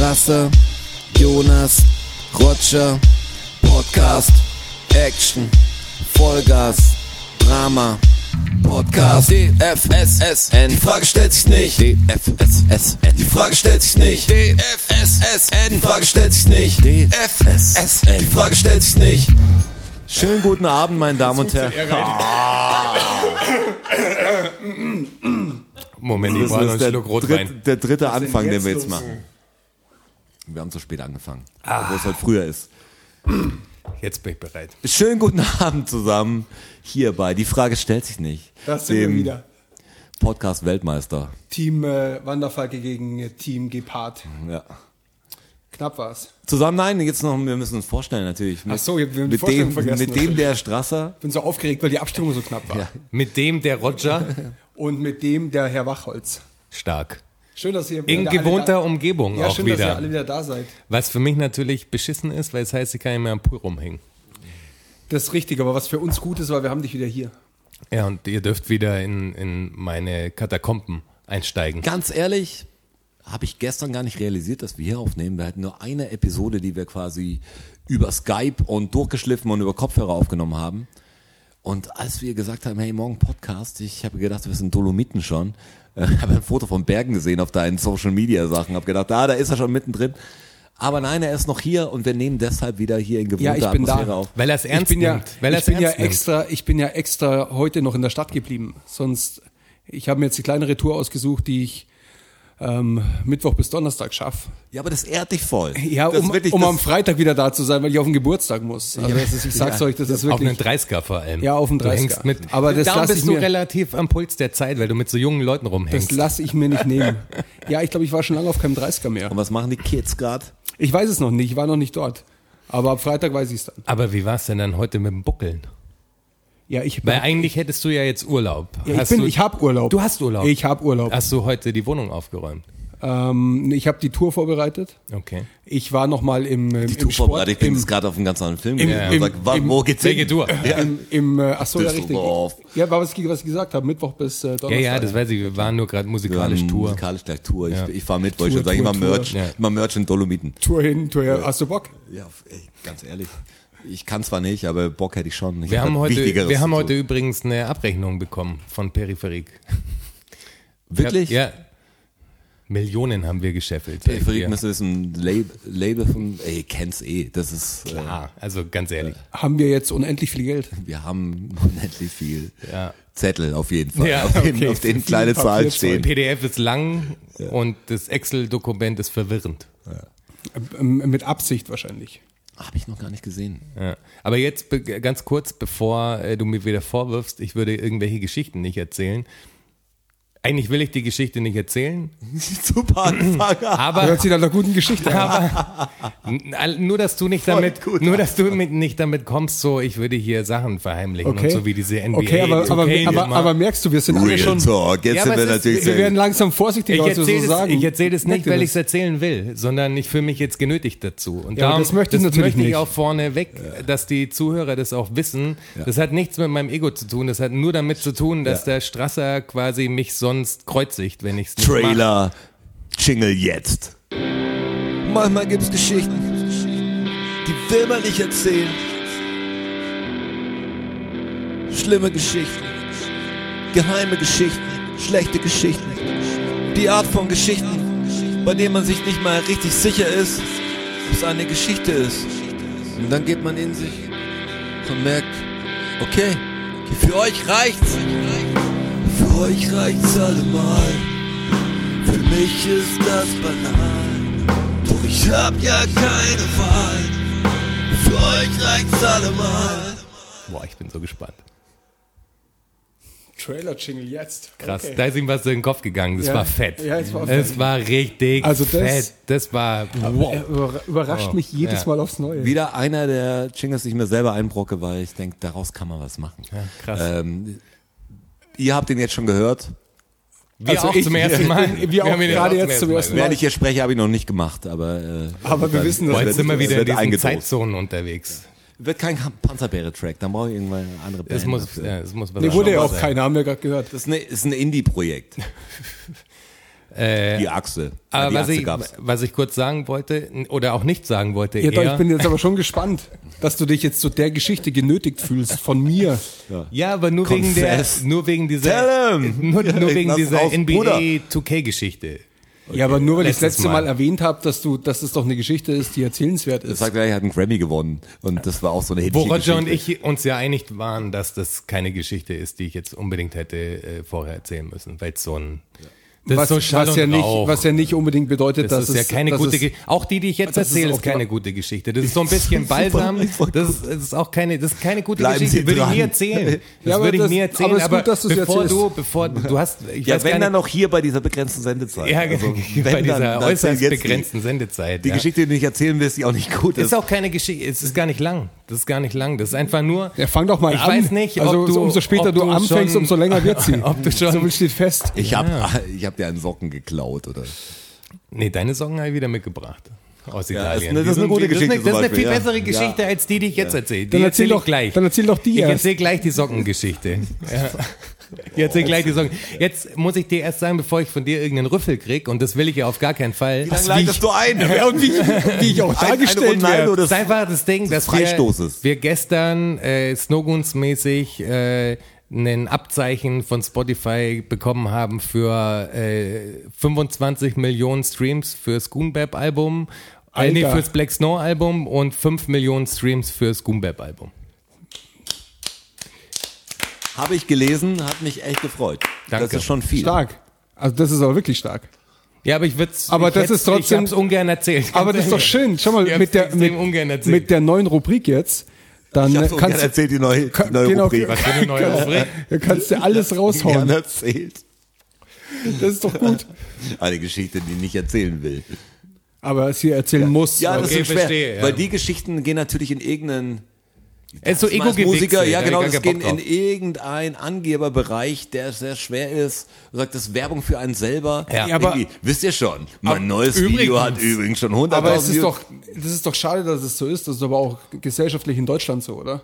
Strasser, Jonas, Roger, Podcast, Action, Vollgas, Drama, Podcast, DFSSN, die Frage stellt sich nicht, DFSSN, die Frage stellt sich nicht, DFSSN, die Frage stellt sich nicht, DFSSN, die Frage stellt sich nicht. Schönen guten Abend, meine Damen und Herren. Moment, ich Das brauche noch ist einen der, Schluck Rotwein. der dritte Anfang, den wir jetzt machen. Wir haben zu spät angefangen, obwohl es heute früher ist. Jetzt bin ich bereit. Schönen guten Abend zusammen hierbei. Die Frage stellt sich nicht. Das sind wir wieder. Podcast Weltmeister. Team äh, Wanderfalke gegen äh, Team Gepard. Ja. Knapp war's. Zusammen, nein, jetzt noch, wir müssen uns vorstellen natürlich. Mit, Ach so, wir haben die mit dem, vergessen, mit dem der Strasser. Bin so aufgeregt, weil die Abstimmung so knapp war. Ja. Mit dem der Roger Und mit dem der Herr Wachholz. stark. Schön, dass ihr In wieder alle gewohnter da, Umgebung Ja, auch schön, dass ihr wieder. alle wieder da seid. Was für mich natürlich beschissen ist, weil es heißt, ich kann nicht mehr am Pool rumhängen. Das ist richtig, aber was für uns gut ist, weil wir haben dich wieder hier. Ja, und ihr dürft wieder in, in meine Katakomben einsteigen. Ganz ehrlich, habe ich gestern gar nicht realisiert, dass wir hier aufnehmen. Wir hatten nur eine Episode, die wir quasi über Skype und durchgeschliffen und über Kopfhörer aufgenommen haben. Und als wir gesagt haben, hey, morgen Podcast, ich habe gedacht, wir sind Dolomiten schon. Äh, habe ein Foto von Bergen gesehen auf deinen Social Media Sachen. Habe gedacht, ah, da ist er schon mittendrin. Aber nein, er ist noch hier und wir nehmen deshalb wieder hier in gewohnter Ja, ich bin da. Atmosphäre auf. Weil er es Ich ernst bin ja, nimmt. Weil ich bin ja nimmt. extra, ich bin ja extra heute noch in der Stadt geblieben. Sonst, ich habe mir jetzt die kleinere Tour ausgesucht, die ich ähm, Mittwoch bis Donnerstag schaffe. Ja, aber das ehrt dich voll. Ja, das um, wirklich, um am Freitag wieder da zu sein, weil ich auf den Geburtstag muss. Also das ist, ich sag's Ja. euch, das ist Auf einen wirklich. 30er vor allem. Ja, auf einen Du 30er. hängst mit. Aber das Darum bist du relativ am Puls der Zeit, weil du mit so jungen Leuten rumhängst. Das lasse ich mir nicht nehmen. Ja, ich glaube, ich war schon lange auf keinem 30er mehr. und was machen die Kids gerade? Ich weiß es noch nicht, ich war noch nicht dort. Aber ab Freitag weiß ich es dann. Aber wie war es denn dann heute mit dem Buckeln? Ja, ich, Weil eigentlich hättest du ja jetzt Urlaub. ja, ich, bin, du, ich habe Urlaub. Du hast Urlaub? Ich habe Urlaub. Hast du heute die Wohnung aufgeräumt? Ähm, ich habe die Tour vorbereitet. Okay. Ich war noch mal im, im, Die im Tour Sport. vorbereitet. Ich bin im, jetzt gerade auf einen ganz anderen Film im- gegangen. im- sag, im- wo geht's Welche hin? Tour? im, im äh, ach so, ja, richtig. Ja, war was, was ich gesagt habe, Mittwoch bis äh, Ja, Donnerstag. ja, das weiß ich. Wir waren nur gerade musikalisch waren Tour. Musikalisch gleich Tour. Ja. Ich, ich fahre mit, wollte ich schon sagen, immer. Merch, Ja. immer Merch in Dolomiten. Tour hin, Tour her. Hast du Bock? Ja, ey, ganz ehrlich. Ich kann zwar nicht, aber Bock hätte ich schon. Ich Wir hab haben heute, Wichtigeres wir haben heute übrigens eine Abrechnung bekommen von Peripherik. Wirklich? Ja. Millionen haben wir gescheffelt. Peripherik Ja. müsste das ein Label, Label von, ey, kenn's eh. Das ist, äh, Ah, also ganz ehrlich. Haben wir jetzt unendlich viel Geld? wir haben unendlich viel Ja. Zettel auf jeden Fall, Ja, auf denen, okay. auf denen kleine Papier Zahlen stehen. PDF ist lang und das Excel-Dokument ist verwirrend. Ähm, mit Absicht wahrscheinlich. Habe ich noch gar nicht gesehen. Ja. Aber jetzt ganz kurz, bevor äh, du mir wieder vorwirfst, ich würde irgendwelche Geschichten nicht erzählen. Eigentlich will ich die Geschichte nicht erzählen, Super Anfang. aber Hört sich nach einer guten Geschichte an. N- Nur dass du nicht Voll damit, gut, nur dass du mit, nicht damit kommst, so ich würde hier Sachen verheimlichen Okay. und so wie diese NBA. Okay, aber, aber, 2K aber, aber merkst du, wir sind alle Real schon. Talk. Jetzt Ja, sind aber wir es ist- natürlich Wir werden langsam vorsichtiger, ich was wir so erzähle sagen. es, ich erzähl es nicht, weil das? ich es erzählen will, sondern ich fühle mich jetzt genötigt dazu. Und Ja, aber darum, das möchte ich natürlich möchte ich nicht. auch vorne weg, dass die Zuhörer das auch wissen. Das hat nichts mit meinem Ego zu tun. Das hat nur damit zu tun, dass der Strasser quasi mich sonst kreuzigt, wenn ich es nicht. Trailer, Jingle jetzt. Manchmal gibt's Geschichten, die will man nicht erzählen. Schlimme Geschichten, geheime Geschichten, schlechte Geschichten. Die Art von Geschichten, bei denen man sich nicht mal richtig sicher ist, ob es eine Geschichte ist. Und dann geht man in sich und merkt, okay, für euch reicht's. Für euch reicht's allemal. Für mich ist das banal, doch ich hab ja keine Wahl. Für euch reicht's allemal. Boah, ich bin so gespannt. Trailer-Jingle jetzt. Krass, Okay. da ist ihm was in den Kopf gegangen. Das Ja. war fett. Ja, es war Es fett. war richtig Also das- fett. Das war wow. Er über- überrascht Oh, mich jedes ja. Mal aufs Neue. Wieder einer der Jingles, die ich mir selber einbrocke, weil ich denke, daraus kann man was machen. Ja, krass. Ähm, ihr habt den jetzt schon gehört. Wir Also auch ich- zum ersten Mal. wir auch haben ihn gerade jetzt zum ersten Mal. Während ich hier spreche, habe ich noch nicht gemacht, aber äh, Aber wir wissen, dass wir- sind wir es wieder in diesen. Zeitzonen unterwegs. Wird kein Panzerbeere-Track, dann brauche ich irgendwann eine andere Band. Es muss, ja, es muss was Nee, wurde ja auch sein. keiner, haben wir gerade gehört. Das ist, eine, ist ein Indie-Projekt. Äh, Die Achse. aber die was Achse ich, gab's. was ich kurz sagen wollte, oder auch nicht sagen wollte, Ja, doch, ich bin jetzt aber schon gespannt, dass du dich jetzt zu der Geschichte genötigt fühlst von mir. ja, aber nur wegen der, nur wegen dieser, Tell him. nur, nur wegen dieser raus, Bruder. NBA 2K-Geschichte. Ja, aber nur weil ich das Letztes letzte Mal, Mal. erwähnt habe, dass du, dass es doch eine Geschichte ist, die erzählenswert Das ist. sagt er, er hat einen Grammy gewonnen. Und das war auch so eine Wo hitzige Roger und ich uns ja einig waren, dass das keine Geschichte ist, die ich jetzt unbedingt hätte äh, vorher erzählen müssen, weil es so ein, das was, ist so was, ja nicht, was ja nicht unbedingt bedeutet, Das dass ist ja es, keine dass gute Ge Auch die, die ich jetzt ist erzähle, auch ist keine gute Geschichte. Das ist so ein bisschen balsam. Das ist, das ist auch keine, das ist keine gute Bleiben Geschichte. Sie Würde ich dran. nie erzählen. Das Ja, würde ich das- nie erzählen. aber es ist gut, dass du bevor erzählst. du, bevor du hast, ich Ja, weiß wenn dann noch hier bei dieser begrenzten Sendezeit. ja, Also, bei wenn dieser dann, äußerst begrenzten Sendezeit. Die, die ja. Geschichte, die du nicht erzählen willst, die auch nicht gut ist. ist auch keine Geschichte, es ist gar nicht lang. Das ist gar nicht lang. Das ist einfach nur. Ja, fang doch mal ich an. weiß nicht, also ob du, umso später du, anfängst, umso länger wird sie. Ob du schon- so viel steht fest. ich habe ich hab dir einen Socken geklaut, oder? Nee, deine Socken habe ich wieder mitgebracht. Aus Ja, das ist Italien. eine- das ist eine gute Geschichte Das ist eine, das ist eine viel bessere ja. Geschichte als die, die ich jetzt erzähle. Die Dann erzähl erzähle doch- ich gleich. dann erzähl doch die Ich erst. erzähle gleich die Sockengeschichte. Ja. Ich erzähle gleich die Socken. Jetzt muss ich dir erst sagen, bevor ich von dir irgendeinen Rüffel krieg, und das will ich ja auf gar keinen Fall. Wie lange leitest du ein? Und wie, wie ich auch dargestellt werde. Das ist das einfach das Ding, dass Freistoß wir, wir gestern äh, Snowgoons-mäßig äh, ein Abzeichen von Spotify bekommen haben für äh, 25 Millionen Streams fürs Goonbap-Album, äh, nee, fürs Black Snow-Album und 5 Millionen Streams fürs Goonbap-Album. habe ich gelesen, hat mich echt gefreut. Danke. Das ist schon viel. Stark. Also das ist aber wirklich stark. Ja, aber ich würde Aber ich das ist trotzdem- Ich ungern erzählt. Aber das ist doch schön. Schau mal, mit der, mit, ungern erzählt. mit der neuen Rubrik jetzt, dann Ich gerne kannst, erzählt, die neue, die kann- neue genau, Rubrik. Was für eine neue Rubrik. du kannst dir alles Gerne raushauen. erzählt. Das ist doch gut. Eine Geschichte, die ich nicht erzählen will. Aber es hier erzählen muss. Ja, das Okay, ist schwer, verstehe, ja. weil die Geschichten gehen natürlich in irgendeinen Er ist so Als Musiker, ja genau, das geht in irgendeinen Angeberbereich, der sehr schwer ist. Du sagst, das ist Werbung für einen selber. Ja. Ja, aber- wisst ihr schon, mein neues übrigens- Video hat übrigens schon 100.000 Aber es ist doch, das ist doch schade, dass es so ist. Das ist aber auch gesellschaftlich in Deutschland so, oder?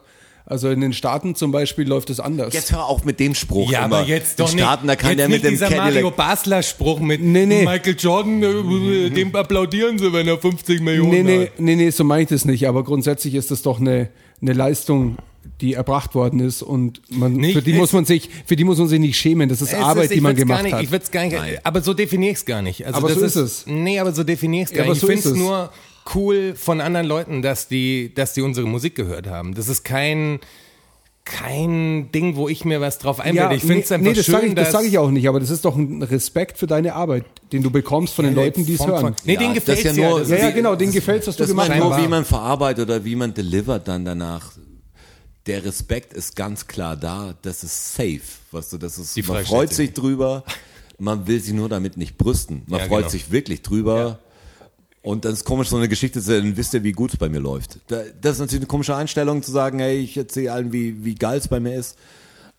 Also in den Staaten zum Beispiel läuft es anders. Jetzt hör auf mit dem Spruch. Ja, immer. aber jetzt In doch nicht. Staaten, da kann jetzt der mit dem dieser Cadillac. Mario Basler Spruch mit Nee, nee. Michael Jordan, äh, dem applaudieren sie, wenn er 50 Millionen Nee, nee, hat. nee, nee, so meine ich das nicht. Aber grundsätzlich ist das doch eine, eine Leistung, die erbracht worden ist und man, Nicht- für die es- muss man sich, für die muss man sich nicht schämen. Das ist Arbeit, ist- die ich man würd's gemacht gar nicht, hat. Ich würde es gar nicht, aber so definiere ich es gar nicht. Also Aber das so ist es. Nee, aber so definiere ich es Ja, gar aber nicht. so ich finde es es. nur cool von anderen Leuten, dass die, dass die unsere Musik gehört haben. Das ist kein, kein Ding, wo ich mir was drauf einbilde. ich finde es nee, einfach nee, das schön, sage ich, das dass sag ich auch nicht, aber das ist doch ein Respekt für deine Arbeit, den du bekommst von den Leuten, die es hören. von- Nee, Ja, denen das gefällt ja es ja. nur- Das ja, ja, genau, denen gefällt's, was du Das gemacht man nur, hast. wie man verarbeitet oder wie man delivert dann danach. Der Respekt ist ganz klar da. Das ist safe. Weißt du, das ist, Die man freut sich drüber. Man will sich nur damit nicht brüsten. Man Ja, freut genau. sich wirklich drüber. Und das ist komisch, so eine Geschichte zu dann wisst ihr, wie gut es bei mir läuft. Da- Das ist natürlich eine komische Einstellung zu sagen, hey, ich erzähle allen, wie, wie geil es bei mir ist.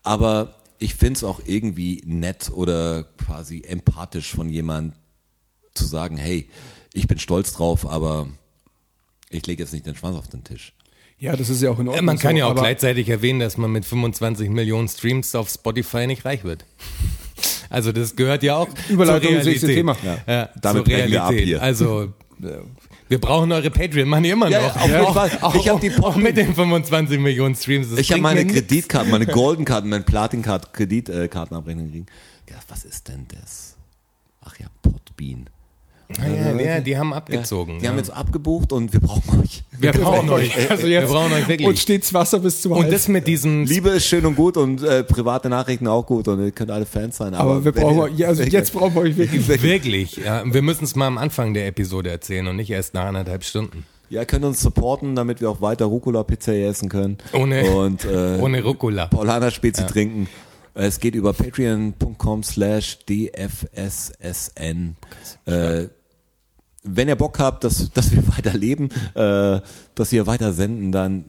Aber ich finde es auch irgendwie nett oder quasi empathisch von jemand zu sagen, hey, ich bin stolz drauf, aber ich lege jetzt nicht den Schwanz auf den Tisch. Ja, das ist ja auch in Ordnung. man kann so, ja auch gleichzeitig erwähnen, dass man mit 25 Millionen Streams auf Spotify nicht reich wird. Also das gehört ja auch Überleitung zur Realität. Thema. Ja, Damit zur brechen wir ab Realität. hier. Also äh, wir brauchen eure Patreon-Money immer Ja, noch. ja, auf jeden Fall. Auch, Ich hab die auch mit den 25 Millionen Streams. Das Ich habe meine. Kreditkarten, meine Goldenkarten, meine Platinkarten, Kreditkartenabrechnung gekriegt. Gedacht, was ist denn das? Ach ja, Podbean. Ja, ja, ja, die haben abgezogen. Die haben ja. jetzt abgebucht und wir brauchen euch. wir brauchen euch. Also wir jetzt brauchen euch wirklich. und stets Wasser bis zum Und Hals. das mit diesem Liebe ist schön und gut und äh, private Nachrichten auch gut und ihr könnt alle Fans sein. Aber, aber wir brauchen, ihr- euch- ja, also jetzt brauchen wir euch wirklich. Wirklich, ja. Wir müssen es mal am Anfang der Episode erzählen und nicht erst nach anderthalb Stunden. Ja, ihr könnt uns supporten, damit wir auch weiter Rucola-Pizza essen können. Ohne- und, äh, Ohne Rucola. Paulaner Spezi trinken. Es geht über patreon.com slash dfssn. Äh, wenn ihr Bock habt, dass, dass wir weiter leben, äh, dass wir weiter senden, dann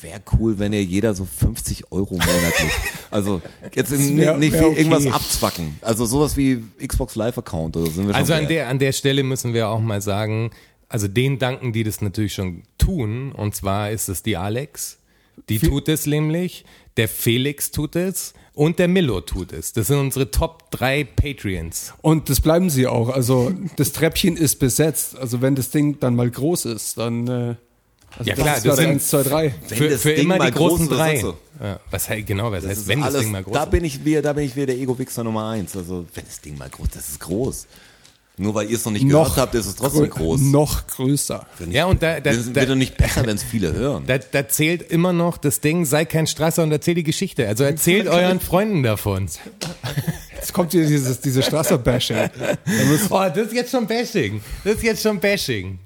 wäre cool, wenn ihr jeder so 50 Euro monatlich, also jetzt in, wär- nicht wär okay. irgendwas abzwacken. Also sowas wie Xbox Live Account oder sind wir schon Also an der, an der Stelle müssen wir auch mal sagen, also den danken, die das natürlich schon tun. Und zwar ist es die Alex, Die tut es nämlich, der Felix tut es und der Milo tut es. Das sind unsere Top 3 Patreons. Und das bleiben sie auch. Also das Treppchen ist besetzt. Also wenn das Ding dann mal groß ist, dann äh, also Ja, klar, ist das sind- eins, zwei, drei. Wenn Für, das für Ding immer mal die großen groß ist, drei. ist so. Ja, was heißt, genau, was Das heißt, ist wenn alles, das Ding mal groß da ist? bin ich wieder, da bin ich wieder der Ego-Wichser Nummer eins. Also, wenn das Ding mal groß, das ist groß. Nur weil ihr es noch nicht gehört habt, ist es trotzdem groß. Noch größer. Ja, und da, da, Das wird doch nicht besser, wenn es viele hören. da, da zählt immer noch das Ding, sei kein Strasser und erzähl die Geschichte. Also erzählt euren Freunden davon. Jetzt kommt hier dieses, diese Strasser-Bashing. Oh, das ist jetzt schon Bashing. Das ist jetzt schon Bashing.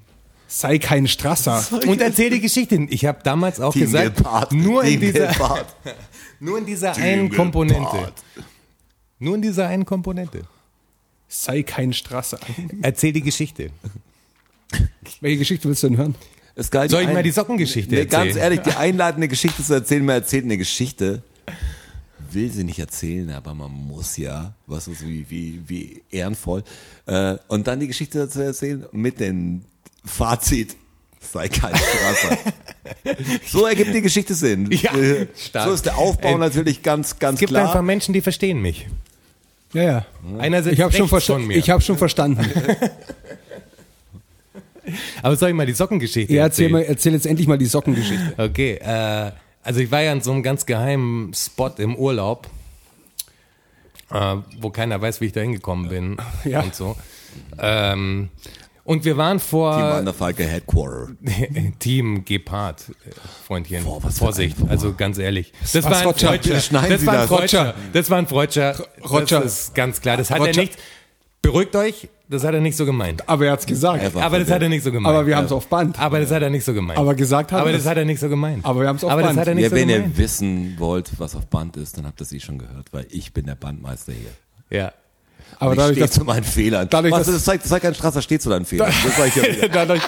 Sei kein Strasser. Und erzähl die Geschichte. Ich habe damals auch Team gesagt, Gepard, nur in Team dieser, Gepard. nur in dieser einen Komponente. Nur in dieser einen Komponente. Sei kein Strasser. Erzähl die Geschichte. Welche Geschichte willst du denn hören? Es galt Soll ich mal die Sockengeschichte nee, erzählen? Ganz ehrlich, die einladende Geschichte zu erzählen, man erzählt eine Geschichte. Will sie nicht erzählen, aber man muss ja, was ist wie, wie, wie ehrenvoll. Äh, und dann die Geschichte zu erzählen mit dem Fazit, sei kein Strasser. so ergibt die Geschichte Sinn. Ja, Äh, stark. so ist der Aufbau Äh, natürlich ganz, ganz Es gibt klar. einfach Menschen, die verstehen mich. Ja, ja. Einer sitzt Ich habe schon, rechts von versta mir. ich hab schon verstanden. Aber soll ich mal die Sockengeschichte Ja, erzähl, mal, erzähl jetzt endlich mal die Sockengeschichte. Okay, äh, also ich war ja in so einem ganz geheimen Spot im Urlaub, äh, wo keiner weiß, wie ich da hingekommen bin Ja. und so. Ähm, und wir waren vor Team Wanderfalke Headquarter. Team Gepard, äh, Freundchen. Boah, Vorsicht, also ganz ehrlich. Das Was, war ein Roger? Schneiden Das war ein das. Freudscher. Das war ein Freudscher. Roger. Das ist ganz klar. Das hat er Roger. nicht. Beruhigt euch, das hat er nicht so gemeint. Aber er hat's gesagt. Einfach. Aber das hat er nicht so gemeint. Aber wir haben es auf Band. Aber das hat er nicht so gemeint. Aber gesagt hat Aber er das es. hat er nicht so gemeint. Aber wir haben's auf Aber das Band. hat er nicht Ja, so wenn gemeint. ihr wissen wollt, was auf Band ist, dann habt ihr sie schon gehört, weil ich bin der Bandmeister hier. Ja. Aber ich dadurch, stehe dass, zu meinen Fehlern. dadurch, Was, dass- das zeigt, das zeigt kein Strasser, steht zu deinen Fehlern. Das sag ich ja wieder. dadurch,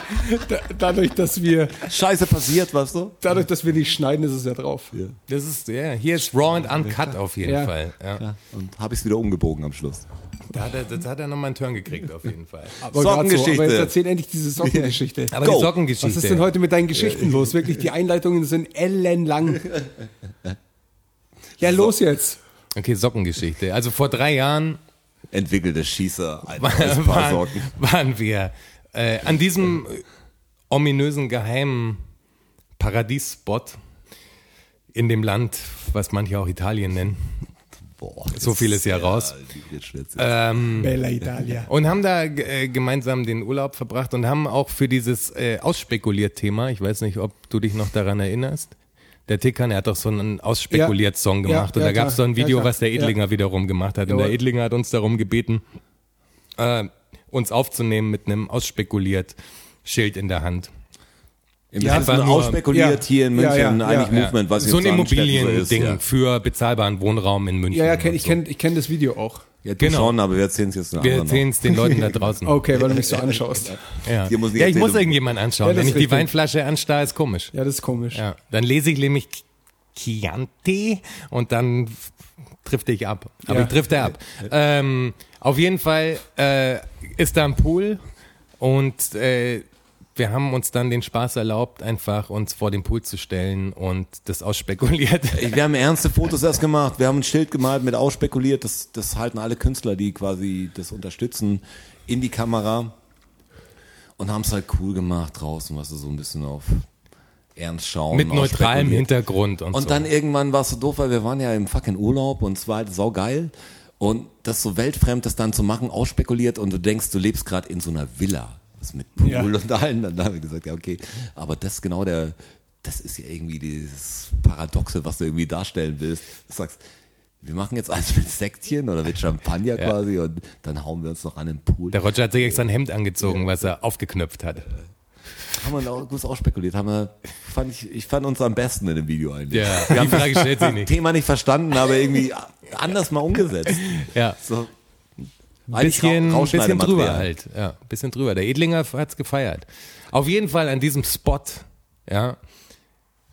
da, dadurch, dass wir, Scheiße passiert, weißt du? dadurch, dass wir nicht schneiden, ist es ja drauf. Das ist, ja, hier ist Raw and Uncut auf jeden Ja. Fall. Ja. Ja, und habe ich es wieder umgebogen am Schluss. Da hat er, das hat er nochmal einen Turn gekriegt auf jeden Fall. Aber grad So, Sockengeschichte. aber jetzt erzähl endlich diese Sockengeschichte. Aber Go. die Sockengeschichte. Was ist denn heute mit deinen Geschichten los? Wirklich, die Einleitungen sind ellenlang. Ja, los jetzt. Okay, Sockengeschichte. Also vor drei Jahren Entwickelte Schießer, ein Paar waren, waren wir äh, an diesem ominösen geheimen Paradiesspot in dem Land, was manche auch Italien nennen. Boah, So viel ist ja raus. Ähm, Bella Italia. und haben da äh, gemeinsam den Urlaub verbracht und haben auch für dieses äh, Ausspekuliert-Thema, ich weiß nicht, ob du dich noch daran erinnerst, der Tickern, er hat doch so einen Ausspekuliert-Song Ja, gemacht ja, und da gab es so ein Ja, Video, klar. was der Edlinger wiederum gemacht hat. Und Jawohl. der Edlinger hat uns darum gebeten, äh, uns aufzunehmen mit einem Ausspekuliert-Schild in der Hand. Im ja, einfach nur- ausspekuliert ja, hier in ja, München ja, eigentlich ja. Movement, was so ein Immobilien-Ding für bezahlbaren Wohnraum in München. Ja, ja, kenn, ich so. kenne ich kenn das Video auch. Ja, du Genau. schon, aber wir erzählen es jetzt Wir erzählen es den Leuten da draußen. Okay, weil du mich so anschaust. Ja, Hier muss ich ja ich erzählen, muss irgendjemand anschauen. Ja, Wenn ich ist die richtig. Weinflasche anstarre, ist komisch. Ja, das ist komisch. Ja, dann lese ich nämlich Chianti und dann trifft ich ab. Aber Ja. ich trifft er ab. Ähm, auf jeden Fall äh, ist da ein Pool und äh, wir haben uns dann den Spaß erlaubt, einfach uns vor den Pool zu stellen und das ausspekuliert. Wir haben ernste Fotos erst gemacht. Wir haben ein Schild gemalt mit ausspekuliert. Das, das halten alle Künstler, die quasi das unterstützen, in die Kamera. Und haben es halt cool gemacht draußen, was so ein bisschen auf ernst schauen. Mit neutralem. Hintergrund und, Und so. dann irgendwann war es so doof, weil wir waren ja im fucking Urlaub und es war halt saugeil. Und das so weltfremd, das dann zu machen, ausspekuliert und du denkst, du lebst gerade in so einer Villa. Das mit Pool Ja. und allen. Dann haben wir gesagt, ja, okay. Aber das ist genau der, das ist ja irgendwie dieses Paradoxe, was du irgendwie darstellen willst. Du sagst, wir machen jetzt eins mit Sektchen oder mit Champagner Ja. quasi und dann hauen wir uns noch an den Pool. Der Roger hat sich extra ein Hemd angezogen, was er aufgeknöpft hat. haben wir auch gut ausspekuliert. Haben wir, fand ich, ich fand uns am besten in dem Video eigentlich. Ja, wir die haben Frage stellt sich das nicht. Thema nicht verstanden, aber irgendwie anders mal umgesetzt. Ja. So. Bisschen, bisschen drüber halt. Ja, bisschen drüber. Der Edlinger hat's gefeiert. Auf jeden Fall an diesem Spot, ja,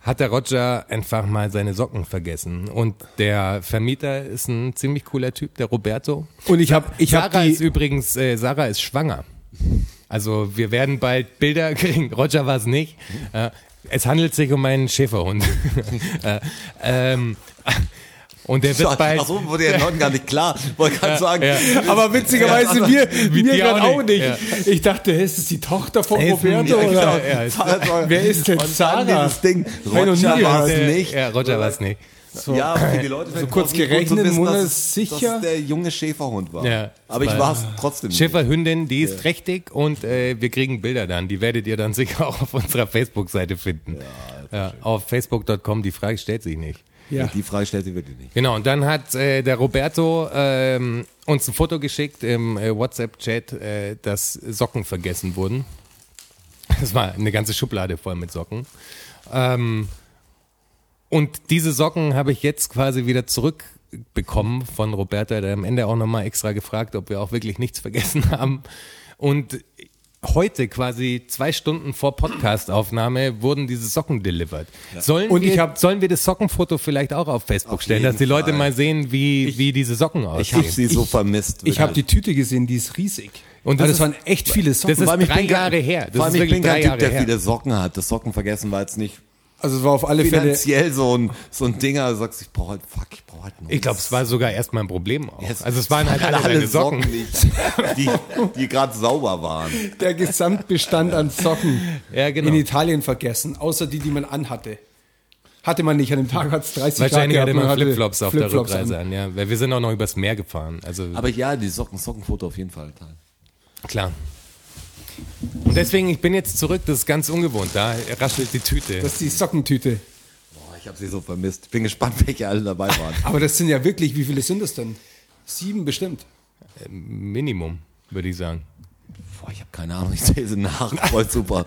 hat der Roger einfach mal seine Socken vergessen. Und der Vermieter ist ein ziemlich cooler Typ, der Roberto. Und ich habe ich hab Sarah ist die, übrigens, äh, Sarah ist schwanger. Also wir werden bald Bilder kriegen. Roger war es nicht. Äh, Es handelt sich um einen Schäferhund. äh, ähm, und der wird bald. Achso, wurde ja noch gar nicht klar. Wollte gerade sagen. ja. Aber witzigerweise mir, mir die gerade auch auch nicht. nicht. Ja. Ich dachte, ist es die Tochter von ein- Roberto? ja, oder? genau, ja, Wer ist denn Sarah? dieses Ding. Roger war es Der- nicht. Ja, Roger war es nicht. Ja, aber für die Leute So kurz gerechnet, Monats sicher. dass es der junge Schäferhund war. Ja, aber ich war es trotzdem. nicht. Schäferhündin, die ist trächtig und äh, wir kriegen Bilder dann. Die werdet ihr dann sicher auch auf unserer Facebook-Seite finden. Ja, auf facebook.com, die Frage stellt sich nicht. Ja. Die Frage stellt sie wirklich nicht. Genau, und dann hat äh, der Roberto ähm, uns ein Foto geschickt im äh, WhatsApp-Chat, äh, dass Socken vergessen wurden. Das war eine ganze Schublade voll mit Socken. Ähm, und diese Socken habe ich jetzt quasi wieder zurückbekommen von Roberta, der am Ende auch nochmal extra gefragt, ob wir auch wirklich nichts vergessen haben. Und heute quasi zwei Stunden vor Podcastaufnahme wurden diese Socken delivered. Sollen, Und wir, ich hab- sollen wir das Sockenfoto vielleicht auch auf Facebook Auf stellen, dass die Leute Fall. mal sehen, wie, wie diese Socken aussehen? Ich habe sie so vermisst. Ich habe die Tüte gesehen, die ist riesig. Und das das, ist- waren echt viele Socken. das ist ich drei Jahre her. Das Vor allem, ist ich bin kein Typ, der her. viele Socken hat. Das Socken vergessen war jetzt nicht also es war auf alle Fälle. finanziell so ein, so ein Dinger. Du sagst, ich brauche halt, fuck, ich brauche halt ein Ich glaube, es war sogar erstmal ein Problem auch. Jetzt- also es waren halt alle, deine Socken. die, die, die gerade sauber waren. Der Gesamtbestand an Socken Ja, genau. in Italien vergessen, außer die, die man anhatte. Hatte man nicht, an dem Tag hat es 30 Wahrscheinlich Grad hatte gehabt, man Flipflops auf der Flipflops Rückreise an. an. ja. Weil wir sind auch noch übers Meer gefahren. Also Aber ja, die Socken, Sockenfoto auf jeden Fall. Klar. Und deswegen, ich bin jetzt zurück, das ist ganz ungewohnt. Da raschelt die Tüte. Das ist die Sockentüte. Boah, ich habe sie so vermisst. Bin gespannt, welche alle dabei waren. Aber das sind ja wirklich, wie viele sind das denn? Sieben bestimmt. Minimum, würde ich sagen. Boah, ich habe keine Ahnung, ich sehe sie nach. Voll super.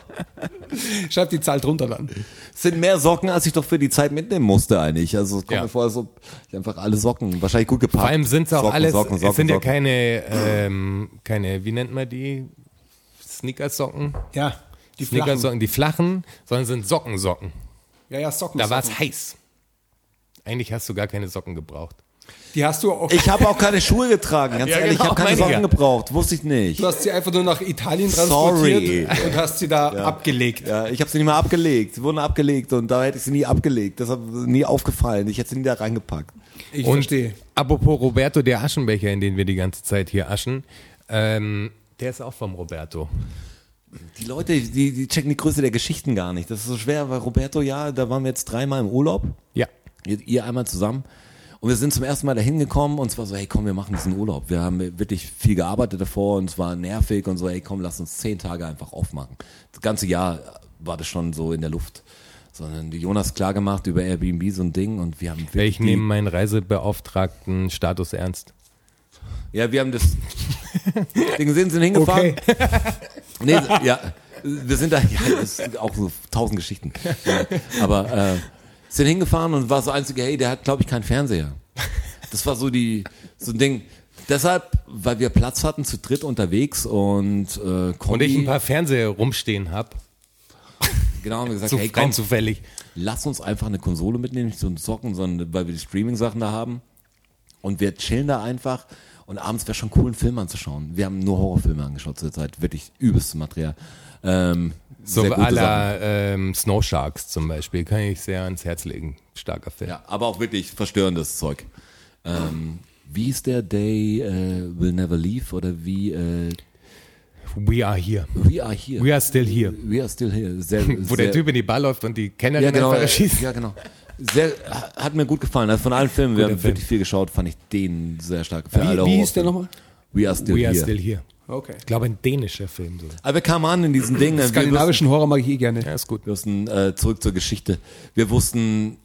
Schreib die Zahl drunter dann. Es sind mehr Socken, als ich doch für die Zeit mitnehmen musste eigentlich. Also es kommt Ja. mir vor, als ob ich einfach alle Socken, wahrscheinlich gut gepackt. Vor allem sind es auch Socken, alles, Socken, Socken, es sind ja keine, ähm, keine, wie nennt man die? Sneakersocken? Ja, die flachen. Sneakersocken, die flachen, sondern sind Sockensocken. Ja, ja, Socken. Da war es heiß. Eigentlich hast du gar keine Socken gebraucht. Die hast du auch. Ich habe auch keine Schuhe getragen, ganz Ja, ehrlich. genau, ich habe keine Socken ja. gebraucht, wusste ich nicht. du hast sie einfach nur nach Italien transportiert Sorry. und hast sie da abgelegt. Ja, ich habe sie nicht mal abgelegt. Sie wurden abgelegt und da hätte ich sie nie abgelegt. Das hat mir nie aufgefallen. Ich hätte sie nie da reingepackt. Ich Und verstehe. apropos Roberto, der Aschenbecher, in den wir die ganze Zeit hier aschen, ähm, der ist auch vom Roberto. Die Leute, die, die checken die Größe der Geschichten gar nicht. Das ist so schwer, weil Roberto, ja, da waren wir jetzt dreimal im Urlaub. Ja. Ihr, ihr einmal zusammen. Und wir sind zum ersten Mal dahin gekommen und es war so, hey komm, wir machen diesen Urlaub. Wir haben wirklich viel gearbeitet davor und es war nervig und so, hey komm, lass uns zehn Tage einfach aufmachen. Das ganze Jahr war das schon so in der Luft. Sondern Jonas klar gemacht über Airbnb so ein Ding und wir haben wirklich Ich nehme meinen Reisebeauftragten Status ernst. Ja, wir haben das Ding sind, sind hingefahren. Nee, ja, wir sind da, ja, das sind auch so tausend Geschichten. Ja, aber äh, sind hingefahren und war so einzige, hey, der hat, glaube ich, keinen Fernseher. Das war so die, so ein Ding. Deshalb, weil wir Platz hatten, zu dritt unterwegs und äh, Kombi, Und ich ein paar Fernseher rumstehen habe, genau, haben wir gesagt, so hey, komm, zufällig. lass uns einfach eine Konsole mitnehmen, nicht so ein Zocken, sondern weil wir die Streaming-Sachen da haben. Und wir chillen da einfach. Und abends wäre schon cool, einen Film anzuschauen. Wir haben nur Horrorfilme angeschaut zur Zeit. Wirklich übelstes Material. Ähm, So la ähm, Snow Sharks zum Beispiel, kann ich sehr ans Herz legen. Starker Film. Ja, aber auch wirklich verstörendes Zeug. Ähm, wie ist der Day äh, Will Never Leave oder wie äh, We are here. We Are Here? We are still here. We are still here. Sehr, Wo sehr, der Typ in die Bar läuft und die Kennerin ja, genau, einfach erschießt. ja, genau. Sehr, hat mir gut gefallen. Also von allen Filmen, wir Guter haben Film. wirklich viel geschaut, fand ich den sehr stark. Für alle Wie, wie hieß der nochmal? We Are Still We are Here. still here. Okay. Ich glaube, ein dänischer Film. So. Aber wir kamen an in diesen Ding. wir wussten, Skandinavischen Horror mag ich eh gerne. Ja, ist gut. wir wussten äh, zurück zur Geschichte. Wir wussten,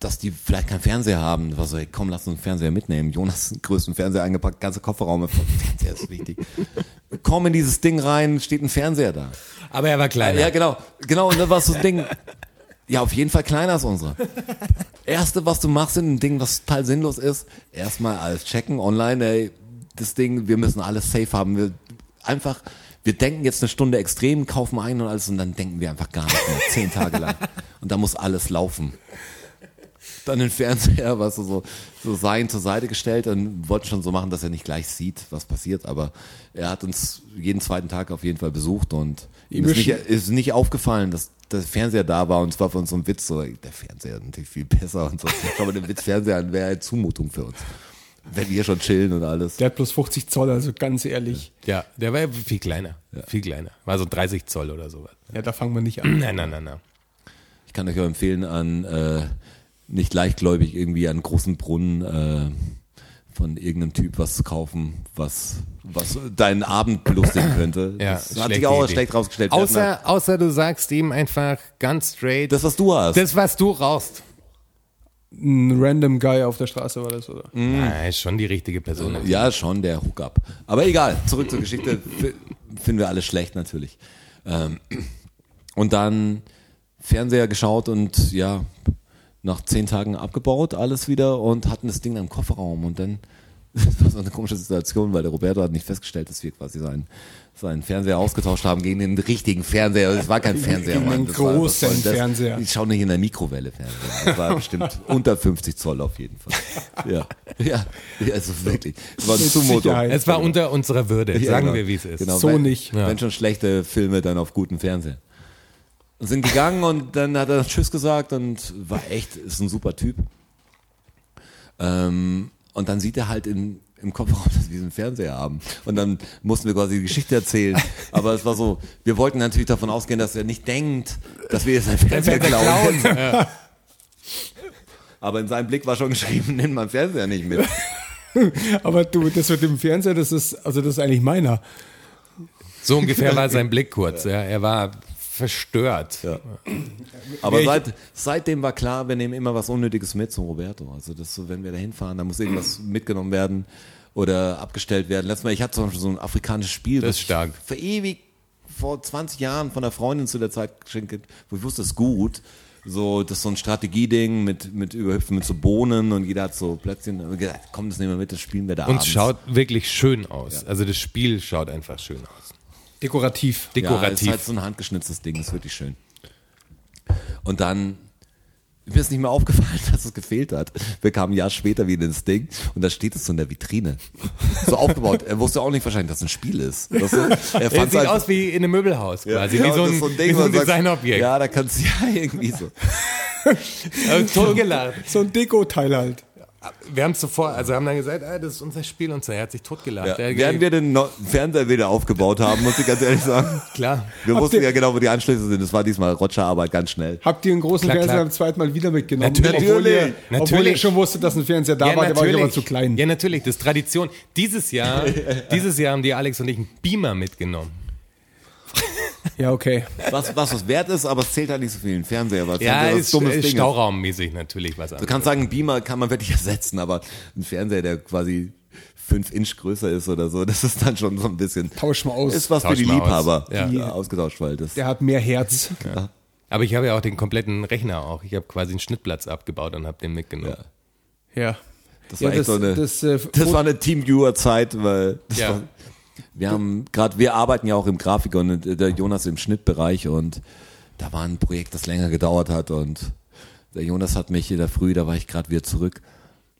dass die vielleicht keinen Fernseher haben. Das war so, hey, komm, lass uns einen Fernseher mitnehmen. Jonas den größten Fernseher eingepackt, ganze Kofferraum. Fernseher ist wichtig. Komm in dieses Ding rein, steht ein Fernseher da. Aber er war kleiner. Ja, genau. Genau, und dann war so ein Ding. Ja, auf jeden Fall kleiner als unsere. Erste, was du machst in einem Ding, was total sinnlos ist, erstmal alles checken online, ey, das Ding, wir müssen alles safe haben. Wir einfach, wir denken jetzt eine Stunde extrem, kaufen ein und alles und dann denken wir einfach gar nicht mehr, zehn Tage lang. Und da muss alles laufen. Dann den Fernseher, was so, so sein zur Seite gestellt und wollte schon so machen, dass er nicht gleich sieht, was passiert. Aber er hat uns jeden zweiten Tag auf jeden Fall besucht und ihm ist nicht, ist nicht aufgefallen, dass der Fernseher da war und zwar von so einem Witz so, der Fernseher ist natürlich viel besser und so. Mal den Witz Fernseher an, wäre eine Zumutung für uns. Wenn wir schon chillen und alles. Der hat bloß 50 Zoll, also ganz ehrlich. Ja, der war ja viel kleiner. Viel kleiner. War so 30 Zoll oder sowas. Ja, da fangen wir nicht an. Nein, nein, nein, nein. Ich kann euch auch empfehlen, an äh, nicht leichtgläubig irgendwie an großen Brunnen äh, von irgendeinem Typ was zu kaufen, was, was deinen Abend belustigen könnte. Ja, das hat sich auch Idee. schlecht rausgestellt. Außer, außer du sagst ihm einfach ganz straight, das, was du hast. das, was du rauchst. Ein random Guy auf der Straße war das, oder? Na, ist schon die richtige Person. Ja, schon der Hookup. Aber egal, zurück zur Geschichte. Finden wir alles schlecht natürlich. Ähm, und dann Fernseher geschaut und ja, nach zehn Tagen abgebaut, alles wieder und hatten das Ding dann im Kofferraum. Und dann, das war so eine komische Situation, weil der Roberto hat nicht festgestellt, dass wir quasi seinen, seinen Fernseher ausgetauscht haben gegen den richtigen Fernseher. Es war kein Fernseher, Gegen Mann. einen Das war- das war- großen das- Fernseher. Ich schaue nicht in der Mikrowelle Fernseher. Das war bestimmt unter 50 Zoll auf jeden Fall. Ja, ja, ja also wirklich. Es war eine Zumutung. Es war unter unserer Würde. Ja, Sagen genau. wir, wie es ist. Genau, So wenn, nicht. Wenn schon schlechte Filme, dann auf guten Fernseher. Und sind gegangen und dann hat er Tschüss gesagt und war echt, ist ein super Typ. Ähm, und dann sieht er halt in, im Kofferraum, dass wir diesen Fernseher haben. Und dann mussten wir quasi die Geschichte erzählen. Aber es war so, wir wollten natürlich davon ausgehen, dass er nicht denkt, dass wir jetzt einen Fernseher klauen. Aber in seinem Blick war schon geschrieben, nimm meinen Fernseher nicht mit. Aber du, das mit dem Fernseher, das ist, also das ist eigentlich meiner. So ungefähr war sein Blick kurz. Ja. Er war verstört. Aber Welche- seit, seitdem war klar, wir nehmen immer was Unnötiges mit zum Roberto. Also das so, wenn wir da hinfahren, da muss irgendwas mitgenommen werden oder abgestellt werden. Letztes Mal, ich hatte zum Beispiel so ein afrikanisches Spiel, Das ist stark. ich verewigt vor 20 Jahren von einer Freundin zu der Zeit geschenkt, wo ich wusste, es ist gut. So, das ist so ein Strategieding mit, mit Überhüpfen, mit so Bohnen und jeder hat so Plätzchen. Gesagt, komm, das nehmen wir mit, das spielen wir da Und abends. es schaut wirklich schön aus. Also das Spiel schaut einfach schön aus. Dekorativ. Ja, Dekorativ. ist halt so ein handgeschnitztes Ding, ist wirklich schön. Und dann mir ist nicht mehr aufgefallen, dass es gefehlt hat. Wir kamen ein Jahr später wieder ins Ding und da steht es so in der Vitrine. So aufgebaut. Er wusste auch nicht wahrscheinlich, dass es ein Spiel ist. Weißt du? Er fand's sieht halt- aus wie in einem Möbelhaus quasi. Ja, wie so das ein, ist so ein Ding, wie so ein Designobjekt. Ja, da kannst du ja irgendwie so. Aber Toll gelacht. So ein Deko-Teil halt. Wir haben es sofort, also haben dann gesagt, ah, das ist unser Spiel und so. Er hat sich totgelacht. Ja. Während wir den No- Fernseher wieder aufgebaut haben, muss ich ganz ehrlich sagen. Klar. Wir Habt wussten ja genau, wo die Anschlüsse sind. Das war diesmal Roger-Arbeit ganz schnell. Habt ihr einen großen Klar, Fernseher klar. beim zweiten Mal wieder mitgenommen? Natürlich. Obwohl ihr, obwohl ihr Natürlich. schon wusstet, dass ein Fernseher da war, der war aber zu klein. Ja, natürlich, das ist Tradition. Dieses Jahr, dieses Jahr haben die Alex und ich einen Beamer mitgenommen. Ja, okay. Was, was was wert ist, aber es zählt halt nicht so viel. Ein Fernseher, weil Ja, Fernseher was ist, dummes ist Ding stauraummäßig natürlich was Du anderes. kannst sagen, ein Beamer kann man wirklich ersetzen, aber ein Fernseher, der quasi fünf Inch größer ist oder so, das ist dann schon so ein bisschen. Tausch mal aus. Ist was Tausch für die mal aus. Liebhaber, Ja. die ausgetauscht, weil das. Der hat mehr Herz. Aber ich habe ja auch den kompletten Rechner auch. Ich habe quasi einen Schnittplatz abgebaut und habe den mitgenommen. Ja. Das Ja, war echt das- so eine. das, Das, äh, war eine Teamviewer-Zeit, weil das Ja. war, wir haben gerade, wir arbeiten ja auch im Grafik und der Jonas im Schnittbereich und da war ein Projekt, das länger gedauert hat und der Jonas hat mich in der Früh, da war ich gerade wieder zurück,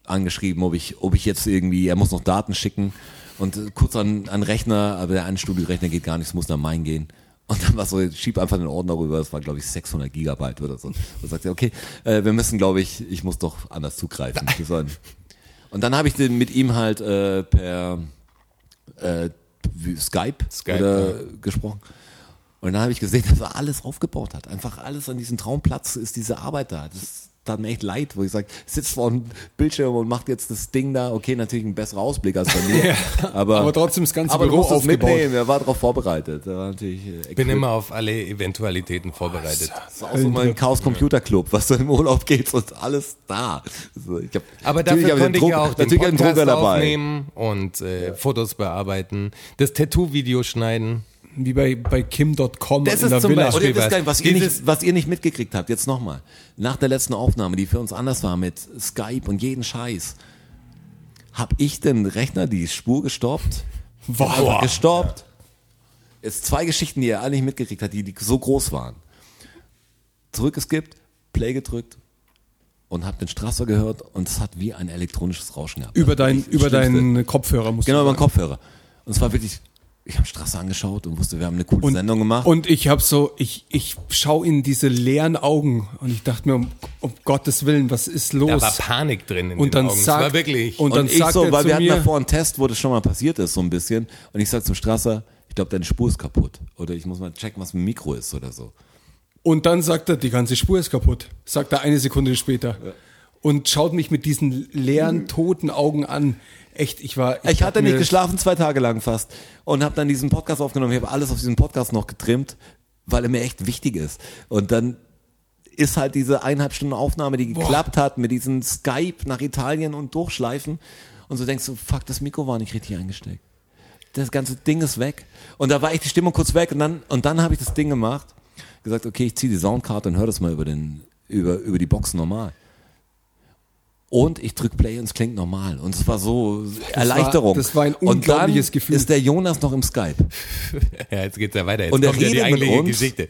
angeschrieben, ob ich, ob ich jetzt irgendwie, er muss noch Daten schicken und äh, kurz an, an Rechner, aber der Anstudio-Rechner geht gar nicht, es muss nach mein gehen. Und dann war so, schieb einfach den Ordner rüber, das war glaube ich 600 Gigabyte oder so. Und sagt er, okay, äh, wir müssen glaube ich, ich muss doch anders zugreifen. Und dann habe ich den mit ihm halt äh, per äh, Skype, Skype, oder, gesprochen. Und dann habe ich gesehen, dass er alles aufgebaut hat. Einfach alles an diesem Traumplatz ist diese Arbeit da. Das tat mir echt leid, wo ich sage, sitzt vor einem Bildschirm und macht jetzt das Ding da. Okay, natürlich ein besserer Ausblick als bei mir. aber, Aber trotzdem das ganze aber Büro aufgebaut. mitnehmen. Er war darauf vorbereitet. Er war äh, Ich bin immer auf alle Eventualitäten vorbereitet. das ist auch so mein Chaos Computer Club, was du im Urlaub geht und alles da. Also ich hab, Aber dafür hab konnte ich den ja Druck- auch den Podcast Drucker dabei. aufnehmen und äh, Fotos bearbeiten, das Tattoo-Video schneiden. Wie bei, bei Kim.com Das in ist der zum Villa. Beispiel- wisst was. ihr nicht, was ihr nicht mitgekriegt habt, jetzt nochmal. Nach der letzten Aufnahme, die für uns anders war mit Skype und jeden Scheiß, hab ich den Rechner die Spur gestoppt. Einfach gestoppt. Jetzt zwei Geschichten, die ihr alle nicht mitgekriegt habt, die, die so groß waren. Zurückgeskippt, Play gedrückt und habe den Strasser gehört und es hat wie ein elektronisches Rauschen gehabt. Über, Das dein, ist das über deinen Kopfhörer musst Genau, über sagen. Kopfhörer. Und es war wirklich, ich habe Strasser angeschaut und wusste, wir haben eine coole Sendung gemacht. Und ich habe so, ich, ich schaue in diese leeren Augen und ich dachte mir, um, um Gottes Willen, was ist los? Da war Panik drin in Und den dann Augen. sagt- war wirklich. und dann ich sagt so, er weil zu wir hatten davor einen Test, wo das schon mal passiert ist, so ein bisschen. Und ich sag zum Strasser, ich glaube, deine Spur ist kaputt. Oder ich muss mal checken, was mit dem Mikro ist oder so. Und dann sagt er, die ganze Spur ist kaputt. Sagt er eine Sekunde später. Und schaut mich mit diesen leeren, toten Augen an. Echt, ich war. Ich hab hatte nicht geschlafen, zwei Tage lang fast. Und habe dann diesen Podcast aufgenommen. Ich habe alles auf diesen Podcast noch getrimmt, weil er mir echt wichtig ist. Und dann ist halt diese eineinhalb Stunden Aufnahme, die geklappt hat, mit diesem Skype nach Italien und Durchschleifen. Und so denkst du, fuck, das Mikro war nicht richtig eingesteckt. Das ganze Ding ist weg. Und da war echt die Stimmung kurz weg. Und dann, und dann habe ich das Ding gemacht. Gesagt, okay, ich ziehe die Soundkarte und höre das mal über, den, über, über die Box normal. Und ich drück Play und es klingt normal. Und es war so Erleichterung. das war ein und dann unglaubliches Gefühl. ist der Jonas noch im Skype. ja, jetzt geht's ja weiter. Jetzt Und er kommt ja die redet mit uns. Geschichte.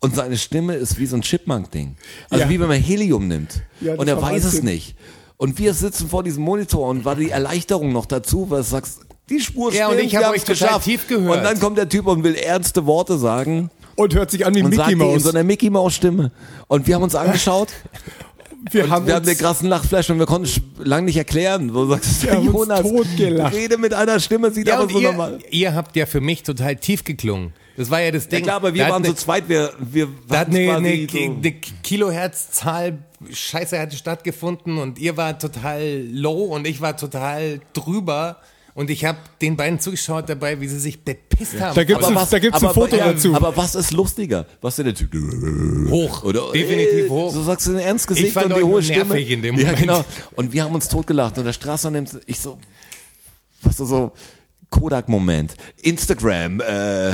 Und seine Stimme ist wie so ein Chipmunk-Ding. Also Ja. wie wenn man Helium nimmt. Ja, das und er war weiß es nicht. Und wir sitzen vor diesem Monitor und war die Erleichterung noch dazu, weil du sagst, die Spur Ja, und stimmt, ich hab wir euch geschafft. tief gehört. Und dann kommt der Typ und will ernste Worte sagen Und hört sich an wie und Mickey die in Mouse. so einer Mickey Maus Stimme. Und wir haben uns angeschaut wir haben wir haben den krassen Lachflash und wir konnten es lange nicht erklären. Wo du sagst, Wir der haben Jonas, totgelacht. rede mit einer Stimme, sieht Ja, aber so ihr, normal. ihr habt ja für mich total tief geklungen. Das war ja das Ding. Ja klar, aber wir Da waren ne- zu zweit, wir, wir Da hat waren eine, eine, so- eine Kilohertzzahl Scheiße hatte stattgefunden und ihr war total low und ich war total drüber und ich habe den beiden zugeschaut dabei, wie sie sich bepisst haben. Da gibt's Aber ein- da gibt's ein aber, Foto ja, dazu. Aber was ist lustiger? Was ist denn der Typ? hoch, Oder, definitiv hoch. So sagst du ein ernst Gesicht Ich fand und die hohe Stimme. in dem Ja, Moment. genau. Und wir haben uns totgelacht und der Strasser nimmt, ich so, was so, so Kodak-Moment. Instagram, äh,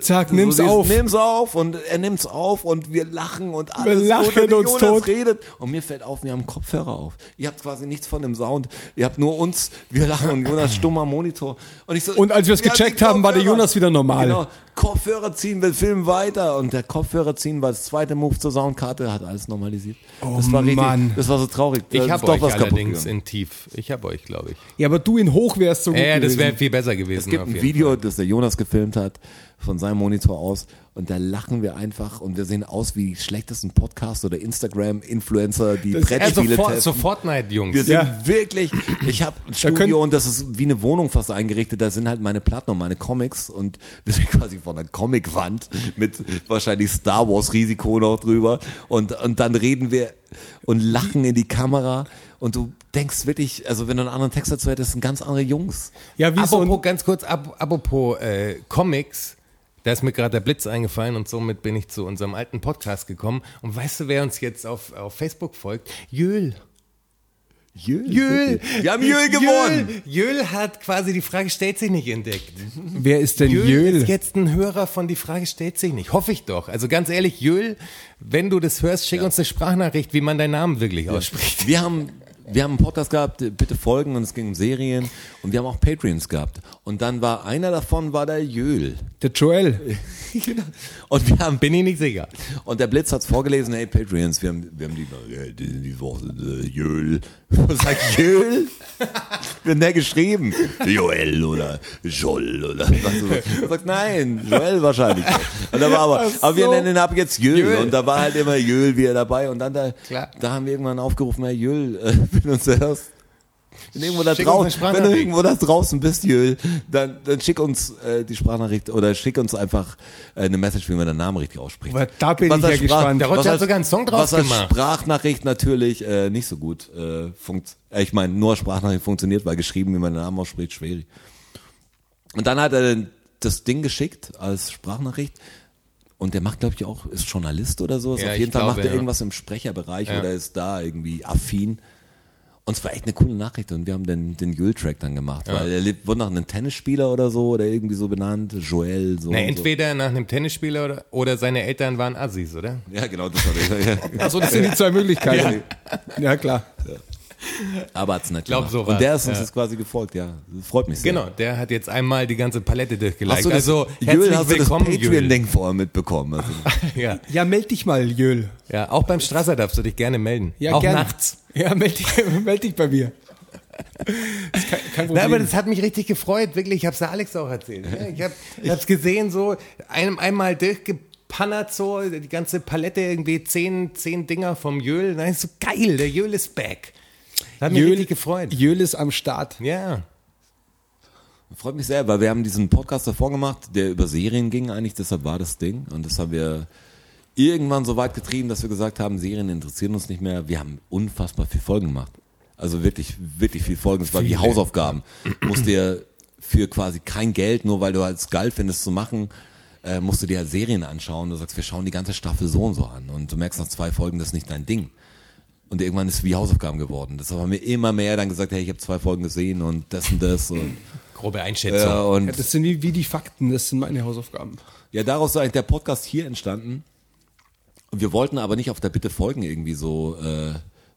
Zack, so nimm's dieses, auf. Nimm's auf und er nimmt's auf und wir lachen und Wir alles lachen gut und uns Jonas tot. redet und mir fällt auf, wir haben Kopfhörer auf. Ihr habt quasi nichts von dem Sound. Ihr habt nur uns, wir lachen und Jonas stummer Monitor. Und, ich so, Und als wir es gecheckt haben, war der. Jonas wieder normal. Genau. Kopfhörer ziehen, wir filmen weiter und der Kopfhörer ziehen war das zweite Move zur Soundkarte, hat alles normalisiert. das war richtig, Mann. das war so traurig. Da Ich habe doch euch was kaputt allerdings in tief. Ich habe euch, glaube ich. Ja, aber du in hoch wärst so gut Ja, ja, das wäre viel besser gewesen. Es gibt ein Video, das der Jonas gefilmt hat, von seinem Monitor aus. Und da lachen wir einfach und wir sehen aus wie die schlechtesten Podcast- oder Instagram-Influencer, die. Ja, Brettspiele so, For- testen. so Fortnite-Jungs. Wir sind Ja. wirklich, ich habe ein Studio können- und das ist wie eine Wohnung fast eingerichtet. Da sind halt meine Platten und meine Comics und wir sind quasi von einer Comicwand mit wahrscheinlich Star Wars Risiko noch drüber. Und, und dann reden wir und lachen in die Kamera und du denkst wirklich, also wenn du einen anderen Text dazu hättest, sind ganz andere Jungs. Ja, wie so Apropos, ein, ganz kurz, ap apropos äh, Comics, da ist mir gerade der Blitz eingefallen und somit bin ich zu unserem alten Podcast gekommen. Und weißt du, wer uns jetzt auf, auf Facebook folgt? Jöl. Jöl. Jöl. Wir haben Jöl gewonnen. Jöl, Jöl hat quasi die Frage stellt sich nicht entdeckt. wer ist denn Jöl, Jöl? ist jetzt ein Hörer von die Frage stellt sich nicht. Hoffe ich doch. Also ganz ehrlich, Jöl, wenn du das hörst, schick uns eine Sprachnachricht, wie man deinen Namen wirklich ausspricht. Wir haben, wir haben einen Podcast gehabt, bitte folgen und es ging um Serien und wir haben auch Patreons gehabt. Und dann war einer davon war der Jöl. Der Joel. Und wir haben Bin ich nicht sicher. Und der Blitz hat's vorgelesen, hey Patreons, wir haben, wir haben die, äh, die, Woche, äh, Jöl. Was sagt Jöl? Wir haben der geschrieben. Joel oder Joel oder was so. Er sagt, nein, Joel wahrscheinlich. Und da war aber, aber wir nennen ihn ab jetzt Jöl. Jöl. Und da war halt immer Jöl wieder dabei. Und dann da, Klar. da haben wir irgendwann aufgerufen, hey Jöl, äh, wenn du uns hörst. Wenn irgendwo da draußen, wenn du irgendwo da draußen bist, Jöl, dann, dann schick uns äh, die Sprachnachricht oder schick uns einfach äh, eine Message, wie man deinen Namen richtig ausspricht. Aber da bin Was ich ja Sprach- gespannt. Der Roger was hat als- sogar einen Song draus was als gemacht. Sprachnachricht natürlich äh, nicht so gut äh, funkt. Äh, ich meine, nur Sprachnachricht funktioniert, weil geschrieben, wie man den Namen ausspricht, schwierig. Und dann hat er das Ding geschickt als Sprachnachricht. Und der macht, glaube ich, auch, ist Journalist oder so. Ja, Auf jeden Fall glaube, macht er ja. irgendwas im Sprecherbereich Ja. oder ist da irgendwie affin. Und es war echt eine coole Nachricht und wir haben den, den Jule-Track dann gemacht, weil er lebt- wurde nach einem Tennisspieler oder so oder irgendwie so benannt, Joel, so. Na, und so. entweder nach einem Tennisspieler oder, oder seine Eltern waren Assis, oder? Ja, genau, das war der. Ja. Achso, das sind die zwei Möglichkeiten. Ja, klar. Aber hat's nicht Glaub gemacht. sowas, Und der ist uns ja. jetzt quasi gefolgt, ja. Das freut mich sehr. Genau, der hat jetzt einmal die ganze Palette durchgeliked. Hast du das, also, Jül, herzlich hast du das willkommen. Patreon-Ding vorher mitbekommen? Also, Ja. Ja, meld dich mal, Jöl. ja, auch beim Strasser darfst du dich gerne melden. Ja, auch gern. nachts. Ja, meld dich, meld dich bei mir. Kein, kein Problem. Na, aber das hat mich richtig gefreut, wirklich. Ich hab's der Alex auch erzählt. Ja, ich hab, ich hab's gesehen, so ein, einmal durchgepannert, so die ganze Palette, irgendwie zehn, zehn Dinger vom Jöl. Nein, ist so geil, der Jöl ist back. Das hat mich Jöl, richtig gefreut. Jöl ist am Start. Ja. freut mich sehr, weil wir haben diesen Podcast davor gemacht, der über Serien ging eigentlich, deshalb war das Ding. Und das haben wir irgendwann so weit getrieben, dass wir gesagt haben, Serien interessieren uns nicht mehr. Wir haben unfassbar viel Folgen gemacht. Also wirklich, wirklich viel Folgen. Es war wie Hausaufgaben. Musst dir für quasi kein Geld, nur weil du als geil findest zu machen, äh, musst du dir halt Serien anschauen. Du sagst, wir schauen die ganze Staffel so und so an. Und du merkst nach zwei Folgen, das ist nicht dein Ding. Und irgendwann ist es wie Hausaufgaben geworden. Deshalb haben wir immer mehr dann gesagt, hey, ich habe zwei Folgen gesehen und das und das und, Grobe Einschätzung. ja, und Ja, das sind wie, wie die Fakten, das sind meine Hausaufgaben. Ja, daraus ist eigentlich der Podcast hier entstanden. Und wir wollten aber nicht auf der Bitte folgen irgendwie so äh,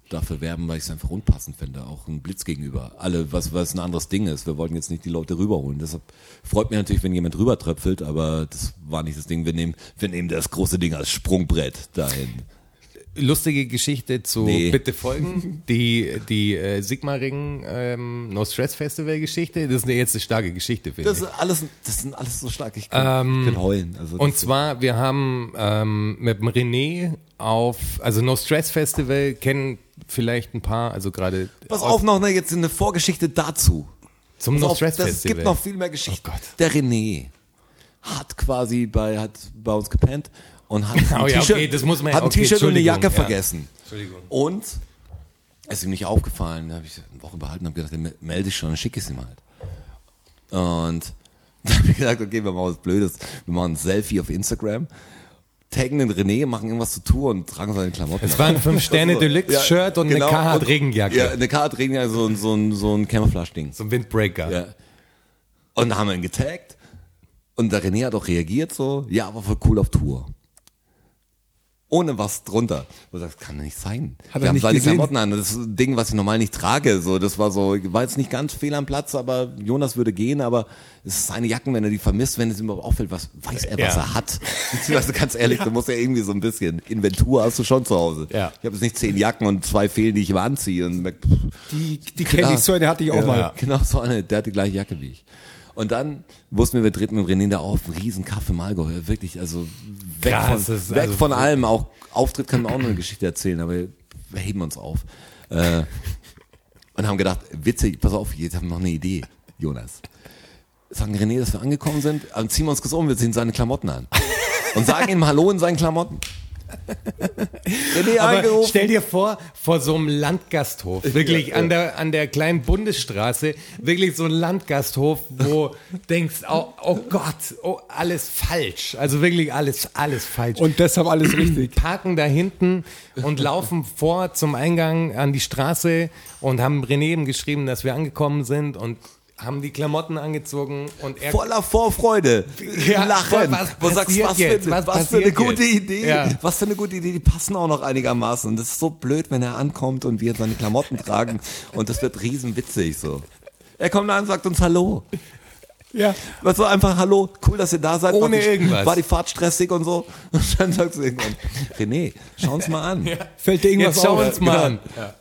dafür werben, weil ich es einfach unpassend finde, auch ein Blitz gegenüber. Alle, was, was ein anderes Ding ist. Wir wollten jetzt nicht die Leute rüberholen. Deshalb freut mich natürlich, wenn jemand rübertröpfelt, aber das war nicht das Ding. Wir nehmen, wir nehmen das große Ding als Sprungbrett dahin. Lustige Geschichte zu Nee. Bitte folgen. Die, die äh, Sigmaringen ähm, No Stress Festival Geschichte. Das ist eine jetzt eine starke Geschichte, finde Das ich. ist alles, das sind alles so stark. Ich kann, ich kann heulen. Also Und zwar, wir haben ähm, mit dem René auf, also No Stress Festival kennen vielleicht ein paar, also gerade Pass auf noch ne, jetzt eine Vorgeschichte dazu. zum Pass No auf, Stress Festival. Es gibt noch viel mehr Geschichten. Oh Gott. Der René hat quasi bei, hat bei uns gepennt und hat ein Oh ja, T-Shirt okay, ein okay, und eine Jacke ja. vergessen. Und es ist ihm nicht aufgefallen. Da habe ich eine Woche behalten und habe gedacht, melde ich schon, dann schicke ich es ihm halt. Und dann habe ich gesagt, okay, wir machen was Blödes. Wir machen ein Selfie auf Instagram, taggen den René, machen irgendwas zu Tour und tragen seine Klamotten. Es war ein 5-Sterne-Deluxe-Shirt und eine genau. Carhartt-Regenjacke. Ja, eine Carhartt-Regenjacke, so, ein- so ein, so ein Camouflage-Ding. So ein Windbreaker. Ja. Und dann haben wir ihn getaggt. Und der René hat auch reagiert so, ja, aber voll cool auf Tour. Ohne was drunter. Und das kann nicht sein. Hat wir haben nicht seine gesehen? Klamotten an. Das ist ein Ding, was ich normal nicht trage. So, das war so, war jetzt nicht ganz fehl am Platz, aber Jonas würde gehen, aber es ist seine Jacken, wenn er die vermisst, wenn es ihm überhaupt auffällt, was weiß er, was Ja. er hat. Beziehungsweise ganz ehrlich, du musst ja irgendwie so ein bisschen Inventur hast du schon zu Hause. Ja. Ich habe jetzt nicht zehn Jacken und zwei fehlen, die ich immer anziehe. Und Die, die kenne ich, so eine hatte ich auch ja, mal. Genau, so eine, der hat die gleiche Jacke wie ich. Und dann wussten wir, wir treten mit René da auf, ein riesen Kaff im Allgäu, wirklich, also weg, Krass, von, weg also- von allem, auch Auftritt können wir auch noch eine Geschichte erzählen, aber wir heben uns auf. Äh, und haben gedacht, witzig, pass auf, jetzt haben wir noch eine Idee, Jonas. Sagen René, dass wir angekommen sind, dann ziehen wir uns kurz um, wir ziehen seine Klamotten an. Und sagen ihm Hallo in seinen Klamotten. René Aber angerufen. stell dir vor, vor so einem Landgasthof, wirklich Ja, an der an der kleinen Bundesstraße, wirklich so ein Landgasthof, wo denkst, oh, oh Gott, oh, alles falsch. Also wirklich alles, alles falsch. Und deshalb alles richtig. parken da hinten und laufen vor zum Eingang an die Straße und haben René eben geschrieben, dass wir angekommen sind und haben die Klamotten angezogen und er voller Vorfreude, Ja, lachen, was du sagst, was, jetzt? für, Was was, für eine passiert gute jetzt? Idee, Ja. was für eine gute Idee, die passen auch noch einigermaßen und das ist so blöd, wenn er ankommt und wir seine Klamotten tragen und das wird riesenwitzig so. Er kommt an und sagt uns Hallo. Ja. Was so einfach Hallo, cool, dass ihr da seid. Ohne war die, irgendwas. War die Fahrt stressig und so. Und dann sagst du irgendwann, René, schau uns mal an. Fällt dir irgendwas jetzt schau auf? uns mal Genau. an.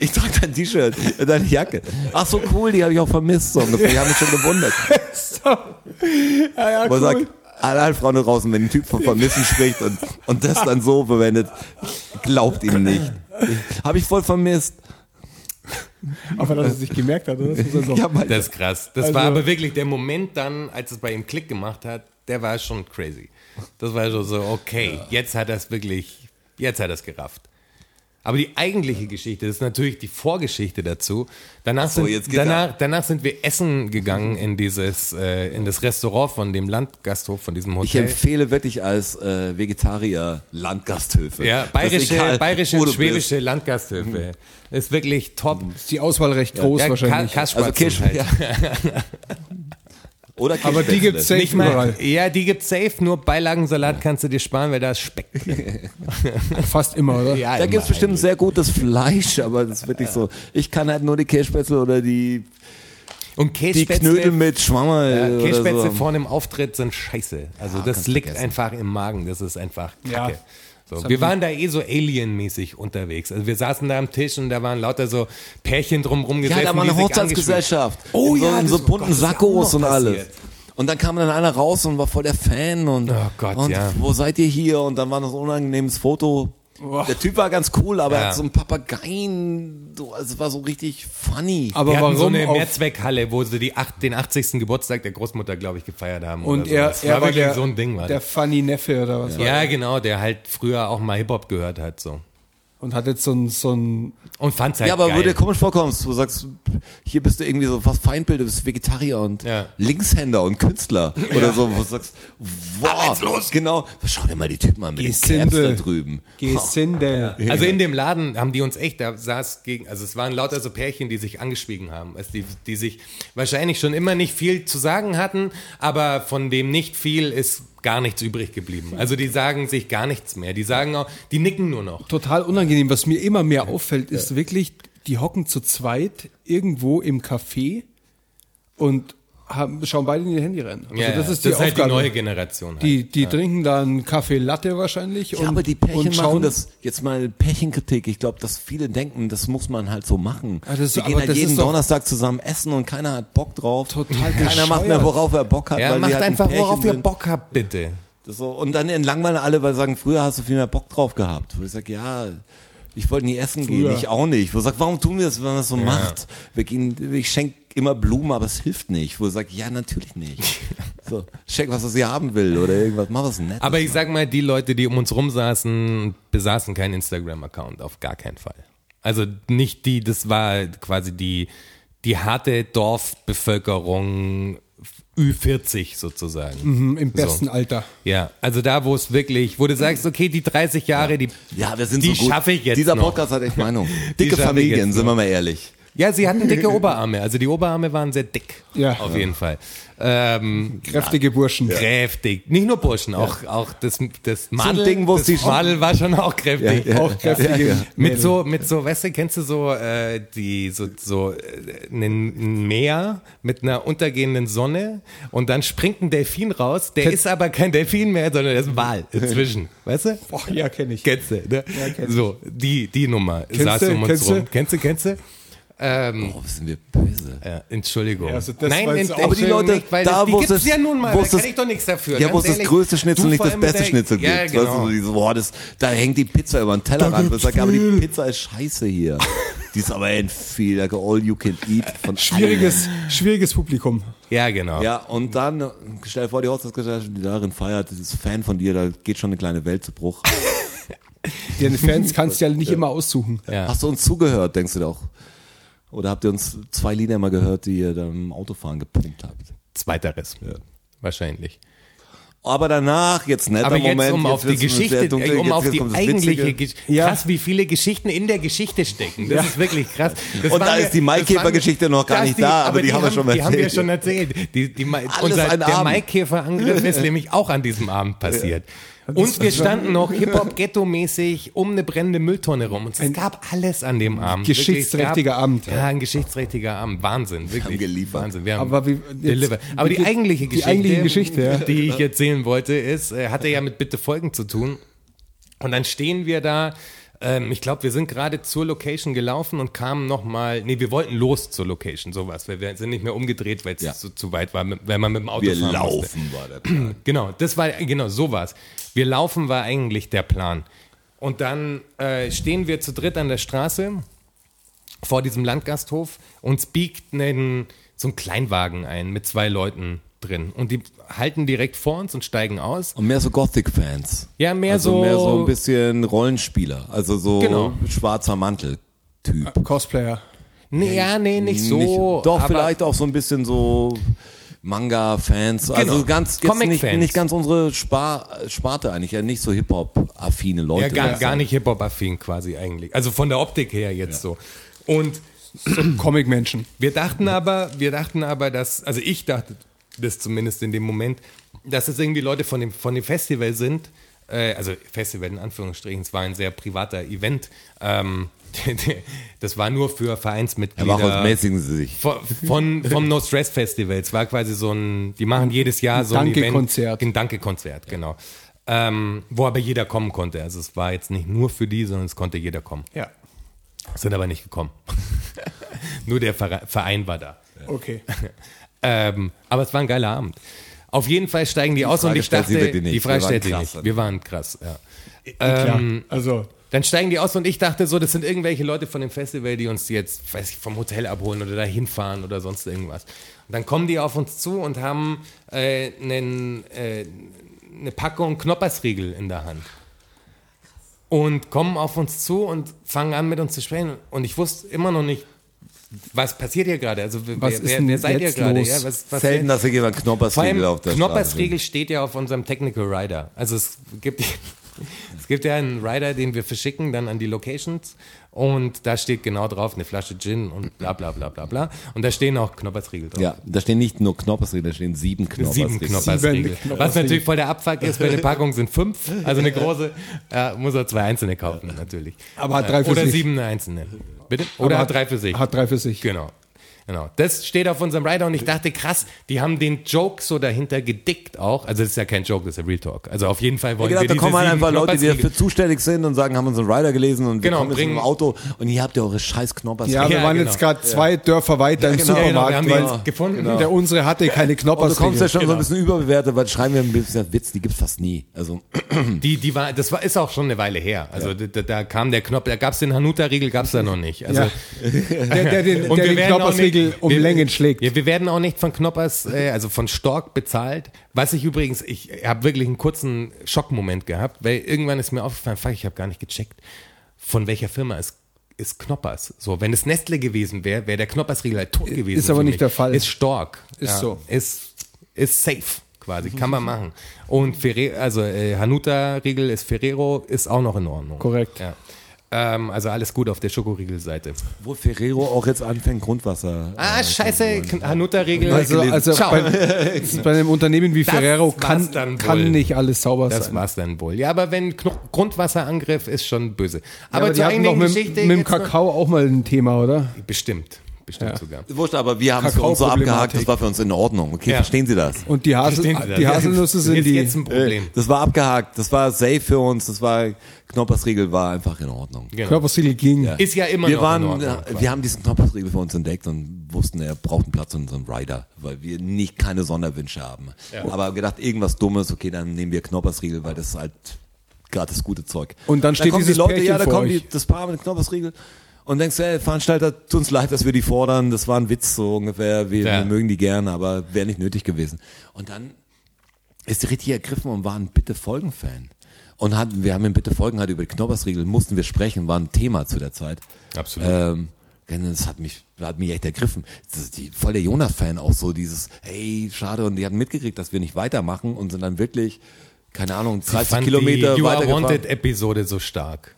Ich trage dein T-Shirt, deine Jacke. Ach so cool, die habe ich auch vermisst so ungefähr. Die haben mich schon gewundert. Ja, ja, Wo er cool. sagt, alle Frauen da draußen, wenn ein Typ von Vermissen spricht und, und das dann so verwendet, glaubt ihm nicht. Habe ich voll vermisst. Aber dass er sich gemerkt hat, oder? Das er so. Ich hab halt, Das ist krass. Das Also- war aber wirklich der Moment dann, als es bei ihm Klick gemacht hat, der war schon crazy. Das war schon so, okay, jetzt hat er es wirklich, jetzt hat er es gerafft. Aber die eigentliche Geschichte, das ist natürlich die Vorgeschichte dazu. Danach, so, sind, danach, danach sind wir essen gegangen in dieses, äh, in das Restaurant von dem Landgasthof, von diesem ich Hotel. empfehle wirklich als äh, Vegetarier Landgasthöfe. Ja, bayerische, egal, bayerische und schwäbische Landgasthöfe. Ist wirklich top. Ist die Auswahl recht groß Ja, wahrscheinlich. Ka- bist. Kasperl Also Kirsch, halt. ja. Oder Aber die gibt's safe Nicht mal, überall. ja, die gibt's safe, nur Beilagensalat kannst du dir sparen, weil da ist Speck drin. Fast immer, oder? Ja, Da immer gibt's bestimmt eigentlich. sehr gutes Fleisch, aber das ist wirklich so. Ich kann halt nur die Kirschspätzle oder die, Und die Kässpätzle, Knödel mit ja, Schwammerl oder Kässpätzle so. vor einem Auftritt sind scheiße. Also Ja, das kannst du liegt vergessen. einfach im Magen, das ist einfach Ja. So, wir waren da eh so Alien-mäßig unterwegs. Also wir saßen da am Tisch und da waren lauter so Pärchen drumrum gesessen. Ja, da war eine Hochzeitsgesellschaft. Oh in so, ja, in so oh bunten ja Sackos und noch alles. passiert. Und dann kam dann einer raus und war voll der Fan und, Oh Gott, und ja. wo seid ihr hier? Und dann war das ein unangenehmes Foto. Der Typ war ganz cool, aber er Ja. hat so einen Papageien, so, also es war so richtig funny. Aber Wir hatten so warum eine Mehrzweckhalle, wo sie die acht, den 80. Geburtstag der Großmutter, glaube ich, gefeiert haben. und oder so. er, das er war war wirklich der, so ein Ding. War der funny Neffe oder was? war ja, er? genau, der halt früher auch mal Hip-Hop gehört hat. so Und hat jetzt so ein, so ein Und fand's halt ja, aber geil. wo dir komisch vorkommst, du sagst, hier bist du irgendwie so fast Feindbild, du bist Vegetarier und Ja. Linkshänder und Künstler oder so, wo du sagst, wow, genau, schau dir mal die Typen an mit den Caps da drüben. Gesindel. Also in dem Laden haben die uns echt, da saß gegen, also es waren lauter so Pärchen, die sich angeschwiegen haben, also die, die sich wahrscheinlich schon immer nicht viel zu sagen hatten, aber von dem nicht viel ist gar nichts übrig geblieben. Also die sagen sich gar nichts mehr. Die sagen auch, die nicken nur noch. Total unangenehm. Was mir immer mehr auffällt, ist wirklich, die hocken zu zweit irgendwo im Café und haben, schauen beide in ihr Handy rein. Also Ja, das ja, ist die das ist halt die neue Generation. Halt. Die, die trinken dann Kaffee Latte wahrscheinlich und, Ja, aber die Pärchen und schauen machen das, jetzt mal Pärchenkritik, ich glaube, dass viele denken, das muss man halt so machen. Ah, das- Wir gehen halt das jeden Donnerstag zusammen essen und keiner hat Bock drauf. Total Keiner macht mehr, worauf er Bock hat, ja, weil macht die halt ein einfach, worauf ihr. Bock habt, bitte. So, und dann entlangweilen alle, weil sie sagen, früher hast du viel mehr Bock drauf gehabt. Wo ich sage, ja, ich wollte nie essen gehen, Früher. ich auch nicht. Wo ich sage, warum tun wir das, wenn man das so macht? Wir gehen, ich schenke immer Blumen, aber es hilft nicht. Wo ich sage, ja, natürlich nicht. so, schenk was, was sie haben will oder irgendwas, mach was Nettes. Aber ich sag mal, die Leute, die um uns rum saßen, besaßen keinen Instagram-Account, auf gar keinen Fall. Also nicht die, das war quasi die, die harte Dorfbevölkerung Ü40 sozusagen. Mhm, im besten So. Alter. Ja, also da, wo es wirklich, wo du sagst, okay, die 30 Jahre, die, Ja, wir sind die so gut. schaffe ich jetzt Dieser noch. Podcast hat echt Meinung. Dicke Familien, sind wir mal ehrlich. Ja, sie hatten dicke Oberarme. Also die Oberarme waren sehr dick. Ja. Auf jeden Fall. Ähm, Kräftige Burschen. Kräftig. Nicht nur Burschen, auch, auch das, das Madel. Ding, wo die- Madel war schon auch kräftig. Ja, ja. Auch kräftige Ja, ja. Mit so, mit so, weißt du, kennst du so, äh, die, so, so, äh, ein Meer mit einer untergehenden Sonne und dann springt ein Delfin raus, der ist aber kein Delfin mehr, sondern der ist ein Wal inzwischen. Weißt du? Boah, ja, kenne ich. Kennst du, ne? kenn so, die, die Nummer Kennst saß du, um uns kennst du? rum. Kennst du, kennst du? Ähm, Oh, sind wir böse. ja, Entschuldigung. Ja, also das Nein, ent- Aber die Leute, nicht, weil da, das, die wo es ja nun mal, da kann das- ich doch nichts dafür. Ja, wo es das größte Schnitzel Du nicht das beste Schnitzel gibt. Ja, Weißt du, genau. so diese, boah, das, da hängt die Pizza über den Tellerrand. Ich sag, aber die Pizza ist scheiße hier. Die ist aber ein viel, like all you can eat von Schwieriges, schwieriges Publikum. Ja, genau. Ja, und dann, stell dir vor, die Hochzeitsgesellschaft, die darin feiert, das ist Fan von dir, da geht schon eine kleine Welt zu Bruch. Deine Fans kannst du ja nicht immer aussuchen. Ja. Hast du uns zugehört, denkst du doch? Oder habt ihr uns zwei Lieder mal gehört, die ihr dann im Autofahren gepumpt habt? Zweiteres. Wahrscheinlich. Aber danach, jetzt netter Aber jetzt, Moment. um jetzt auf die Geschichte, dunkel, um jetzt auf die eigentliche. Geschichte. Ja. Krass, wie viele Geschichten in der Geschichte stecken. Das ist wirklich krass. Das Und da wir- ist die Maikäfer-Geschichte noch gar nicht da, aber die haben wir schon Die haben wir erzählt. schon erzählt. Die, die, Alles unser, der. Maikäfer-Angriff ist nämlich auch an diesem Abend passiert. Und wir standen noch Hip-Hop-Ghetto-mäßig um eine brennende Mülltonne rum. Und es gab alles an dem Abend. Geschichtsträchtiger gab, Abend. Ja, ein geschichtsträchtiger Abend. Wahnsinn, wirklich. geliefert. Wahnsinn. Wir haben Aber wie- jetzt-. Aber die die- eigentliche die Geschichte, eigentliche Geschichte, ja. die ich erzählen wollte, ist, äh, hatte ja mit Bitte Folgen zu tun. Und dann stehen wir da. Ähm, ich glaube, wir sind gerade zur Location gelaufen und kamen nochmal. Nee, wir wollten los zur Location, sowas. Wir, wir sind nicht mehr umgedreht, weil es Ja. zu, zu weit war, wenn man mit dem Auto Wir fahren musste. laufen, war der Plan. Genau, das war genau sowas. Wir laufen war eigentlich der Plan. Und dann äh, stehen wir zu dritt an der Straße vor diesem Landgasthof und biegt einen, so ein Kleinwagen ein mit zwei Leuten drin. Und die halten direkt vor uns und steigen aus. Und mehr so Gothic-Fans. Ja, mehr also so. mehr so ein bisschen Rollenspieler. Also so Genau. schwarzer Mantel-Typ. Cosplayer. Nee, ja, nee, nicht so. Nicht, doch, aber vielleicht auch so ein bisschen so Manga-Fans. Also Genau. ganz jetzt nicht, nicht ganz unsere Spar Sparte eigentlich. Ja, nicht so Hip-Hop-affine Leute. Ja, gar, Also, gar nicht Hip-Hop-affin quasi eigentlich. Also von der Optik her jetzt so. Und Comic-Menschen. Wir dachten aber, wir dachten aber, dass, also ich dachte, das zumindest in dem Moment, dass es irgendwie Leute von dem, von dem Festival sind, äh, also Festival in Anführungsstrichen, es war ein sehr privater Event. Ähm, das war nur für Vereinsmitglieder. Aber auch mäßigen sie sich. Von, von, vom No Stress Festival. Es war quasi so ein, die machen jedes Jahr so ein Event. Danke-Konzert. Ein Danke-Konzert, genau. Ähm, wo aber jeder kommen konnte. Also es war jetzt nicht nur für die, sondern es konnte jeder kommen. Ja. Sind aber nicht gekommen. nur der Vere- Verein war da. Okay. Ähm, aber es war ein geiler Abend. Auf jeden Fall steigen die, aus und Frage ich stellt dachte, nicht. die Frage Wir waren stellt sie krass. nicht. Wir waren krass, ja. Klar. Ähm, Also, Dann steigen die aus und ich dachte so, das sind irgendwelche Leute von dem Festival, die uns jetzt, weiß ich, vom Hotel abholen oder dahin fahren oder sonst irgendwas. Und dann kommen die auf uns zu und haben äh, einen, äh, eine Packung Knoppersriegel in der Hand. Und kommen auf uns zu und fangen an mit uns zu sprechen. Und ich wusste immer noch nicht, was passiert hier gerade. Also wer, Was ist wer, denn wer seid ihr jetzt gerade? Ja, was, was Selten, dass hier jemand allem auf der Knoppersriegel steht ja auf unserem Technical Rider. Also es gibt, es gibt ja einen Rider, den wir verschicken dann an die Locations und da steht genau drauf eine Flasche Gin und bla bla bla bla bla. Und da stehen auch Knoppersriegel drauf. Ja, da stehen nicht nur Knoppersriegel, da stehen sieben Knoppersriegel. Sieben Knoppersriegel. Sieben Was natürlich voll der Abfuck ist, weil eine Packung sind fünf, also eine große, ja, muss er zwei einzelne kaufen, natürlich. Aber hat drei für Oder sieben einzelne. Bitte? Oder hat drei für sich. Hat drei für sich. Genau. Genau. Das steht auf unserem Rider und ich dachte, krass, die haben den Joke so dahinter gedickt auch. Also das ist ja kein Joke, das ist ja Real Talk. Also auf jeden Fall Ich wollen gedacht, wir da diese kommen halt einfach Leute, die dafür zuständig sind und sagen, haben unseren Rider gelesen und wir Genau, kommen jetzt bringen- im Auto und hier habt ihr eure scheiß Knoppersriegel. Ja, wir Ja, waren genau. jetzt gerade zwei Dörfer weiter im genau. Ja, genau, wir Supermarkt, haben weil jetzt gefunden. der unsere hatte keine Und du kommst ja schon so ein bisschen überbewertet, weil schreiben wir ein bisschen Witz, die gibt's fast nie. Also Die, die war, das war, ist auch schon eine Weile her. Also da, da kam der Knopf, da gab es den Hanuta-Riegel, gab es da noch nicht. Also, Ja. Der, der den, Und der wir den werden auch Knoppersriegel nicht- um wir- Längen schlägt. Ja, wir werden auch nicht von Knoppers, äh, also von Stork bezahlt. Was ich übrigens, ich habe wirklich einen kurzen Schockmoment gehabt, weil irgendwann ist mir aufgefallen, fuck, ich habe gar nicht gecheckt, von welcher Firma ist, ist Knoppers. So, wenn es Nestle gewesen wäre, wäre der Knoppersriegel halt tot gewesen. Ist aber nicht mich. der Fall. Ist Stork. Ist so. Ist, ist safe. Quasi, kann man machen. Und Ferre also äh, Hanuta-Riegel ist Ferrero, ist auch noch in Ordnung. Korrekt. Ja. Ähm, also alles gut auf der Schokoriegel-Seite. wo Ferrero auch jetzt anfängt, Grundwasser. Ah, scheiße, Hanuta-Riegel. Also, also bei, bei einem Unternehmen wie Das Ferrero kann, kann nicht alles sauber Das sein. war's dann wohl. Ja, aber wenn Kno Grundwasserangriff ist schon böse. Ja, Aber, aber die hatten doch mit, Geschichte mit dem noch- Kakao auch mal ein Thema, oder? Bestimmt. Bestimmt Ja. sogar. Wurscht, aber wir haben es für uns so abgehakt, das war für uns in Ordnung. Okay, Ja. verstehen Sie das? Und die, Hasel, die Haselnüsse sind jetzt, die. jetzt ein Problem. Das war abgehakt, das war safe für uns, das war Knoppersriegel war einfach in Ordnung. Genau. Körpersiegel ging. Ist ja immer wir noch waren, in Ordnung. wir haben diesen Knoppersriegel für uns entdeckt und wussten, er braucht einen Platz in unserem Rider, weil wir nicht keine Sonderwünsche haben. Aber gedacht, irgendwas Dummes, okay, dann nehmen wir Knoppersriegel, weil das ist halt gerade das gute Zeug. Und dann steht kommen dieses die Leute, Pärchen ja, da kommen die, das Paar mit Knoppersriegel und denkst, ey, Veranstalter, tut uns leid, dass wir die fordern, das war ein Witz so ungefähr, wir, Ja. wir mögen die gerne, aber wäre nicht nötig gewesen. Und dann ist die richtig ergriffen und war ein Bitte-Folgen-Fan. Und hatten, wir haben im Bitte-Folgen halt über die Knoppersriegel, mussten wir sprechen, war ein Thema zu der Zeit. Absolut. Ähm, das hat mich, hat mich echt ergriffen. Das ist die, voll der Jonas-Fan auch so, dieses, hey, schade, und die hatten mitgekriegt, dass wir nicht weitermachen und sind dann wirklich, keine Ahnung, 30 fand Kilometer die You Are weitergefahren. Wanted Episode so stark.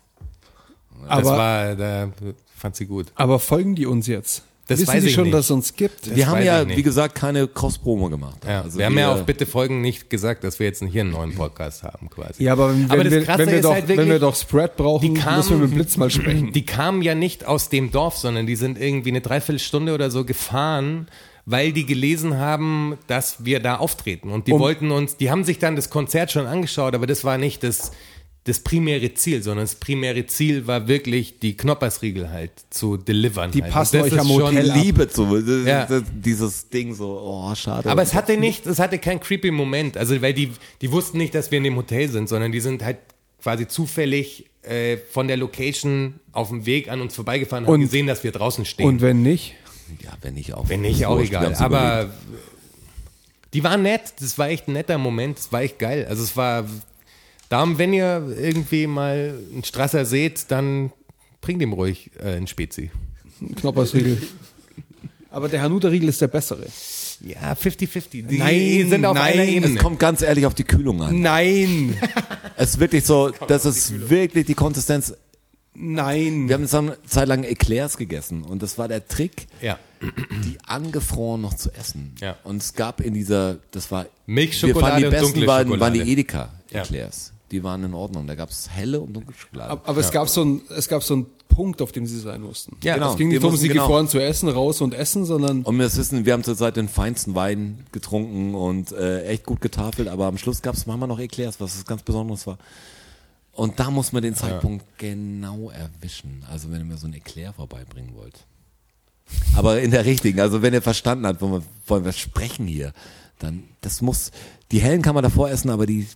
Das Aber, war, da fand sie gut. aber folgen die uns jetzt? Das Wissen weiß ich schon, nicht. dass es uns gibt? Wir haben ja, wie gesagt, keine Cross-Promo gemacht. Ja, Also wir haben ja auch bitte Folgen nicht gesagt, dass wir jetzt hier einen neuen Podcast haben, quasi. Ja, aber wenn, Aber wenn, das wir, Krasse wenn, wir ist doch, halt wenn wir wirklich, doch Spread brauchen, die kamen- müssen wir mit dem Blitz mal sprechen. Die kamen ja nicht aus dem Dorf, sondern die sind irgendwie eine Dreiviertelstunde oder so gefahren, weil die gelesen haben, dass wir da auftreten. Und die Um- wollten uns, die haben sich dann das Konzert schon angeschaut, aber das war nicht das, das primäre Ziel, sondern das primäre Ziel war wirklich, die Knoppersriegel halt zu delivern. Die halt. passen euch am Hotel. Liebe zu, Ja. dieses Ding so, oh, schade. Aber es hatte nicht, es hatte keinen creepy Moment. Also, weil die, die wussten nicht, dass wir in dem Hotel sind, sondern die sind halt quasi zufällig äh, von der Location auf dem Weg an uns vorbeigefahren und haben Und- gesehen, dass wir draußen stehen. Und wenn nicht? ja, wenn nicht auch. Wenn nicht, auch egal. Aber überlebt. die waren nett. Das war echt ein netter Moment. Das war echt geil. Also es war, darum, wenn ihr irgendwie mal einen Strasser seht, dann bringt ihm ruhig äh, einen Spezi. Knoppersriegel. Aber der Hanuta-Riegel ist der bessere. Ja, 50-50. Die Nein, sind auf nein. einer es Ebene. kommt ganz ehrlich auf die Kühlung an. Nein! Es ist wirklich so, das ist wirklich die Konsistenz. Nein! Wir haben jetzt eine Zeit lang Eclairs gegessen und das war der Trick. Ja. die angefroren noch zu essen. Ja. Und es gab in dieser, das war Milchschokolade wir fanden die und besten waren, waren die Edeka Ja. Eclairs. Die waren in Ordnung. Da gab es helle und dunkle Schokolade. Aber, aber es gab so ein, es gab so einen Punkt, auf dem sie sein mussten. Ja, genau. Es ging nicht darum, sie genau- gefroren zu essen, raus und essen, sondern Und wir wissen, wir haben zurzeit den feinsten Wein getrunken und äh, echt gut getafelt, aber am Schluss gab es manchmal noch Eclairs, was was ganz Besonderes war. Und da muss man den Zeitpunkt genau erwischen. Also wenn ihr mir so ein Eclair vorbeibringen wollt. Aber in der richtigen, also wenn ihr verstanden habt, wo wir, wollen wir sprechen hier, dann, das muss, die hellen kann man davor essen, aber die,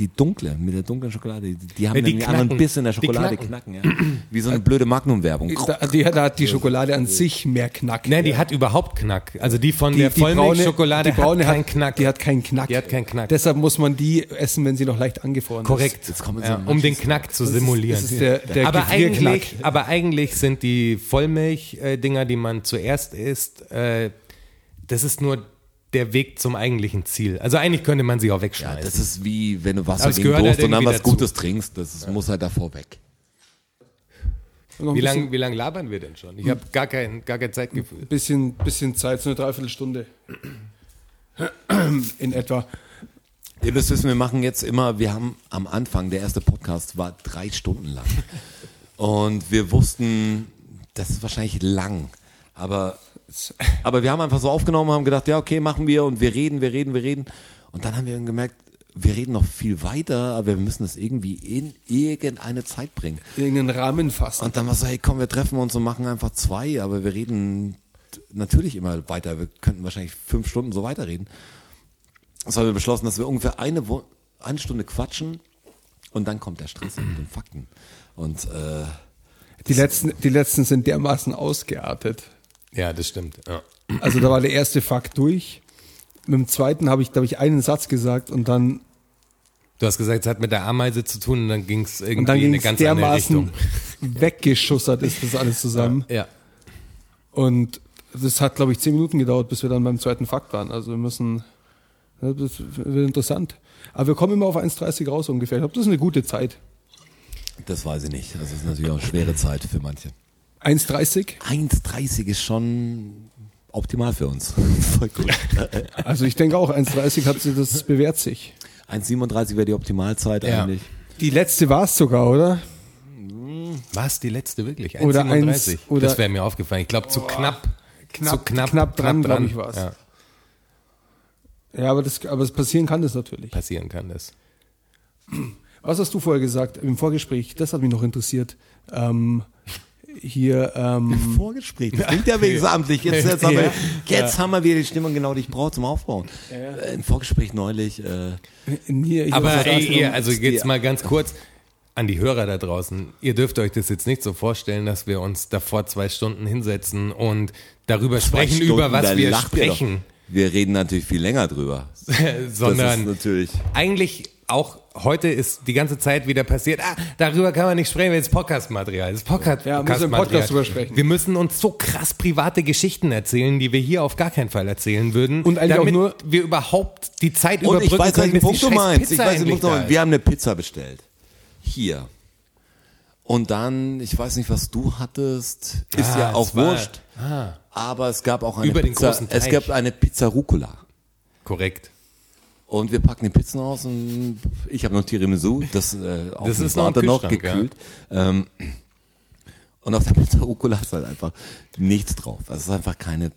die dunkle, mit der dunklen Schokolade, die, die haben Ja, die einen anderen knacken. Biss in der Die Schokolade, knacken. knacken, ja. Wie so eine blöde Magnum-Werbung. da, die, da hat die Schokolade an sich mehr Knack. Ne, die hat überhaupt Knack. Also die von die, der die braune, Vollmilchschokolade die braune hat keinen hat, Knack. Die hat keinen Knack. Die hat keinen Knack. Deshalb muss man die essen, wenn sie noch leicht angefroren Korrekt. Kommen so ja, um den Knack zu ist. simulieren. Das ist der, der aber, Gefrierknack. eigentlich, aber eigentlich sind die Vollmilch-Dinger, die man zuerst isst, äh, das ist nur der Weg zum eigentlichen Ziel. Also eigentlich könnte man sie auch Ja, wegschmeißen. das ist wie, wenn du Wasser gegen gehört Durst halt und dann was dazu. Gutes trinkst, das ist, muss halt davor weg. Ein wie lange wie lang labern wir denn schon? Ich habe gar kein, gar kein Zeitgefühl. bisschen, bisschen Zeit, so eine Dreiviertelstunde. In etwa. Ihr müsst wissen, wir machen jetzt immer, wir haben am Anfang, der erste Podcast war drei Stunden lang. Und wir wussten, das ist wahrscheinlich lang. Aber, aber wir haben einfach so aufgenommen, haben gedacht, ja, okay, machen wir und wir reden, wir reden, wir reden. Und dann haben wir gemerkt, wir reden noch viel weiter, aber wir müssen das irgendwie in irgendeine Zeit bringen. Irgendeinen Rahmen fassen. Und dann war so, hey, komm, wir treffen uns und machen einfach zwei, aber wir reden natürlich immer weiter. Wir könnten wahrscheinlich fünf Stunden so weiterreden. Das haben wir beschlossen, dass wir ungefähr eine, Wo eine Stunde quatschen und dann kommt der Stress mit den Fakten. Und äh, Die letzten, die letzten sind dermaßen ausgeartet. Ja, das stimmt. Ja. Also da war der erste Fakt durch. Mit dem zweiten habe ich, glaube ich, einen Satz gesagt und dann, Du hast gesagt, es hat mit der Ameise zu tun und dann ging es und irgendwie dann in ging eine ganz andere dermaßen Richtung. weggeschussert ist das alles zusammen. Ja. Und das hat, glaube ich, zehn Minuten gedauert, bis wir dann beim zweiten Fakt waren. Also wir müssen, ja, das wird interessant. Aber wir kommen immer auf 1,30 raus ungefähr. Ich glaube, das ist eine gute Zeit. das weiß ich nicht. Also das ist natürlich auch eine schwere Zeit für manche. 1,30? 1,30 ist schon optimal für uns. Voll gut. Also ich denke auch, 1,30 hat sie, das bewährt sich. 1,37 wäre die Optimalzeit Ja. eigentlich. Die letzte war es sogar, oder? War es die letzte wirklich? Oder 1,37? eins- oder- das wäre mir aufgefallen. Ich glaube, zu knapp. Knapp- zu knapp, knapp dran, glaub ich, war's. Ja, Ja, aber das, aber es passieren kann das natürlich. passieren kann das. Was hast du vorher gesagt im Vorgespräch? Das hat mich noch interessiert. Ähm, hier, ähm, Vorgespräch. Das klingt ja wenigstens amtlich. Jetzt, jetzt, haben, wir, jetzt haben wir wieder die Stimmung genau, die ich brauche zum Aufbauen. Äh, Im Vorgespräch neulich. Äh, hier, ich Aber ey, ihr, also jetzt mal ganz kurz an die Hörer da draußen. Ihr dürft euch das jetzt nicht so vorstellen, dass wir uns davor zwei Stunden hinsetzen und darüber sprechen, Stunden, über was wir sprechen, Wir reden natürlich viel länger drüber. sondern das ist natürlich. eigentlich auch heute ist die ganze Zeit wieder passiert, ah, darüber kann man nicht sprechen, das ist Podcast-Material. Ist Podcast Ja, müssen wir Podcast drüber sprechen. Wir müssen uns so krass private Geschichten erzählen, die wir hier auf gar keinen Fall erzählen würden. Und eigentlich auch damit nur- wir überhaupt die Zeit Und ich überbrücken weiß, können, welchen bis die Punkt du meinst. Pizza Ich weiß, Punkt da ist. Wir haben eine Pizza bestellt. Hier. Und dann, ich weiß nicht, was du hattest, ist Ah, ja es auch wurscht. Aber es gab auch eine Über Pizza, es gab eine Pizza Rucola. Korrekt. Und wir packen die Pizzen aus und ich habe noch Tiramisu, das, äh, auf Das dem ist noch noch Kühlschrank, ja. gekühlt. Ähm, und auf der Pizza Rucola ist halt einfach nichts drauf. Also es ist einfach keine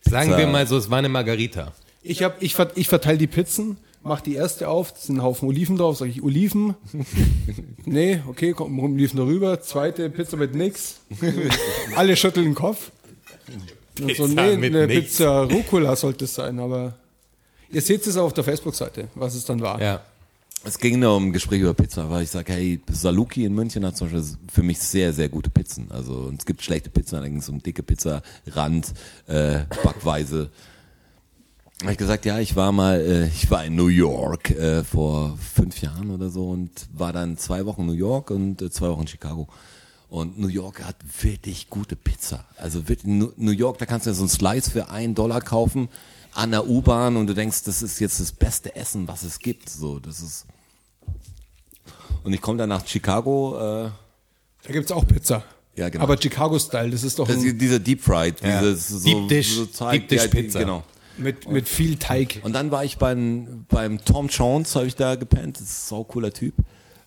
Sagen Pizza. wir mal so, es war eine Margarita. Ich, hab, ich, ver- ich verteile die Pizzen, mach die erste auf, da sind ein Haufen Oliven drauf, sage ich Oliven. nee, okay, kommt Oliven darüber. Zweite Pizza mit nix. Alle schütteln den Kopf. Und so, nee, mit eine nix. Pizza Rucola sollte es sein, aber ihr seht es auf der Facebook-Seite, was es dann war. Ja. Es ging nur um ein Gespräch über Pizza, weil ich sage, hey, Saluki in München hat zum Beispiel für mich sehr, sehr gute Pizzen. Also es gibt schlechte Pizzen, da ging es um dicke Pizza, Rand, äh, Backweise. Habe ich gesagt, ja, ich war mal, äh, ich war in New York äh, vor fünf Jahren oder so und war dann zwei Wochen in New York und äh, zwei Wochen in Chicago. Und New York hat wirklich gute Pizza. Also wirklich, New York, da kannst du ja so einen Slice für einen Dollar kaufen an der U-Bahn und du denkst, das ist jetzt das beste Essen, was es gibt. So, das ist. Und ich komme dann nach Chicago. Äh, Da gibt's auch Pizza. Ja, genau. Aber Chicago-Style, das ist doch das ist dieser Deep Fried, Ja. dieses so, Deep Dish- so Teig, Deep Dish ja, Pizza. Genau. mit, mit viel Teig. Und dann war ich beim, beim Tom Jones, habe ich da gepennt. Das ist ein sau cooler Typ.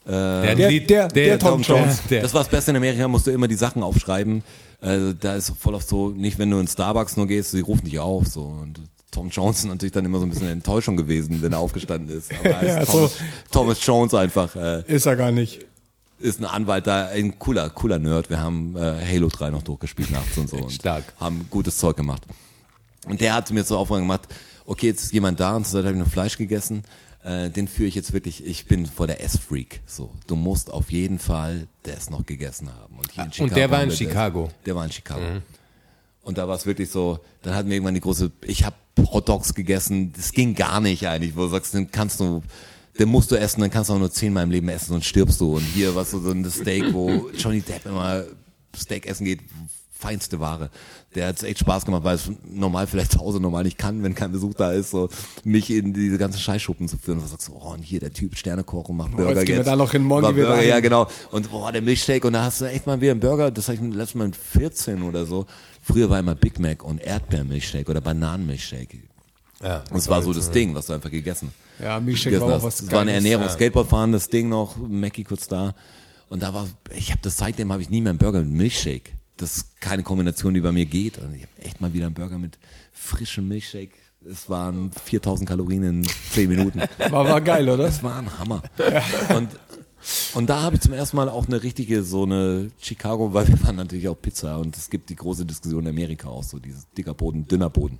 Der, Der- Lied- der- der Tom Jones. Der, Das war das Beste in Amerika, musst du immer die Sachen aufschreiben. Also da ist voll oft so, nicht wenn du in Starbucks nur gehst, sie rufen dich auf. so Und Tom Jones ist natürlich dann immer so ein bisschen eine Enttäuschung gewesen, wenn er aufgestanden ist. Aber er Ja, so. Thomas, Thomas Jones einfach. Äh, Ist er gar nicht. ist ein Anwalt da, ein cooler, cooler Nerd. Wir haben äh, Halo 3 noch durchgespielt nachts und so und Stark. haben gutes Zeug gemacht. Und der hat mir so Aufwand gemacht, okay, jetzt ist jemand da und so habe ich noch Fleisch gegessen. Äh, den führe ich jetzt wirklich, ich bin vor der S-Freak. So, du musst auf jeden Fall das noch gegessen haben. Und, hier in und der war in wir das. Chicago. Der war in Chicago. Und da war es wirklich so, dann hatten wir irgendwann die große, ich habe Hotdogs gegessen, das ging gar nicht eigentlich, wo du sagst, den kannst du, den musst du essen, dann kannst du auch nur zehnmal im Leben essen, sonst stirbst du. Und hier war so ein Steak, wo Johnny Depp immer Steak essen geht, feinste Ware. Der hat echt Spaß gemacht, weil es normal vielleicht zu Hause normal nicht kann, wenn kein Besuch da ist, so mich in diese ganzen Scheißschuppen zu führen. Und du sagst, so, oh, und hier der Typ Sternekoch und macht Burger jetzt gehen wir da noch hin, morgen gehen wir Burger. Ja, genau. Und boah, der Milchshake und da hast du echt mal wieder einen Burger, das habe ich letztes Mal mit 14 oder so. Früher war immer Big Mac und Erdbeermilchshake oder Bananenmilchshake. ja, Und es war so das Ding, was du einfach gegessen Ja, Milchshake war auch hast. was Es war eine. Ernährung, Skateboardfahren, das Ding noch, Mackie kurz da. Und da war, ich habe das seitdem habe ich nie mehr einen Burger mit Milchshake. Das ist keine Kombination, die bei mir geht. Und ich habe echt mal wieder einen Burger mit frischem Milchshake. Es waren 4000 Kalorien in 10 Minuten. War, war geil, oder? Das war ein Hammer. Und, und da habe ich zum ersten Mal auch eine richtige, so eine Chicago, weil wir waren natürlich auch Pizza und es gibt die große Diskussion in Amerika auch so, dieses dicker Boden, dünner Boden.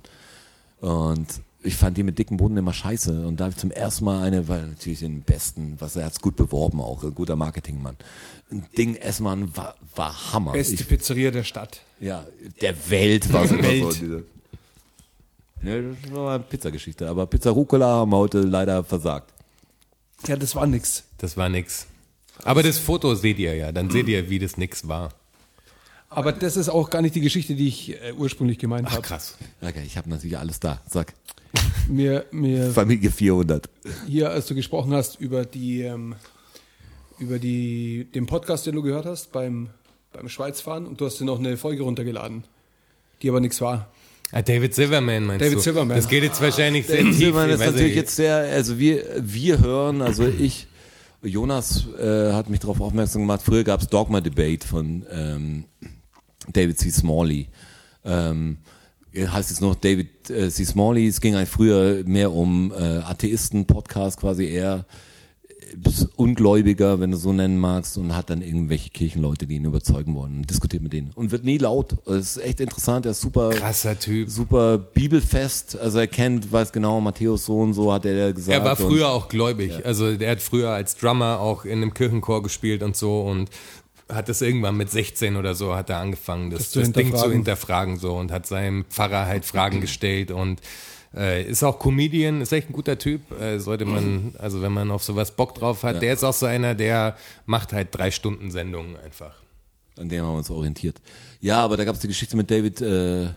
Und ich fand die mit dicken Boden immer scheiße. Und da habe ich zum ersten Mal eine, weil natürlich den besten, was er hat's gut beworben auch, ein guter Marketingmann. Ein Ding Essmann war, war Hammer. Beste Ich, Pizzeria der Stadt. ja, der Welt war es immer Welt. so. Diese, ja, das war eine Pizzageschichte. Aber Pizza Rucola haben wir heute leider versagt. Ja, das war nix. das war nix. Aber das Foto seht ihr ja, dann seht ihr, wie das nix war. Aber das ist auch gar nicht die Geschichte, die ich äh, ursprünglich gemeint Ach habe. krass. Okay, ich habe natürlich alles da. Sag, Mir, mir Familie 400. hier, als du gesprochen hast über die, ähm, über die, den Podcast, den du gehört hast beim, beim Schweizfahren und du hast dir noch eine Folge runtergeladen, die aber nichts war. Ah, David Silverman meinst David du? Silverman. Das geht jetzt wahrscheinlich sehr tief. Silbermann ich ist natürlich jetzt sehr, also wir, wir hören, also ich, Jonas äh, hat mich darauf aufmerksam gemacht, früher gab's Dogma Debate von ähm, David C. Smalley. Ähm, heißt jetzt noch David äh, C. Smalley, es ging eigentlich früher mehr um äh, Atheisten-Podcast quasi eher Ungläubiger, wenn du so nennen magst, und hat dann irgendwelche Kirchenleute, die ihn überzeugen wollen und diskutiert mit denen. Und wird nie laut. Das ist echt interessant, er ist super Krasser Typ. super bibelfest, also er kennt, weiß genau, Matthäus so und so hat er gesagt. Er war früher auch gläubig. Also der hat früher als Drummer auch in einem Kirchenchor gespielt und so und hat das irgendwann mit 16 oder so hat er angefangen, das, Das zu das Ding zu hinterfragen. hinterfragen so und hat seinem Pfarrer halt Fragen gestellt und äh, ist auch Comedian, ist echt ein guter Typ. Äh, sollte man, also wenn man auf sowas Bock drauf hat, der ist auch so einer, der macht halt drei Stunden Sendungen einfach. an dem haben wir uns orientiert. Ja, aber da gab es die Geschichte mit David äh,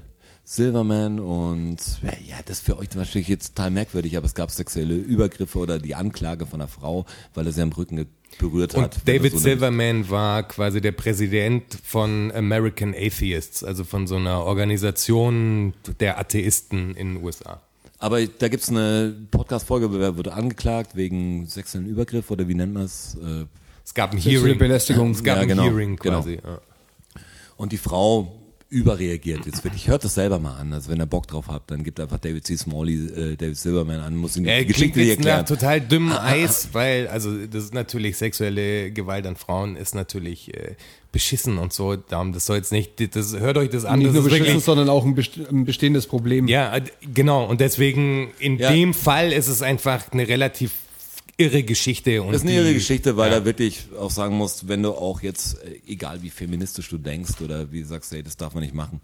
Silverman und ja, das ist für euch wahrscheinlich jetzt total merkwürdig, aber es gab sexuelle Übergriffe oder die Anklage von einer Frau, weil er sie am Rücken berührt Und hat. David so Silverman war quasi der Präsident von American Atheists, also von so einer Organisation der Atheisten in den USA. Aber da gibt's eine Podcast-Folge, wer wurde angeklagt wegen sexuellen Übergriff oder wie nennt man es? Äh, Es gab ein Hearing. Belästigung. Es gab Ja, ein genau, Hearing genau. quasi. Ja. Und die Frau überreagiert jetzt wirklich. Hört das selber mal an. Also wenn ihr Bock drauf habt, dann gibt einfach David C. Smalley, äh, David Silverman an, muss ihm die Er klingt Geschichte jetzt nach erklären. total dünnem Eis, weil, also das ist natürlich sexuelle Gewalt an Frauen ist natürlich äh, beschissen und so. Darum, das soll jetzt nicht, das hört euch das an. Nicht das nur ist beschissen, wirklich, sondern auch ein, best ein bestehendes Problem. ja, äh, genau. Und deswegen, in Ja. dem Fall ist es einfach eine relativ irre Geschichte. Und Das ist eine irre Geschichte, weil ja. er wirklich auch sagen muss, wenn du auch jetzt, äh, egal wie feministisch du denkst oder wie du sagst, hey, das darf man nicht machen.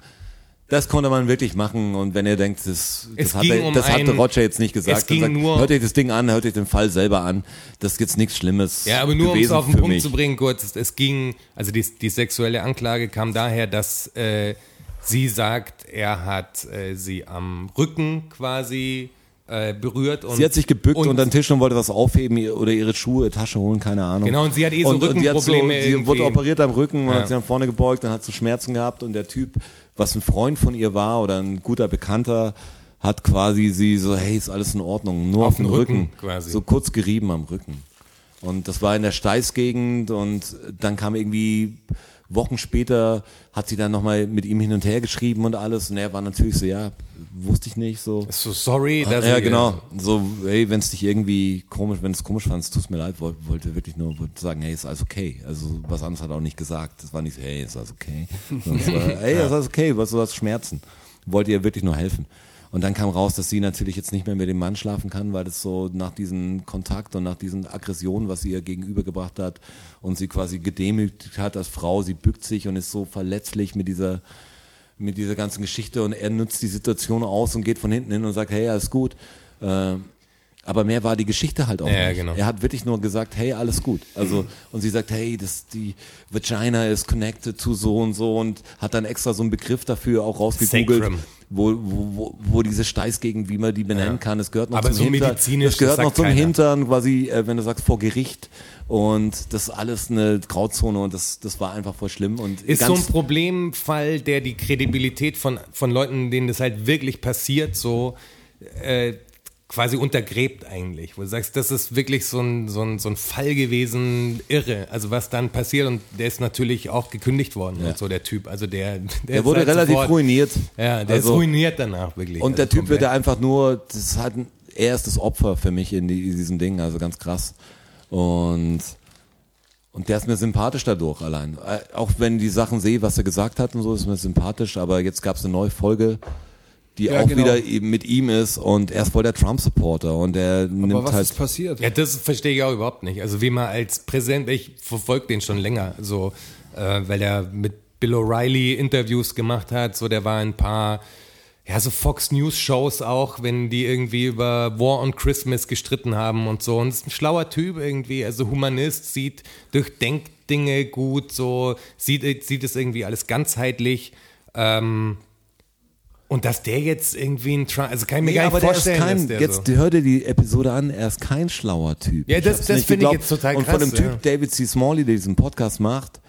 Das konnte man wirklich machen und wenn ihr denkt, das, das, hat, ging er, um das hat ein- Roger jetzt nicht gesagt, es ging sagt, nur- hört euch das Ding an, hört euch den Fall selber an, das ist jetzt nichts Schlimmes Ja, aber nur um es auf den Punkt mich. zu bringen, kurz, es, es ging, also die, die sexuelle Anklage kam daher, dass äh, sie sagt, er hat äh, sie am Rücken quasi äh, berührt. Und, Sie hat sich gebückt unter den Tisch und wollte was aufheben oder ihre Schuhe, Tasche holen, keine Ahnung. Genau, und sie hat eh so und, und die hat Rückenprobleme So, sie wurde operiert am Rücken und Ja. hat sich nach vorne gebeugt, dann hat sie Schmerzen gehabt und der Typ, was ein Freund von ihr war oder ein guter Bekannter, hat quasi sie so, hey, ist alles in Ordnung, nur auf, Auf den Rücken, Rücken quasi. so kurz gerieben am Rücken. Und das war in der Steißgegend und dann kam irgendwie Wochen später hat sie dann nochmal mit ihm hin und her geschrieben und alles und er war natürlich so, ja, wusste ich nicht, so. So sorry, dass Ja, ich- genau. So, hey, wenn es dich irgendwie komisch, wenn es komisch fandst, tut's mir leid, wollte, wollte wirklich nur wollte sagen, hey, ist alles okay. Also was anderes hat er auch nicht gesagt. Das war nicht so, hey, ist alles okay. Sondern es war, hey, ist alles okay, was du hast Schmerzen. Wollte ihr wirklich nur helfen. Und dann kam raus, dass sie natürlich jetzt nicht mehr mit dem Mann schlafen kann, weil das so nach diesem Kontakt und nach diesen Aggressionen, was sie ihr gegenübergebracht hat und sie quasi gedemütigt hat als Frau, sie bückt sich und ist so verletzlich mit dieser mit dieser ganzen Geschichte und er nutzt die Situation aus und geht von hinten hin und sagt, hey, alles gut. Äh, aber mehr war die Geschichte halt auch Ja, nicht. genau. Er hat wirklich nur gesagt, hey, alles gut. Also und sie sagt, hey, das die Vagina ist connected zu so und so und hat dann extra so einen Begriff dafür auch rausgegoogelt, Sacrum. wo, wo, wo, diese Steißgegend, wie man die benennen kann, es gehört noch Aber zum so Hintern. Das gehört noch zum keiner. Hintern, quasi, äh, wenn du sagst vor Gericht. Und das ist alles eine Grauzone und das, das war einfach voll schlimm. Und Ist so ein Problemfall, der die Kredibilität von, von Leuten, denen das halt wirklich passiert, so äh, quasi untergräbt eigentlich. Wo du sagst, das ist wirklich so ein, so, ein, so ein Fall gewesen, irre. Also was dann passiert und der ist natürlich auch gekündigt worden und so, der Typ. Also der, der, Der wurde halt relativ sofort, ruiniert. Ja, der Also- ist ruiniert danach wirklich. Und der Also Typ wird komplett. da einfach nur, das ist halt ein, er ist das Opfer für mich in, die, in diesem Ding, also ganz krass. Und, und der ist mir sympathisch dadurch allein. Äh, Auch wenn die Sachen sehe, was er gesagt hat und so, ist mir sympathisch, aber jetzt gab es eine neue Folge, die Ja, auch genau. wieder eben mit ihm ist und er ist voll der Trump-Supporter und er Aber nimmt was halt. ist passiert? Ja, das verstehe ich auch überhaupt nicht. Also wie man als Präsident, ich verfolge den schon länger, so, äh, weil er mit Bill O'Reilly Interviews gemacht hat, so der war in ein paar, ja, so Fox News Shows auch, wenn die irgendwie über War on Christmas gestritten haben und so. Und ist ein schlauer Typ irgendwie, also Humanist, sieht, durchdenkt Dinge gut, so, sieht, sieht es irgendwie alles ganzheitlich. Ähm, und dass der jetzt irgendwie ein Trump, also kann ich mir Nee, gar nicht aber der ist vorstellen, kein, der jetzt so. hör dir die Episode an, er ist kein schlauer Typ. Ja, das- das finde ich jetzt total Und von dem krass, Typ ja. David C. Smalley, der diesen Podcast macht,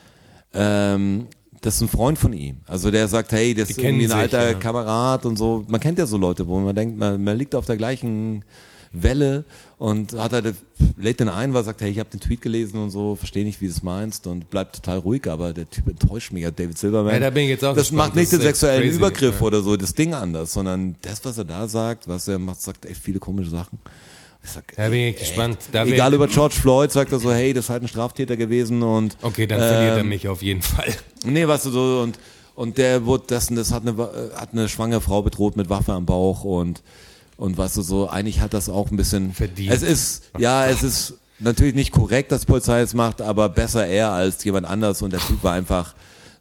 ähm, das ist ein Freund von ihm. Also der sagt, hey, das Die ist irgendwie ein sich, alter ja. Kamerad und so. Man kennt ja so Leute, wo man denkt, man, man liegt auf der gleichen Welle und hat halt, lädt den ein, weil er sagt, hey, ich habe den Tweet gelesen und so, verstehe nicht, wie du es meinst und bleibt total ruhig, aber der Typ enttäuscht mich, ja, David Silverman. Ja, da bin ich jetzt auch Das gespannt. macht nicht Das den sexuellen crazy, Übergriff ja. oder so, das Ding anders, sondern das, was er da sagt, was er macht, sagt echt viele komische Sachen. Ich sag, Da bin ich gespannt. Da Egal über George Floyd, sagt er so, hey, das ist halt ein Straftäter gewesen und Okay, dann verliert er ähm, mich auf jeden Fall. Nee, weißt du so und und der wurde das und das hat eine äh, hat eine schwangere Frau bedroht mit Waffe am Bauch und und weißt du so, eigentlich hat das auch ein bisschen Verdient. Es ist ja, es ist natürlich nicht korrekt, dass die Polizei es macht, aber besser er als jemand anders und der Typ war einfach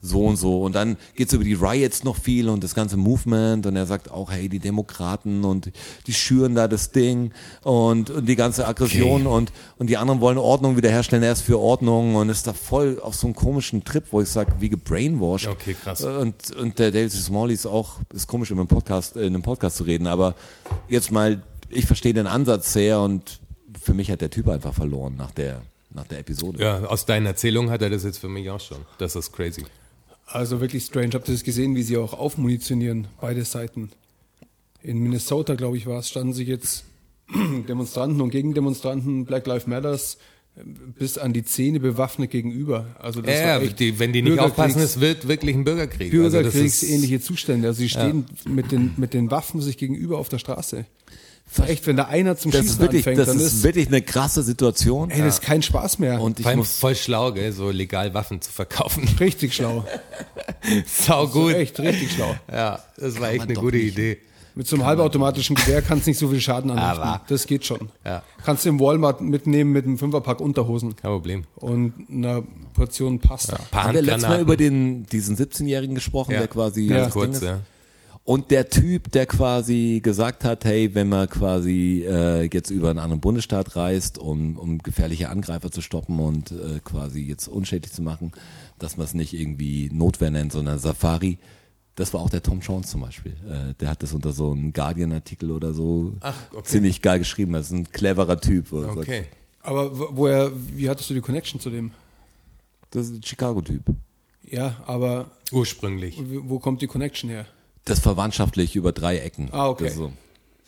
so und so. Und dann geht's über die Riots noch viel und das ganze Movement und er sagt auch, hey, die Demokraten und die schüren da das Ding und, und die ganze Aggression und, und die anderen wollen Ordnung wiederherstellen, er ist für Ordnung und ist da voll auf so einem komischen Trip, wo ich sage, wie gebrainwashed. Okay, krass. Und, und der David Smalley ist auch, ist komisch, in einem Podcast, in einem Podcast zu reden, aber jetzt mal, ich verstehe den Ansatz sehr und für mich hat der Typ einfach verloren nach der, nach der Episode. Ja, aus deinen Erzählungen hat er das jetzt für mich auch schon. Das ist crazy. Also wirklich strange. Habt ihr das gesehen, wie sie auch aufmunitionieren, beide Seiten? In Minnesota, glaube ich, war es, standen sich jetzt Demonstranten und Gegendemonstranten, Black Lives Matters, äh, bis an die Zähne bewaffnet gegenüber. Also das Ja, die, wenn die nicht aufpassen, es wird wirklich ein Bürgerkrieg. Also Bürgerkriegsähnliche Zustände. Also sie stehen mit, den, mit den Waffen sich gegenüber auf der Straße. Echt, wenn da einer zum Das Schießen ist wirklich, anfängt, das dann ist ist, wirklich eine krasse Situation. ey, das ist kein Spaß mehr. Und ich muss, voll schlau, gell, so legal Waffen zu verkaufen. richtig schlau. Sau gut. Echt, richtig schlau. Ja, das war echt eine gute nicht. Idee. Mit so einem halbautomatischen Gewehr kannst du nicht so viel Schaden anrichten. Aber- Das geht schon. Ja. Kannst du im Walmart mitnehmen mit einem Fünferpack Unterhosen Kein Problem. und einer Portion Pasta. Paar haben wir letztes Mal über den, diesen 17-Jährigen gesprochen, ja, der quasi, das kurz, ja. Und der Typ, der quasi gesagt hat, hey, wenn man quasi äh, jetzt über einen anderen Bundesstaat reist, um, um gefährliche Angreifer zu stoppen und äh, quasi jetzt unschädlich zu machen, dass man es nicht irgendwie Notwehr nennt, sondern Safari. Das war auch der Tom Jones zum Beispiel. Äh, der hat das unter so einem Guardian-Artikel oder so Ach, okay. ziemlich geil geschrieben. Das ist ein cleverer Typ. oder so. Okay. Aber wo- woher, wie hattest du die Connection zu dem? Das ist ein Chicago-Typ. Ja, aber Ursprünglich. wo kommt die Connection her? Das verwandtschaftlich über drei Ecken. Ah, okay. So.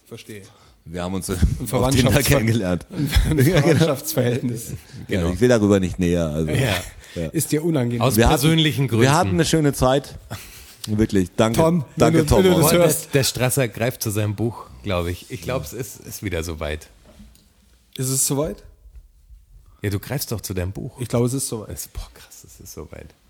Verstehe. Wir haben uns auf Verwandtschafts- kennengelernt. Ein Verwandtschaftsverhältnis. Genau. Ich will darüber nicht näher. Also. Ja. Ist dir unangenehm. Aus Wir persönlichen hatten, Gründen. Wir hatten eine schöne Zeit. Wirklich. Danke. Tom, danke du- Tom. du das hörst. der, der Strasser greift zu seinem Buch, glaube ich. Ich glaube, es ist, ist wieder soweit. ist es soweit? Ja, du greifst doch zu deinem Buch. Ich glaube, es ist soweit. Das, boah, krass, es ist soweit.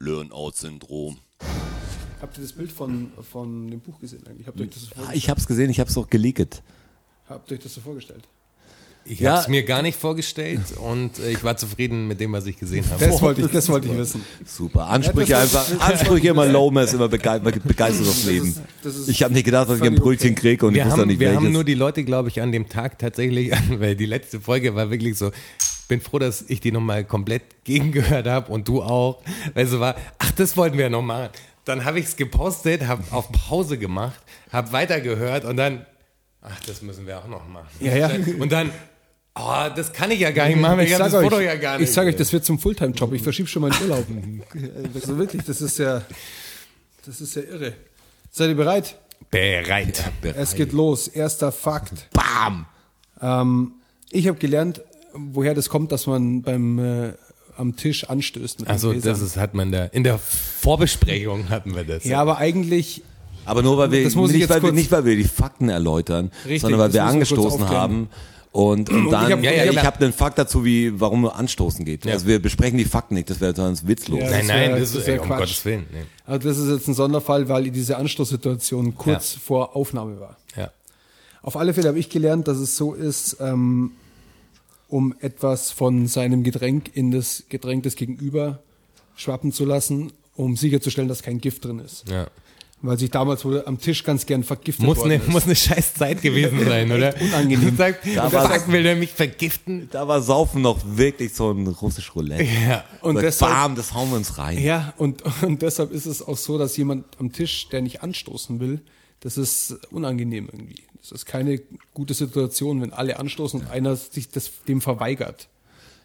Learn-out-Syndrom. Habt ihr das Bild von, von dem Buch gesehen eigentlich? Habt ihr euch das so Ah, vorgestellt? Ich habe es gesehen, ich habe es auch geleakt. Habt ihr euch das so vorgestellt? Ich Ja. habe es mir gar nicht vorgestellt und äh, ich war zufrieden mit dem, was ich gesehen habe. Das wollte ich, das wollte ich wissen. Super. Ansprüche einfach, Ansprüche immer low, man ist immer bege- begeistert aufs Leben. das ist Ich habe nicht gedacht, dass ich ein Brötchen okay. kriege und ich wir wusste auch haben, nicht wir welches. haben nur die Leute, glaube ich, an dem Tag tatsächlich, weil die letzte Folge war wirklich so, bin froh, dass ich die nochmal komplett gegengehört habe und du auch, weil so war, ach, das wollten wir noch machen. Dann habe ich es gepostet, habe auf Pause gemacht, habe weitergehört und dann, ach, das müssen wir auch noch machen. Ja, ja. Und dann, oh, das kann ich ja gar nicht machen, ich, habe das sag Foto euch, ja gar nicht. ich sage euch, das wird zum Fulltime-Job. Ich verschiebe schon meinen Urlaub. Also wirklich, das ist ja, das ist ja irre. Seid ihr bereit? bereit. Es geht los. Erster Fakt. Bam! Ähm, ich habe gelernt, woher das kommt, dass man beim äh, am Tisch anstößt mit Also das ist, hat man da, in der Vorbesprechung hatten wir das. Ja, aber eigentlich, Aber nur weil wir, Das muss ich nicht, weil wir, nicht weil wir die Fakten erläutern, Richtig, sondern weil wir angestoßen haben. Und, und dann, ich hab- ja, ja, ja, ja. ich habe einen Fakt dazu, wie, warum Anstoßen geht. Also wir besprechen die Fakten nicht, das wäre sonst witzlos. Ja, Nein, nein, das, das ist ey, um. Gottes Willen. Nee. also das ist jetzt ein Sonderfall, weil diese Anstoßsituation kurz Ja. vor Aufnahme war. Ja. Auf alle Fälle habe ich gelernt, dass es so ist, ähm, um etwas von seinem Getränk in das Getränk des Gegenüber schwappen zu lassen, um sicherzustellen, dass kein Gift drin ist. Ja. Weil sich damals wohl am Tisch ganz gern vergiftet Muss worden eine, ist. muss eine scheiß Zeit gewesen sein, oder? unangenehm. Sagt, Da da war- sagt, will der mich vergiften? Da war Saufen noch wirklich so ein russisch Roulette. Ja. Und Sagt, deshalb- bam, das hauen wir uns rein. Ja, und, und deshalb ist es auch so, dass jemand am Tisch, der nicht anstoßen will, das ist unangenehm irgendwie. Das ist keine gute Situation, wenn alle anstoßen und einer sich das, dem verweigert.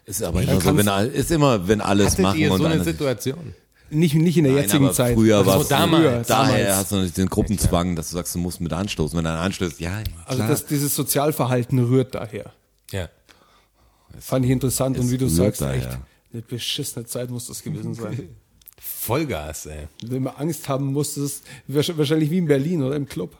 Ist aber immer so, wenn, ist immer, wenn alles Hattet machen ihr und so eine Situation? Nicht, nicht in der Nein, jetzigen aber Zeit. Früher Also war es damals, früher, daher damals. hast du natürlich den Gruppenzwang, dass du sagst, du musst mit anstoßen. Wenn einer anstößt, ja, Also klar. das, dieses Sozialverhalten rührt daher. Ja. Fand ich interessant. Und es wie du sagst, daher. echt eine beschissene Zeit muss das gewesen sein. Vollgas, ey. Wenn man Angst haben muss, ist es wahrscheinlich wie in Berlin oder im Club.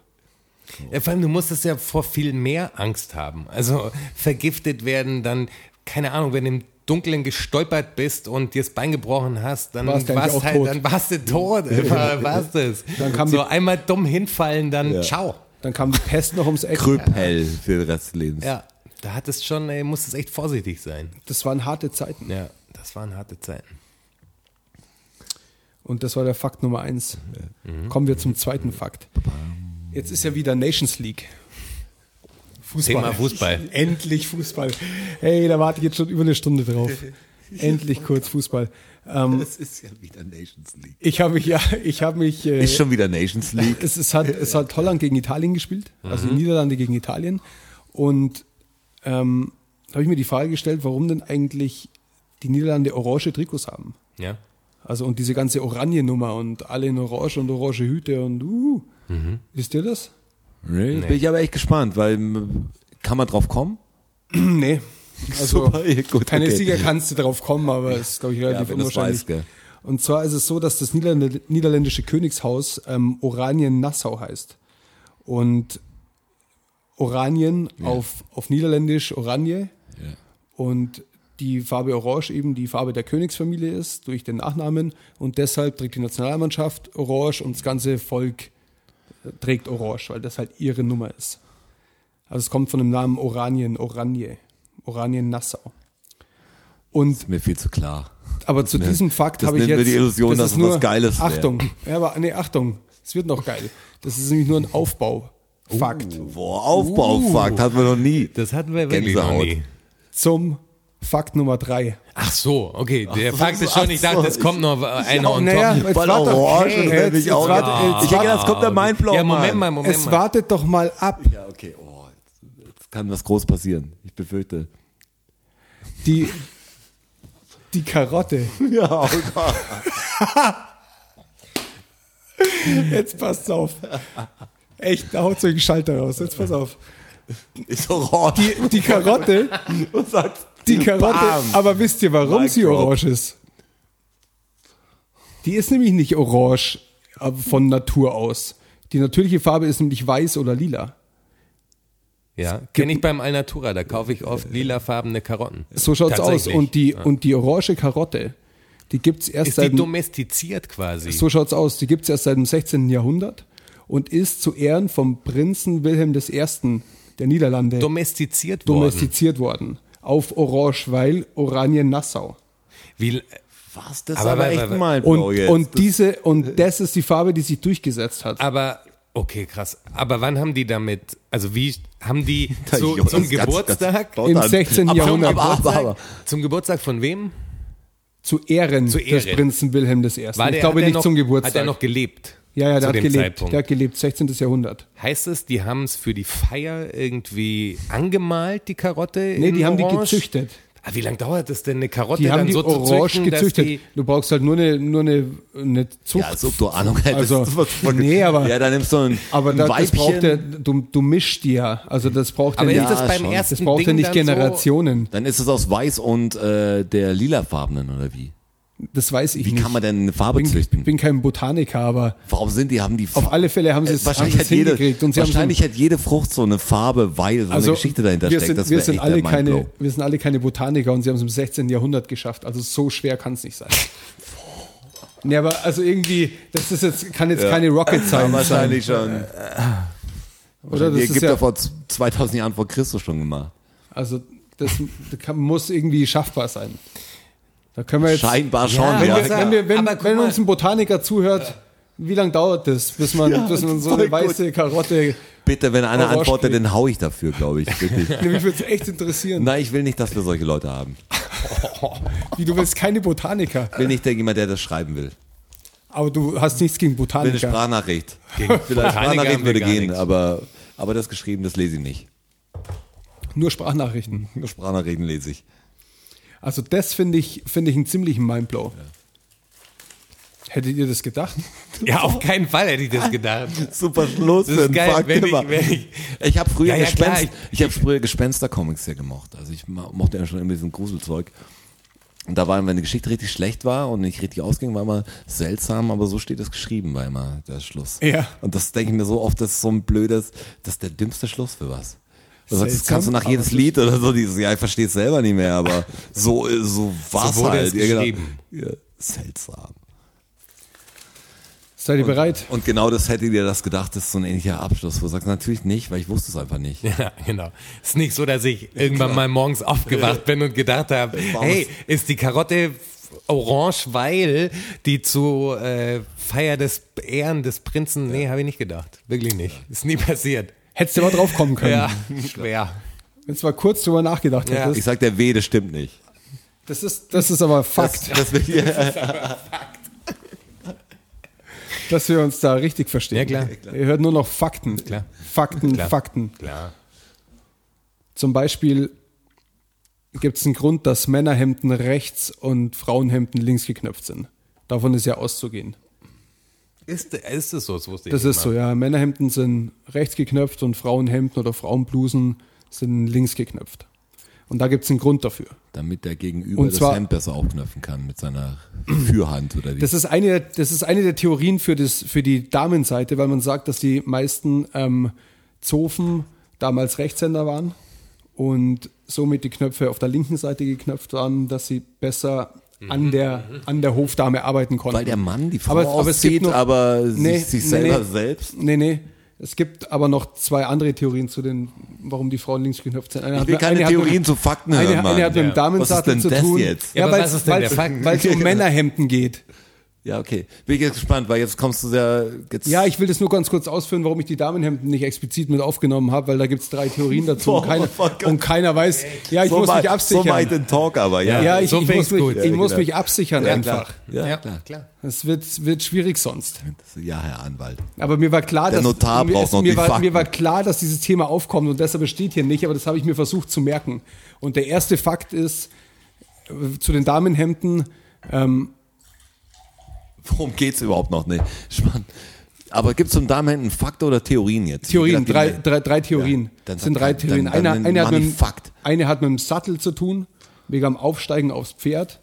Ja, vor allem, du musstest ja vor viel mehr Angst haben. Also vergiftet werden, dann, keine Ahnung, wenn du im Dunkeln gestolpert bist und dir das Bein gebrochen hast, dann Warst warst halt, tot. dann warst du tot. War, warst es. Dann kam so die- einmal dumm hinfallen, dann ciao. Dann kam die Pest noch ums Eck. Krüppel für den Rest des Lebens. Ja, da hattest schon, ey, musstest echt vorsichtig sein. Das waren harte Zeiten. Ja, das waren harte Zeiten. Und das war der Fakt Nummer eins. Kommen wir zum zweiten Fakt. Jetzt ist ja wieder Nations League. Fußball. Thema Fußball. Endlich Fußball. Hey, da warte ich jetzt schon über eine Stunde drauf. Endlich kurz Fußball. Ähm, Das ist ja wieder Nations League. ich habe mich, ja, ich habe mich. Äh, Ist schon wieder Nations League. es, es, hat, es hat Holland gegen Italien gespielt, also Niederlande gegen Italien. Und ähm, da habe ich mir die Frage gestellt, warum denn eigentlich die Niederlande orange Trikots haben. Ja. Also und diese ganze Oranje-Nummer und alle in Orange und orange Hüte und uh. Wisst ihr das? Nee. Bin ich aber echt gespannt, weil kann man drauf kommen? nee. Also Super, gut, keine okay. Sieger kannst du drauf kommen, aber es ist, glaube ich, relativ Ja, unwahrscheinlich. gell. und zwar ist es so, dass das Niederländ niederländische Königshaus ähm, Oranien-Nassau heißt. Und Oranien auf, auf Niederländisch Oranje und die Farbe Orange eben die Farbe der Königsfamilie ist durch den Nachnamen und deshalb trägt die Nationalmannschaft Orange und das ganze Volk trägt Orange, weil das halt ihre Nummer ist. Also es kommt von dem Namen Oranien, Oranje, Oranien Nassau. Und Mir viel zu klar. aber zu ne- diesem Fakt das habe ich jetzt die Illusion, das dass ist es was Geiles. Achtung, ja, aber nee, Achtung, es wird noch geil. Das ist nämlich nur ein Aufbau. Fakt Boah, Aufbaufakt hatten wir noch nie. Das hatten wir wirklich noch Gänsehaut. nie. zum Fakt Nummer drei. Ach so, okay. Der Ach, Fakt ist schon, ich dachte, es kommt noch einer on naja, top. jetzt warte- Orange, hey, jetzt- jetzt auch. warte- jetzt Ich denke, das kommt der Mindblow. Ja, Moment mal, Moment Es mal. wartet doch mal ab. Ja, okay. Oh, jetzt, jetzt kann was groß passieren. Ich befürchte. Die, die Karotte. Ja, oh Gott. Jetzt passt auf. Echt, da haut so ein Schalter raus. Jetzt pass auf. Ist orange. Die, die Karotte, und sagt, die Karotte, Bam. aber wisst ihr, warum Mic sie drop. orange ist? Die ist nämlich nicht orange von Natur aus. Die natürliche Farbe ist nämlich weiß oder lila. Ja, kenne ich beim Alnatura, da kaufe ich oft lilafarbene Karotten. So schaut's aus. Und die, und die orange Karotte, die gibt's erst ist die seit dem- domestiziert quasi. So schaut's aus. Die gibt's erst seit dem 16. Jahrhundert und ist zu Ehren vom Prinzen Wilhelm I. der Niederlande domestiziert worden. domestiziert worden. Auf Orange, weil Oranien Nassau. Wie, was? Das ist Aber- aber, echt Mindblow Und, jetzt. und Das- diese, und das ist die Farbe, die sich durchgesetzt hat. aber, okay, krass. Aber wann haben die damit, also wie, haben die Jonas zum ganz- ganz Geburtstag, laut Im an. 16. aber, Jahrhundert. Aber, aber, aber, zum Geburtstag von wem? Zu Ehren, Zu des Ehren. Prinzen Wilhelm I. War ich der, glaube nicht noch, zum Geburtstag. Hat er noch gelebt? Ja, ja, zu der hat dem gelebt. Zeitpunkt? Der hat gelebt, 16. Jahrhundert. Heißt es, die haben es für die Feier irgendwie angemalt, die Karotte? Nee, in die haben Orange? die gezüchtet. Ah, wie lange dauert es denn, eine Karotte Die haben die so zu orange züchten, dass gezüchtet. die, Du brauchst halt nur eine, nur eine, eine Zucht. ja, als ob du Ahnung hättest. Also, nee, aber- Ja, dann nimmst du ein, Aber ein da, das Weibchen. braucht der, du, du mischst die ja. Also das braucht Aber ja ist nicht, das beim schon. ersten das braucht ja nicht dann Generationen. Dann ist es aus Weiß und äh, der lilafarbenen, oder wie? Das weiß ich Wie nicht. kann man denn eine Farbe bin, züchten? ich bin kein Botaniker, aber Warum sind die, haben die auf alle Fälle haben sie es, haben wahrscheinlich es jede, sie haben wahrscheinlich hat jede Frucht so eine Farbe, weil so also eine Geschichte dahinter wir steckt. sind, wir sind alle keine, wir sind alle keine Botaniker und sie haben es im 16. Jahrhundert geschafft. Also so schwer kann es nicht sein. Nee, aber also irgendwie, das ist jetzt, kann jetzt keine Rocket Ja, Science wahrscheinlich sein. schon. Oder die das ist Ägypter ja, vor z- 2000 Jahren vor Christus schon gemacht. also das, das kann, muss irgendwie schaffbar sein. Da können wir jetzt, Scheinbar schon, Ja, wenn, ja. wir, wenn, wir, wenn, wenn uns ein Botaniker zuhört, wie lange dauert das, bis man, bis man so eine weiße Karotte, Bitte, wenn einer antwortet, kriegt. dann hau ich dafür, glaube ich. Wirklich. mich würde es echt interessieren. Nein, ich will nicht, dass wir solche Leute haben. Wie, du willst keine Botaniker, Ich will nicht der jemand, der das schreiben will. aber du hast nichts gegen Ich will eine Botaniker. Sprachnachricht. Gegen Vielleicht Botaniker Sprachnachricht würde gehen, nichts. aber, aber das geschrieben, das lese ich nicht. Nur Sprachnachrichten. Nur Sprachnachrichten lese ich. Also das finde ich, finde ich einen ziemlichen Mindblow. Hättet ihr das gedacht? Ja, auf keinen Fall hätte ich das gedacht. Super Schluss Das ist geil, wenn ich, wenn ich, Ich habe früher, Ja, ja, Gespenst, ich, habe früher Gespenster-Comics sehr gemocht. Also ich mo- mochte ja schon immer diesen Gruselzeug. Und da war, wenn eine Geschichte richtig schlecht war und nicht richtig ausging, war immer seltsam, aber so steht es geschrieben, war immer der Schluss. Ja. Und das denke ich mir so oft, das ist so ein blödes, das ist der dümmste Schluss für was. Du sagst, das kannst du nach jedes Lied oder so, dieses, ja, ich verstehe es selber nicht mehr, aber so, äh, so war's So halt. es genau. geschrieben. Ja, seltsam. Seid ihr bereit? Und genau das hätte dir das gedacht, das ist so ein ähnlicher Abschluss, wo du sagst, natürlich nicht, weil ich wusste es einfach nicht. ja, genau. Es ist nicht so, dass ich irgendwann mal morgens aufgewacht bin und gedacht habe, hey, ist die Karotte orange, weil die zu äh, Feier des Ehren des Prinzen, nee, habe ich nicht gedacht. Wirklich nicht. Ist nie passiert. Hättest du mal drauf kommen können. Ja, schwer. Wenn du mal kurz drüber nachgedacht Ja. hättest. Ich sag der W, das stimmt nicht. Das ist, das ist aber Fakt, Das will ich, dass wir uns da richtig verstehen. Ja, klar. Ihr hört nur noch Fakten. Klar. Fakten, Klar. Fakten. Klar. Zum Beispiel gibt es einen Grund, dass Männerhemden rechts und Frauenhemden links geknöpft sind. Davon ist ja auszugehen. Ist, ist es so? Das wusste ich Das nicht ist so, ja. Männerhemden sind rechts geknöpft und Frauenhemden oder Frauenblusen sind links geknöpft. Und da gibt es einen Grund dafür. damit der Gegenüber Und das zwar- Hemd besser aufknöpfen kann mit seiner Fürhand oder wie. Das ist eine, das ist eine der Theorien für, das, für die Damenseite, weil man sagt, dass die meisten ähm, Zofen damals Rechtshänder waren und somit die Knöpfe auf der linken Seite geknöpft waren, dass sie besser an der, an der Hofdame arbeiten konnten. Weil der Mann die Frau Aber- aber es gibt nur- aber Nee, sich, selber nee. selbst. Nee, nee. Es gibt aber noch zwei andere Theorien zu den, warum die Frauen links geknöpft sind. Eine Ich hat will mit- keine eine hat Theorien mit, zu Fakten hören, eine, Mann. eine hat mit dem Was ist Damensattel denn zu das tun. jetzt? Ja, Ja, weil es um Männerhemden geht. Ja, okay. Bin ich jetzt gespannt, weil jetzt kommst du sehr. Jetzt Ja, ich will das nur ganz kurz ausführen, warum ich die Damenhemden nicht explizit mit aufgenommen habe, weil da gibt's drei Theorien dazu Boah, und, keiner, fuck. und keiner weiß. Ja, ich so muss mach- mich absichern. So ich den Talk aber, ja. ja, ich, so ich, muss, mich, gut. ich Ja, muss genau. mich absichern Ja, einfach. Ja, Ja, klar. klar. Es wird, wird schwierig sonst. Ja, Herr Anwalt. Aber mir war klar, Der dass Notar mir, braucht es, noch mir, die war, Fakten. mir war klar, dass dieses Thema aufkommt und deshalb steht hier nicht, aber das habe ich mir versucht zu merken. Und der erste Fakt ist äh, zu den Damenhemden, ähm, Worum geht's überhaupt noch? Nee, spannend. Aber gibt es zum Damenhemd einen Fakt oder Theorien jetzt? Theorien, drei, drei, drei Theorien. Ja, dann das sind drei dann- Theorien. dann eine, nenn eine, hat mit, dem- Fakt. eine hat mit dem Sattel zu tun, wegen am Aufsteigen aufs Pferd.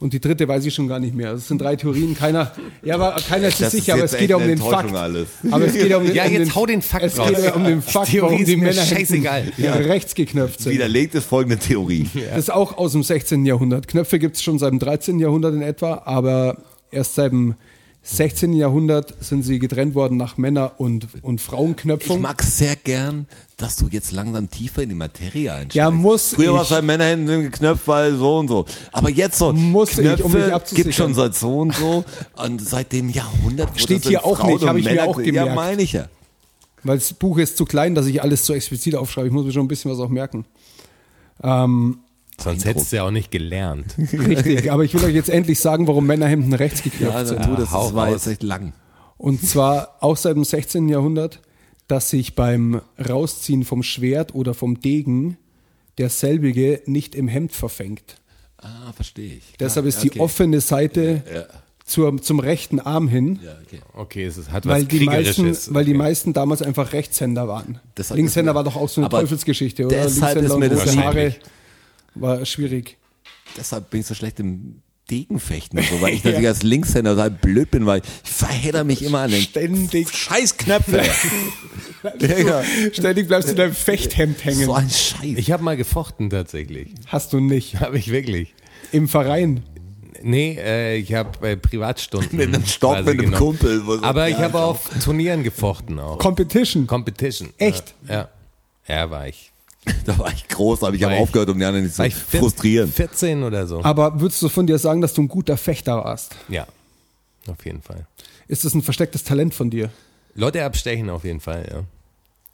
Und die dritte weiß ich schon gar nicht mehr. Das sind drei Theorien. Keiner, ja, aber keiner ist sich Das ist sicher, aber es geht ja um den eine Fakt. Alles. Aber es geht ja um den, Ja, um jetzt den, hau den Fakt Es raus. geht ja um den Fakt, Theorie warum die Männer scheißegal. hinten rechts geknöpft sind. Widerlegt ist folgende Theorie. Das ist auch aus dem 16. Jahrhundert. Knöpfe gibt es schon seit dem 13. Jahrhundert in etwa, aber erst seit dem 16. Jahrhundert sind sie getrennt worden nach Männer- und, und Ich Frauenknöpfung. mag sehr gern, dass du jetzt langsam tiefer in die Materie einsteigst. Ja, muss Früher war es ich. halt Männerhänden geknöpft, weil so und so. Aber jetzt so, Muss ich, Knöpfe um mich gibt schon seit so und so. Und seit dem Jahrhundert. wo Steht hier auch Frauen nicht, und hab ich mir Männer- auch Ja, gemerkt. meine ich ja. Weil das Buch ist zu klein, dass ich alles so explizit aufschreibe. Ich muss mir schon ein bisschen was auch merken. Ähm, Sonst hättest du ja auch nicht gelernt. richtig, aber ich will euch jetzt endlich sagen, warum Männerhemden rechts geknöpft Ja, sind. dann tu das, hau war jetzt echt lang. Und zwar auch seit dem 16. Jahrhundert, dass sich beim Rausziehen vom Schwert oder vom Degen derselbige nicht im Hemd verfängt. Ah, verstehe ich. Deshalb ist okay. die offene Seite zur, zum rechten Arm hin, Ja, okay. Okay, es hat weil, was die meisten, Kriegerisches. weil die Okay. meisten damals einfach Rechtshänder waren. Linkshänder war doch auch so eine Aber Teufelsgeschichte, oder? deshalb Linkshänder ist mir und das große Haare. War schwierig. Deshalb bin ich so schlecht im Degenfechten, und so, weil ich natürlich als Linkshänder total blöd bin, weil ich verhedder mich immer an den Ständig, Scheißknöpfe. ja, ja. ständig bleibst du in deinem Fechthemd hängen. So ein Scheiß. Ich habe mal gefochten tatsächlich. Hast du nicht. Habe ich wirklich. Im Verein. Nee, äh, ich habe äh, Privatstunden. Mit einem Stock, mit einem genommen. Kumpel, Aber ich Ja, habe auf Turnieren gefochten auch. Competition. Competition. Echt? Ja. Ja, ja war ich. Da war ich groß, aber ich ich- aufgehört, um die anderen nicht zu War ich vier- frustrieren. 14 oder so. Aber würdest du von dir sagen, dass du ein guter Fechter warst? Ja, auf jeden Fall. Ist das ein verstecktes Talent von dir? Leute abstechen auf jeden Fall, ja.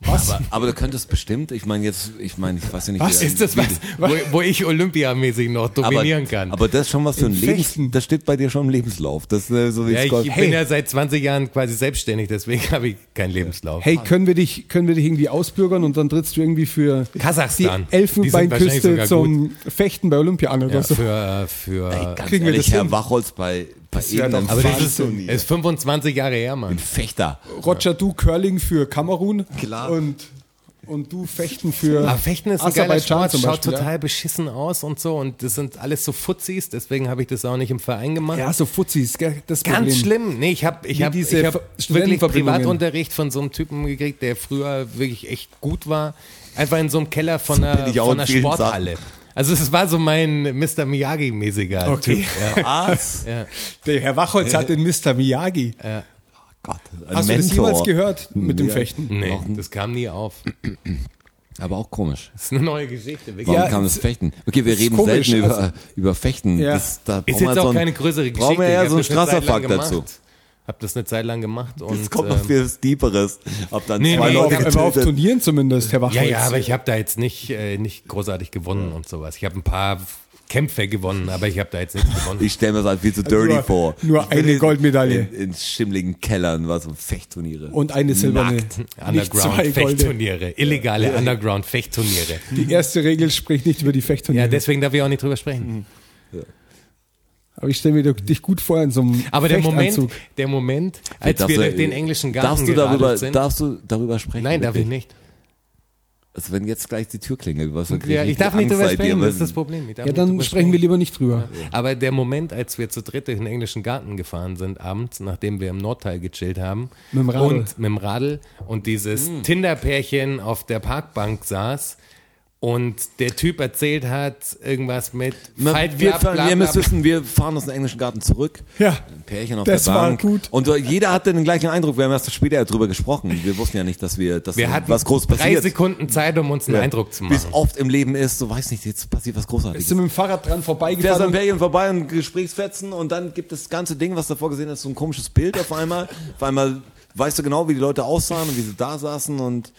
Was? Aber, aber du könntest bestimmt, ich meine jetzt, ich meine, ich weiß ja nicht. Was wie- Ist das was, wo, wo ich olympiamäßig noch dominieren aber, kann? Aber das ist schon was für ein Lebens, das steht bei dir schon im Lebenslauf. Das äh, so wie ja, ich Gott- bin ja seit 20 Jahren quasi selbstständig, deswegen habe ich keinen Lebenslauf. Hey, können wir dich, können wir dich irgendwie ausbürgern und dann trittst du irgendwie für Kasachstan. die Die Elfenbeinküste sogar zum Fechten bei Olympia an oder ja, so? für, für Ganz kriegen wir ehrlich, das Herr hin? Wachholz bei, irgendeinem doch aber das ist, ist 25 Jahre her, Mann. ein Fechter. Roger, du Curling für Kamerun Klar. und und du Fechten für Aber Fechten ist ein geiler Sport, schaut total beschissen aus und so und das sind alles so Fuzzis, deswegen habe ich das auch nicht im Verein gemacht. Ja, so Fuzis, gell, das Ganz Problem. schlimm. Nee, ich habe ich Wie hab, ich hab wirklich. Privatunterricht von so einem Typen gekriegt, der früher wirklich echt gut war. Einfach in so einem Keller von bin einer, von in einer Sporthalle. Also es war so mein Mr. Miyagi-mäßiger Okay. Typ. Ja. Was? Ja. Der Herr Wachholz hat den Mr. Miyagi. Gott, ein Hast du das Mentor. jemals gehört mit dem Ja. Fechten? Nee, das kam nie auf. Aber auch komisch. Das ist eine neue Geschichte. Wirklich. Warum Ja, kam das Fechten? Okay, wir reden komisch, selten über, also- über Fechten. Ja. Das, da Ist jetzt so auch ein- keine größere Geschichte. Brauchen wir eher so einen Strasserfakt gemacht. dazu. Hab das eine Zeit lang gemacht und Das kommt noch ähm, für was Deeperes. Ob dann Nee, zwei nee, war, Leute auf, war auf. Turnieren zumindest, Herr Wachholz. Ja, ja, aber ich habe da jetzt nicht, äh, nicht großartig gewonnen und sowas. Ich habe ein paar Kämpfe gewonnen, aber ich habe da jetzt nichts gewonnen. Ich stelle mir das halt viel zu dirty nur- vor. nur eine in- Goldmedaille. In, in schimmligen Kellern, was so Fechtturniere. Und eine silberne. Nicht. Underground-Fechtturniere, illegale Underground-Fechtturniere. Die erste Regel spricht nicht über die Ja, Fechtturniere. deswegen darf ich auch nicht drüber sprechen. Aber ich stelle mir dich gut vor in so einem Aber der Moment, der Moment, als Darfst wir du- durch den englischen Garten darfst du darüber, sind. Darfst du darüber sprechen? Nein, darf ich Wirklich? nicht. Also wenn jetzt gleich die Tür klingelt, was Ja, ich darf nicht drüber sprechen, das ist das Problem. Ja, dann sprechen wir lieber nicht drüber. Aber der Moment, als wir zu dritt durch den englischen Garten gefahren sind, abends, nachdem wir im Nordteil gechillt haben, Mit dem Radl. und mit dem Radl und dieses Hm. Tinder-Pärchen auf der Parkbank saß und der Typ erzählt hat irgendwas mit Na, Fight wir, fahren, bla, ihr bla, müsst bla. wissen, wir fahren aus dem englischen Garten zurück. Ja. Ein Pärchen auf Das der war Bank. gut. Und äh, jeder hatte den gleichen Eindruck. Wir haben erst später darüber gesprochen. Wir wussten ja nicht, dass wir, dass Wir hatten was groß drei passiert. Sekunden Zeit, um uns einen Ja. Eindruck zu Wie es machen. oft im Leben ist, so weiß nicht, jetzt passiert was Großartiges. Sind mit dem Fahrrad dran fährst am vorbeigefahren. Pärchen vorbei und Gesprächsfetzen und dann gibt das ganze Ding, was davor gesehen ist, so ein komisches Bild auf einmal. Auf einmal weißt du genau, wie die Leute aussahen und wie sie da saßen und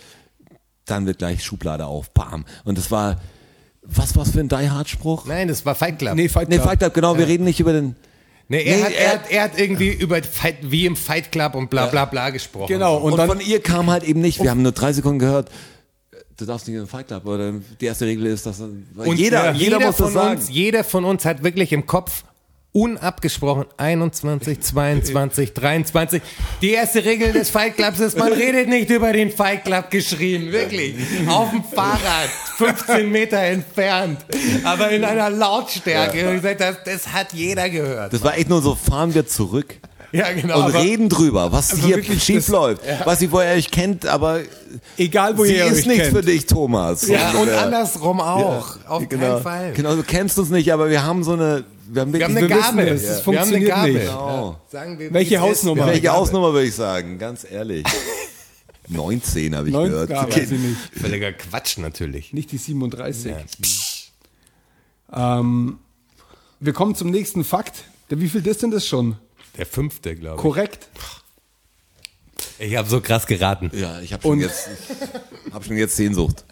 dann wird gleich Schublade auf, bam. Und das war, was war's für ein Die Hard Spruch? Nein, das war Fight Club. Nee, Fight Nee, Club. Fight Club, genau, wir reden nicht über den, Nee, er, Nee, hat, er- er, hat, er hat irgendwie über Fight, wie im Fight Club und bla bla bla gesprochen. Genau, und, Und, dann von ihr kam halt eben nicht. Wir haben nur drei Sekunden gehört. Du darfst nicht in den Fight Club. Oder die erste Regel ist, dass weil Und jeder, jeder, muss von das sagen. uns, jeder von uns hat wirklich im Kopf unabgesprochen 21, 22, 23. Die erste Regel des Fight Clubs ist, man redet nicht über den Fight Club geschrien, wirklich. Auf dem Fahrrad, 15 Meter entfernt, aber in einer Lautstärke. Und ich sag, das, das hat jeder gehört. Das war echt nur so, fahren wir zurück ja, genau. und aber- reden drüber, was Also hier wirklich, schief läuft. Was sie vorher euch kennt, aber egal wo sie ihr ist euch nichts kennt. für dich, Thomas. ja, und ungefähr. andersrum auch. Auf genau. keinen Fall. Genau, du kennst uns nicht, aber wir haben so eine, wir haben, Wir haben wirklich- eine wissen Gabel. es, es Wir haben eine funktioniert Gabel. nicht. Genau. Sagen wir, Welche es. Hausnummer? Welche. Hausnummer würde ich sagen? Ganz ehrlich. 19 habe ich 19, gehört. ja, weiß ich nicht. Völliger Quatsch natürlich. Nicht die 37. Ja. Ähm, wir kommen zum nächsten Fakt. Wie viel ist denn das schon? Der fünfte, glaube ich. Korrekt. Ich habe so krass geraten. Ja, ich habe schon Und- jetzt, ich hab schon jetzt Sehnsucht.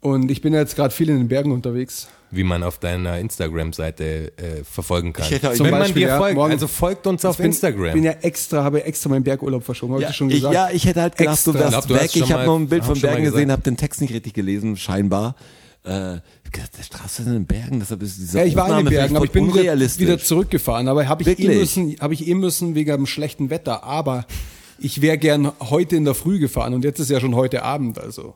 Und ich bin ja jetzt gerade viel in den Bergen unterwegs. Wie man auf deiner Instagram-Seite äh, verfolgen kann. Ich hätte euch- Wenn Zum man Beispiel, dir ja, folgt, morgen- also folgt uns auf ich bin, Instagram. bin ja extra, habe extra meinen Bergurlaub verschoben, habe Ja, ich schon ich, gesagt. ja, ich hätte halt gedacht, Extra. du wärst Ich glaub, du hast weg. schon Ich habe noch ein Bild hab von schon mal Bergen gesehen, gesagt. habe den Text nicht richtig gelesen, scheinbar. Äh, ich hab gedacht, der Straße in den Bergen, deshalb ist diese ja, ich war in Aufnahme den Bergen, aber ich bin wieder, zurückgefahren. Aber habe ich, eh müssen, habe ich eh müssen wegen dem schlechten Wetter. Aber ich wäre gern heute in der Früh gefahren und jetzt ist ja schon heute Abend, also.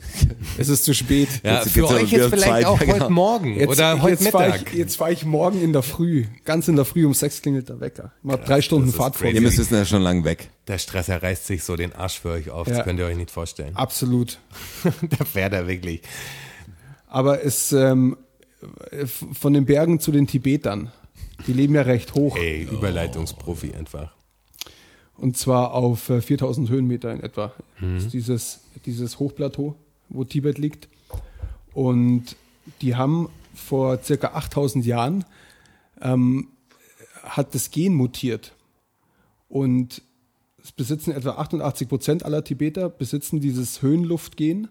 Es ist zu spät. ja, Jetzt- für jetzt euch jetzt vielleicht Zeit, auch ja, heute genau. Morgen Jetzt, oder heute jetzt fahre Mittag. ich, jetzt fahr ich morgen in der Früh, ganz in der Früh um sechs klingelt der Wecker. Ich habe drei Stunden ist Fahrt vor. Ihr mir. müsst wissen, er ist schon lang weg. Der Stresser reißt sich so den Arsch für euch auf. Ja. Das könnt ihr euch nicht vorstellen. Absolut. da fährt er wirklich. Aber es ähm, von den Bergen zu den Tibetern. Die leben ja recht hoch. Ey, Überleitungsprofi einfach. Und zwar auf äh, 4000 Höhenmeter in etwa. Das ist dieses, dieses Hochplateau, wo Tibet liegt. Und die haben vor circa 8000 Jahren ähm, hat das Gen mutiert. Und es besitzen etwa 88 Prozent aller Tibeter besitzen dieses Höhenluftgen.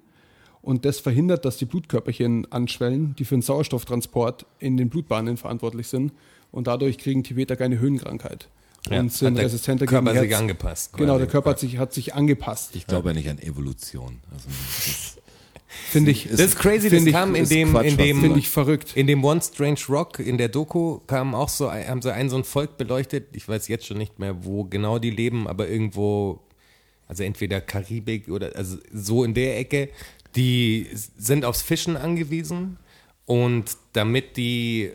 Und das verhindert, dass die Blutkörperchen anschwellen, die für den Sauerstofftransport in den Blutbahnen verantwortlich sind. Und dadurch kriegen Tibeter keine Höhenkrankheit. Ja, und sind hat der resistenter Körper gegen sich angepasst, Genau, der Körper hat sich, hat sich angepasst. Ich glaube ja nicht an Evolution. Also, das Finde ich, Das ist crazy, das Finde ich- kam in ist dem, Quatsch, in dem, finde ich verrückt. in dem One Strange Rock, in der Doku, kam auch so, haben sie einen so ein Volk beleuchtet. Ich weiß jetzt schon nicht mehr, wo genau die leben, aber irgendwo, also entweder Karibik oder, also so in der Ecke, die sind aufs Fischen angewiesen und damit die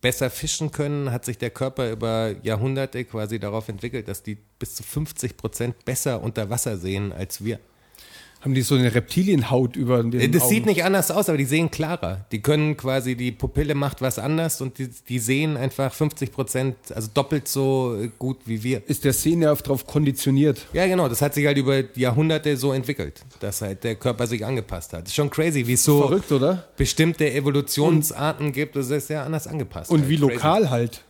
besser fischen können, hat sich der Körper über Jahrhunderte quasi darauf entwickelt, dass die bis zu 50 Prozent besser unter Wasser sehen als wir. Haben die so eine Reptilienhaut über den Das Augen? sieht nicht anders aus, aber die sehen klarer. Die können quasi, die Pupille macht was anders und die, die sehen einfach 50 Prozent, also doppelt so gut wie wir. Ist der Sehnerv darauf konditioniert? Ja, genau, das hat sich halt über Jahrhunderte so entwickelt, dass halt der Körper sich angepasst hat. Ist schon crazy, wie es so Verrückt, oder? bestimmte Evolutionsarten gibt, das ist ja anders angepasst. Und halt. wie Crazy. lokal halt.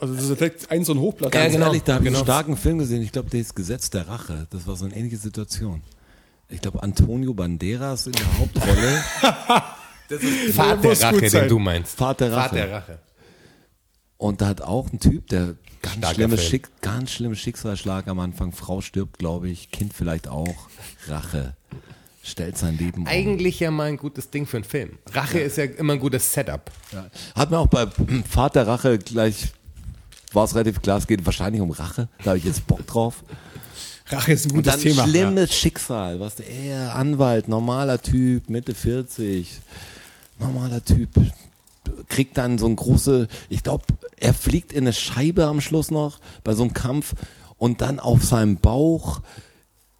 Also das ist direkt ein so ein Hochplatz. Ja, Ganz genau, ehrlich, da habe ich genau. einen starken Film gesehen. Ich glaube, das Gesetz der Rache. Das war so eine ähnliche Situation. Ich glaube, Antonio Banderas in der Hauptrolle. Pfad der muss gut Rache, sein. den du meinst. Der Pfad Rache. der Rache. Und da hat auch ein Typ, der ganz schlimmes. Schick, ganz schlimmes Schicksalsschlag am Anfang. Frau stirbt, glaube ich, Kind vielleicht auch. Rache. Stellt sein Leben um. Eigentlich ja mal ein gutes Ding für einen Film. Rache ist ja immer ein gutes Setup. Ja. Hat mir auch bei der Rache gleich, war es relativ klar, es geht wahrscheinlich um Rache. Da habe ich jetzt Bock drauf. Rache ist ein Und gutes dann Thema. schlimmes Schicksal, was der er, Anwalt, normaler Typ, Mitte 40, normaler Typ, kriegt dann so ein große, ich glaube, er fliegt in eine Scheibe am Schluss noch bei so einem Kampf und dann auf seinem Bauch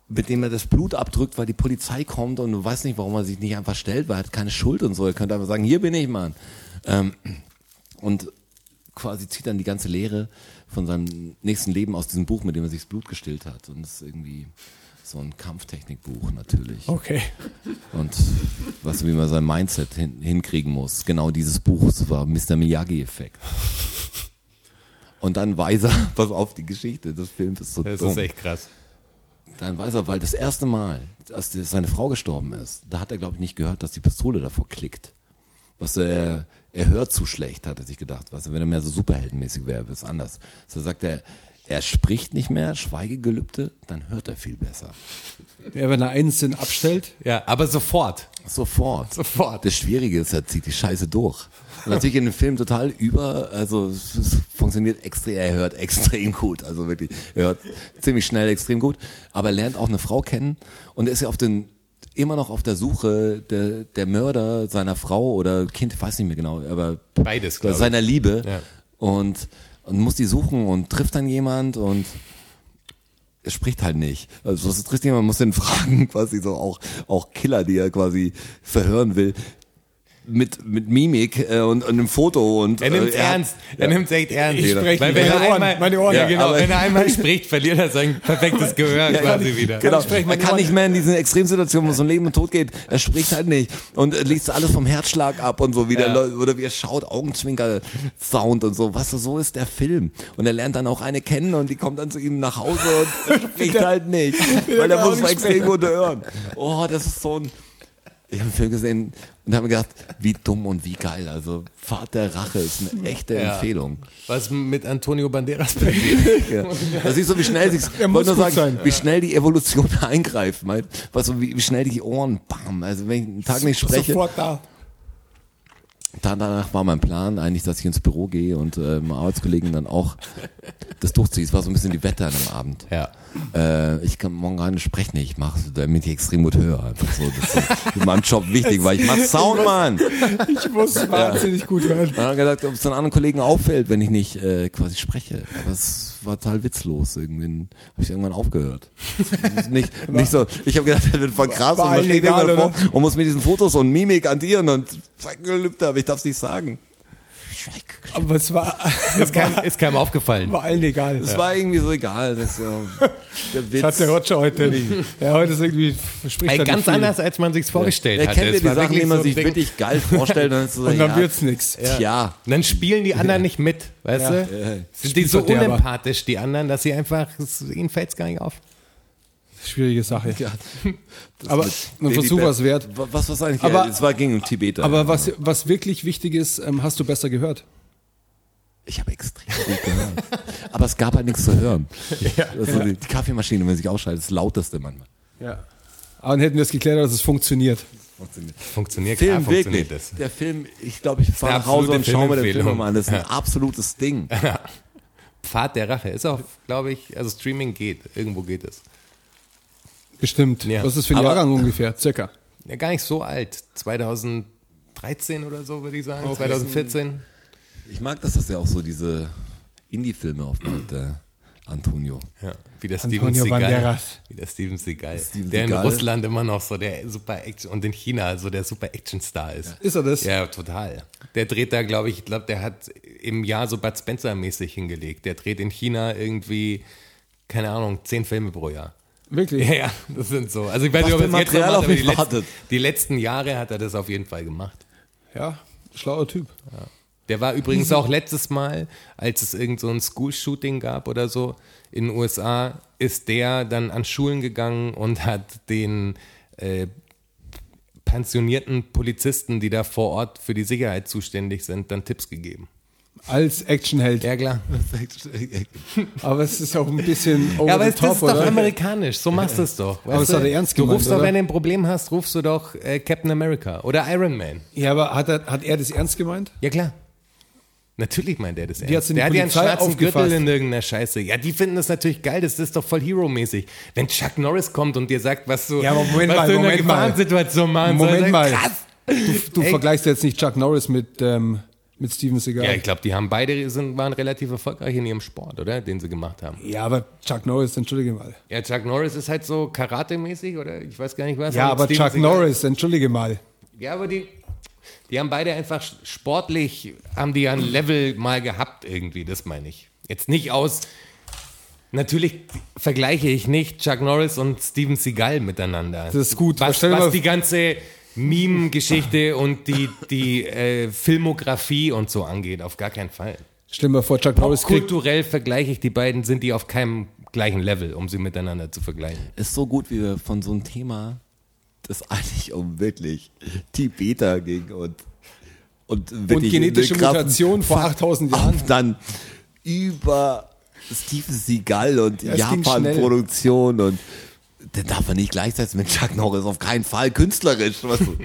mit dem er das Blut abdrückt, weil die Polizei kommt und du weißt nicht, warum er sich nicht einfach stellt, weil er hat keine Schuld und so. Er könnte einfach sagen, hier bin ich, Mann. Ähm, und quasi zieht dann die ganze Lehre von seinem nächsten Leben aus diesem Buch, mit dem er sich das Blut gestillt hat. Und das ist irgendwie so ein Kampftechnikbuch natürlich. Okay. Und was wie man sein Mindset hin, hinkriegen muss. Genau dieses Buch, das war Mr. Miyagi-Effekt. Und dann weiß er, pass auf, die Geschichte des Films ist so Das dumm. ist echt krass. Dann weiß er, weil das erste Mal, als seine Frau gestorben ist, da hat er, glaube ich, nicht gehört, dass die Pistole davor klickt. Was er, er hört zu schlecht, hat er sich gedacht. Was, wenn er mehr so superheldenmäßig wäre, wäre es anders. So sagt er, er spricht nicht mehr, Schweigegelübde, dann hört er viel besser. Ja, wenn er einen Sinn abstellt, Ja, aber sofort. Sofort. Sofort. Das Schwierige ist, er zieht die Scheiße durch. Und natürlich in dem Film total über, also es, es funktioniert extrem, er hört extrem gut, also wirklich, er hört ziemlich schnell extrem gut, aber er lernt auch eine Frau kennen und er ist ja auf den, immer noch auf der Suche der, der Mörder seiner Frau oder Kind, ich weiß nicht mehr genau, aber Beides, glaub ich. seiner Liebe Ja. und, und muss die suchen und trifft dann jemand und er spricht halt nicht. Also das ist richtig, man muss den fragen, quasi so auch, auch Killer, die er quasi verhören will. Mit, mit Mimik äh, und, und einem Foto und Er nimmt äh, hat- ernst. Er nimmt echt ernst. Ich spreche Weil er Meine Ohren, einmal, meine Ohren. Ja, Ja, genau. wenn er einmal spricht, verliert er sein perfektes Gehör quasi wieder. Genau. Er meine kann Ohren. nicht mehr in diesen Extremsituationen, wo es um Leben und Tod geht. Er spricht halt nicht und er liest alles vom Herzschlag ab und so, wie der Ja. Oder wie er schaut, Augenzwinker-Sound und so. Was so ist der Film. Und er lernt dann auch eine kennen und die kommt dann zu ihm nach Hause und er spricht halt nicht, weil er kann muss extrem gut hören. Oh, das ist so ein ich habe einen Film gesehen und habe mir gedacht, wie dumm und wie geil. Also Fahrt der Rache ist eine echte Ja. Empfehlung. Was mit Antonio Banderas passiert. Ja. Da siehst du, wie schnell sich, Er nur gut sagen, sein. wie schnell die Evolution eingreift, mein, weißt du, wie, wie schnell die Ohren, bam, also wenn ich einen Tag nicht spreche, sofort da. dann danach war mein Plan eigentlich, dass ich ins Büro gehe und äh, meinen Arbeitskollegen dann auch das durchziehe. Es war so ein bisschen die Wette an dem Abend. Ja. Äh, ich kann morgen gar nicht sprechen, ich mache damit ich extrem gut höre. Einfach so, das ist in meinem Job wichtig, weil ich mache Sound, Mann. Ich muss wahnsinnig gut hören. Und dann hat gesagt, ob es den anderen Kollegen auffällt, wenn ich nicht äh, quasi spreche. Aber es war total witzlos. Irgendwann habe ich irgendwann aufgehört. Nicht, nicht so. Ich habe gedacht, er wird voll krass War und, man egal, oder? und muss mit diesen Fotos und Mimik andieren und Gelübde, aber ich darf es nicht sagen. Aber es war, Ist keinem, ist keinem aufgefallen. war allen egal. Es war irgendwie so egal. Das, ja, der Witz. Das hat der Roger heute nicht. Ja, heute ist irgendwie, spricht Ey, er ganz nicht viel. anders, als man sich's vorgestellt er hatte. kennt ja Es die Sachen, die man so sich Ding. wirklich geil vorstellt. Und dann, so, Und dann ja, wird's nix. Tja. Und dann spielen die anderen nicht mit, weißt Ja. du? Sind die so unempathisch, die anderen, dass sie einfach, es, ihnen fällt's gar nicht auf. Schwierige Sache. Ja, das Aber ein Versuch Beth. war's wert. Was was eigentlich? Aber- es war um Tibeter. Aber was, was wirklich wichtig ist, ähm, hast du besser gehört. Ich habe extrem gut gehört. Aber es gab halt nichts zu hören. Also die, die Kaffeemaschine, wenn sie sich ausschaltet, ist das lauteste manchmal. Ja. Aber dann hätten wir es geklärt, dass es funktioniert. Funktioniert, klar Film funktioniert wirklich. das. Der Film, ich glaube, ich fahre nach Hause und schaue mir den Film mal an. Das ist ein absolutes Ding. Pfad der Rache ist auch, glaube ich, also Streaming geht, irgendwo geht es. Bestimmt. Ja. Was ist das für ein Aber- Jahrgang ungefähr? Circa. Ja, gar nicht so alt. 2013 oder so, würde ich sagen. 2014. Ich mag das, dass er auch so diese Indie-Filme aufmacht, der Antonio. Ja, wie der Steven Antonio Seagal. Banderas. Wie der Steven Seagal. Steven der in Seagal. Russland immer noch so der super Action und in China so der super Action-Star ist. Ist er das? Ja, total. Der dreht da, glaube ich, ich glaube, der hat im Jahr so Bud Spencer-mäßig hingelegt. Der dreht in China irgendwie, keine Ahnung, zehn Filme pro Jahr. Wirklich? Ja, ja, das sind so. Also ich weiß nicht, ob er jetzt Material noch macht, auf mich die letzten, wartet. die letzten Jahre hat er das auf jeden Fall gemacht. Ja, schlauer Typ. Der war übrigens auch letztes Mal, als es irgend so ein School-Shooting gab oder so in den USA, ist der dann an Schulen gegangen und hat den äh, pensionierten Polizisten, die da vor Ort für die Sicherheit zuständig sind, dann Tipps gegeben. Als Actionheld. Ja, klar. Aber es ist auch ein bisschen over Ja, aber the es, top, das ist doch oder? amerikanisch. So machst du es doch. Aber das hat du? er ernst Du gemeint, rufst doch, oder? wenn du ein Problem hast, rufst du doch äh, Captain America oder Iron Man. Ja, aber hat er, hat er das ernst gemeint? Ja, klar. Natürlich meint er das hat's ernst. in die Der hat ja einen Polizei schwarzen Gürtel aufgefasst. in irgendeiner Scheiße. Ja, die finden das natürlich geil. Das ist doch voll Hero-mäßig. Wenn Chuck Norris kommt und dir sagt, was du, Ja, aber Moment was mal, du in einer Moment mal. Gefahrensituation machen Moment sollst, mal. Krass. Du Ey. vergleichst jetzt nicht Chuck Norris mit ähm, mit Steven Seagal. Ja, ich glaube, die haben beide sind, waren relativ erfolgreich in ihrem Sport, oder? Den sie gemacht haben. Ja, aber Chuck Norris, entschuldige mal. Ja, Chuck Norris ist halt so Karate-mäßig, oder? Ich weiß gar nicht was. Ja, aber Steven Chuck Seagal- Norris, entschuldige mal. Ja, aber die, die haben beide einfach sportlich, haben die ja ein Level mal gehabt irgendwie, das meine ich. Jetzt nicht aus, natürlich vergleiche ich nicht Chuck Norris und Steven Seagal miteinander. Das ist gut. Was, was die ganze Meme-Geschichte und die, die äh, Filmografie und so angeht, auf gar keinen Fall. Stell dir mal vor, Chuck Norris kriegt. Kulturell vergleiche ich die beiden, sind die auf keinem gleichen Level, um sie miteinander zu vergleichen. Ist so gut, wie wir von so einem Thema, das eigentlich um wirklich Tibeter ging und und, wirklich genetische Mutation vor 8000 Jahren. Dann über Steven Seagal und Japan-Produktion und dann darf man nicht gleichsetzen mit Chuck Norris, auf keinen Fall künstlerisch. Was du,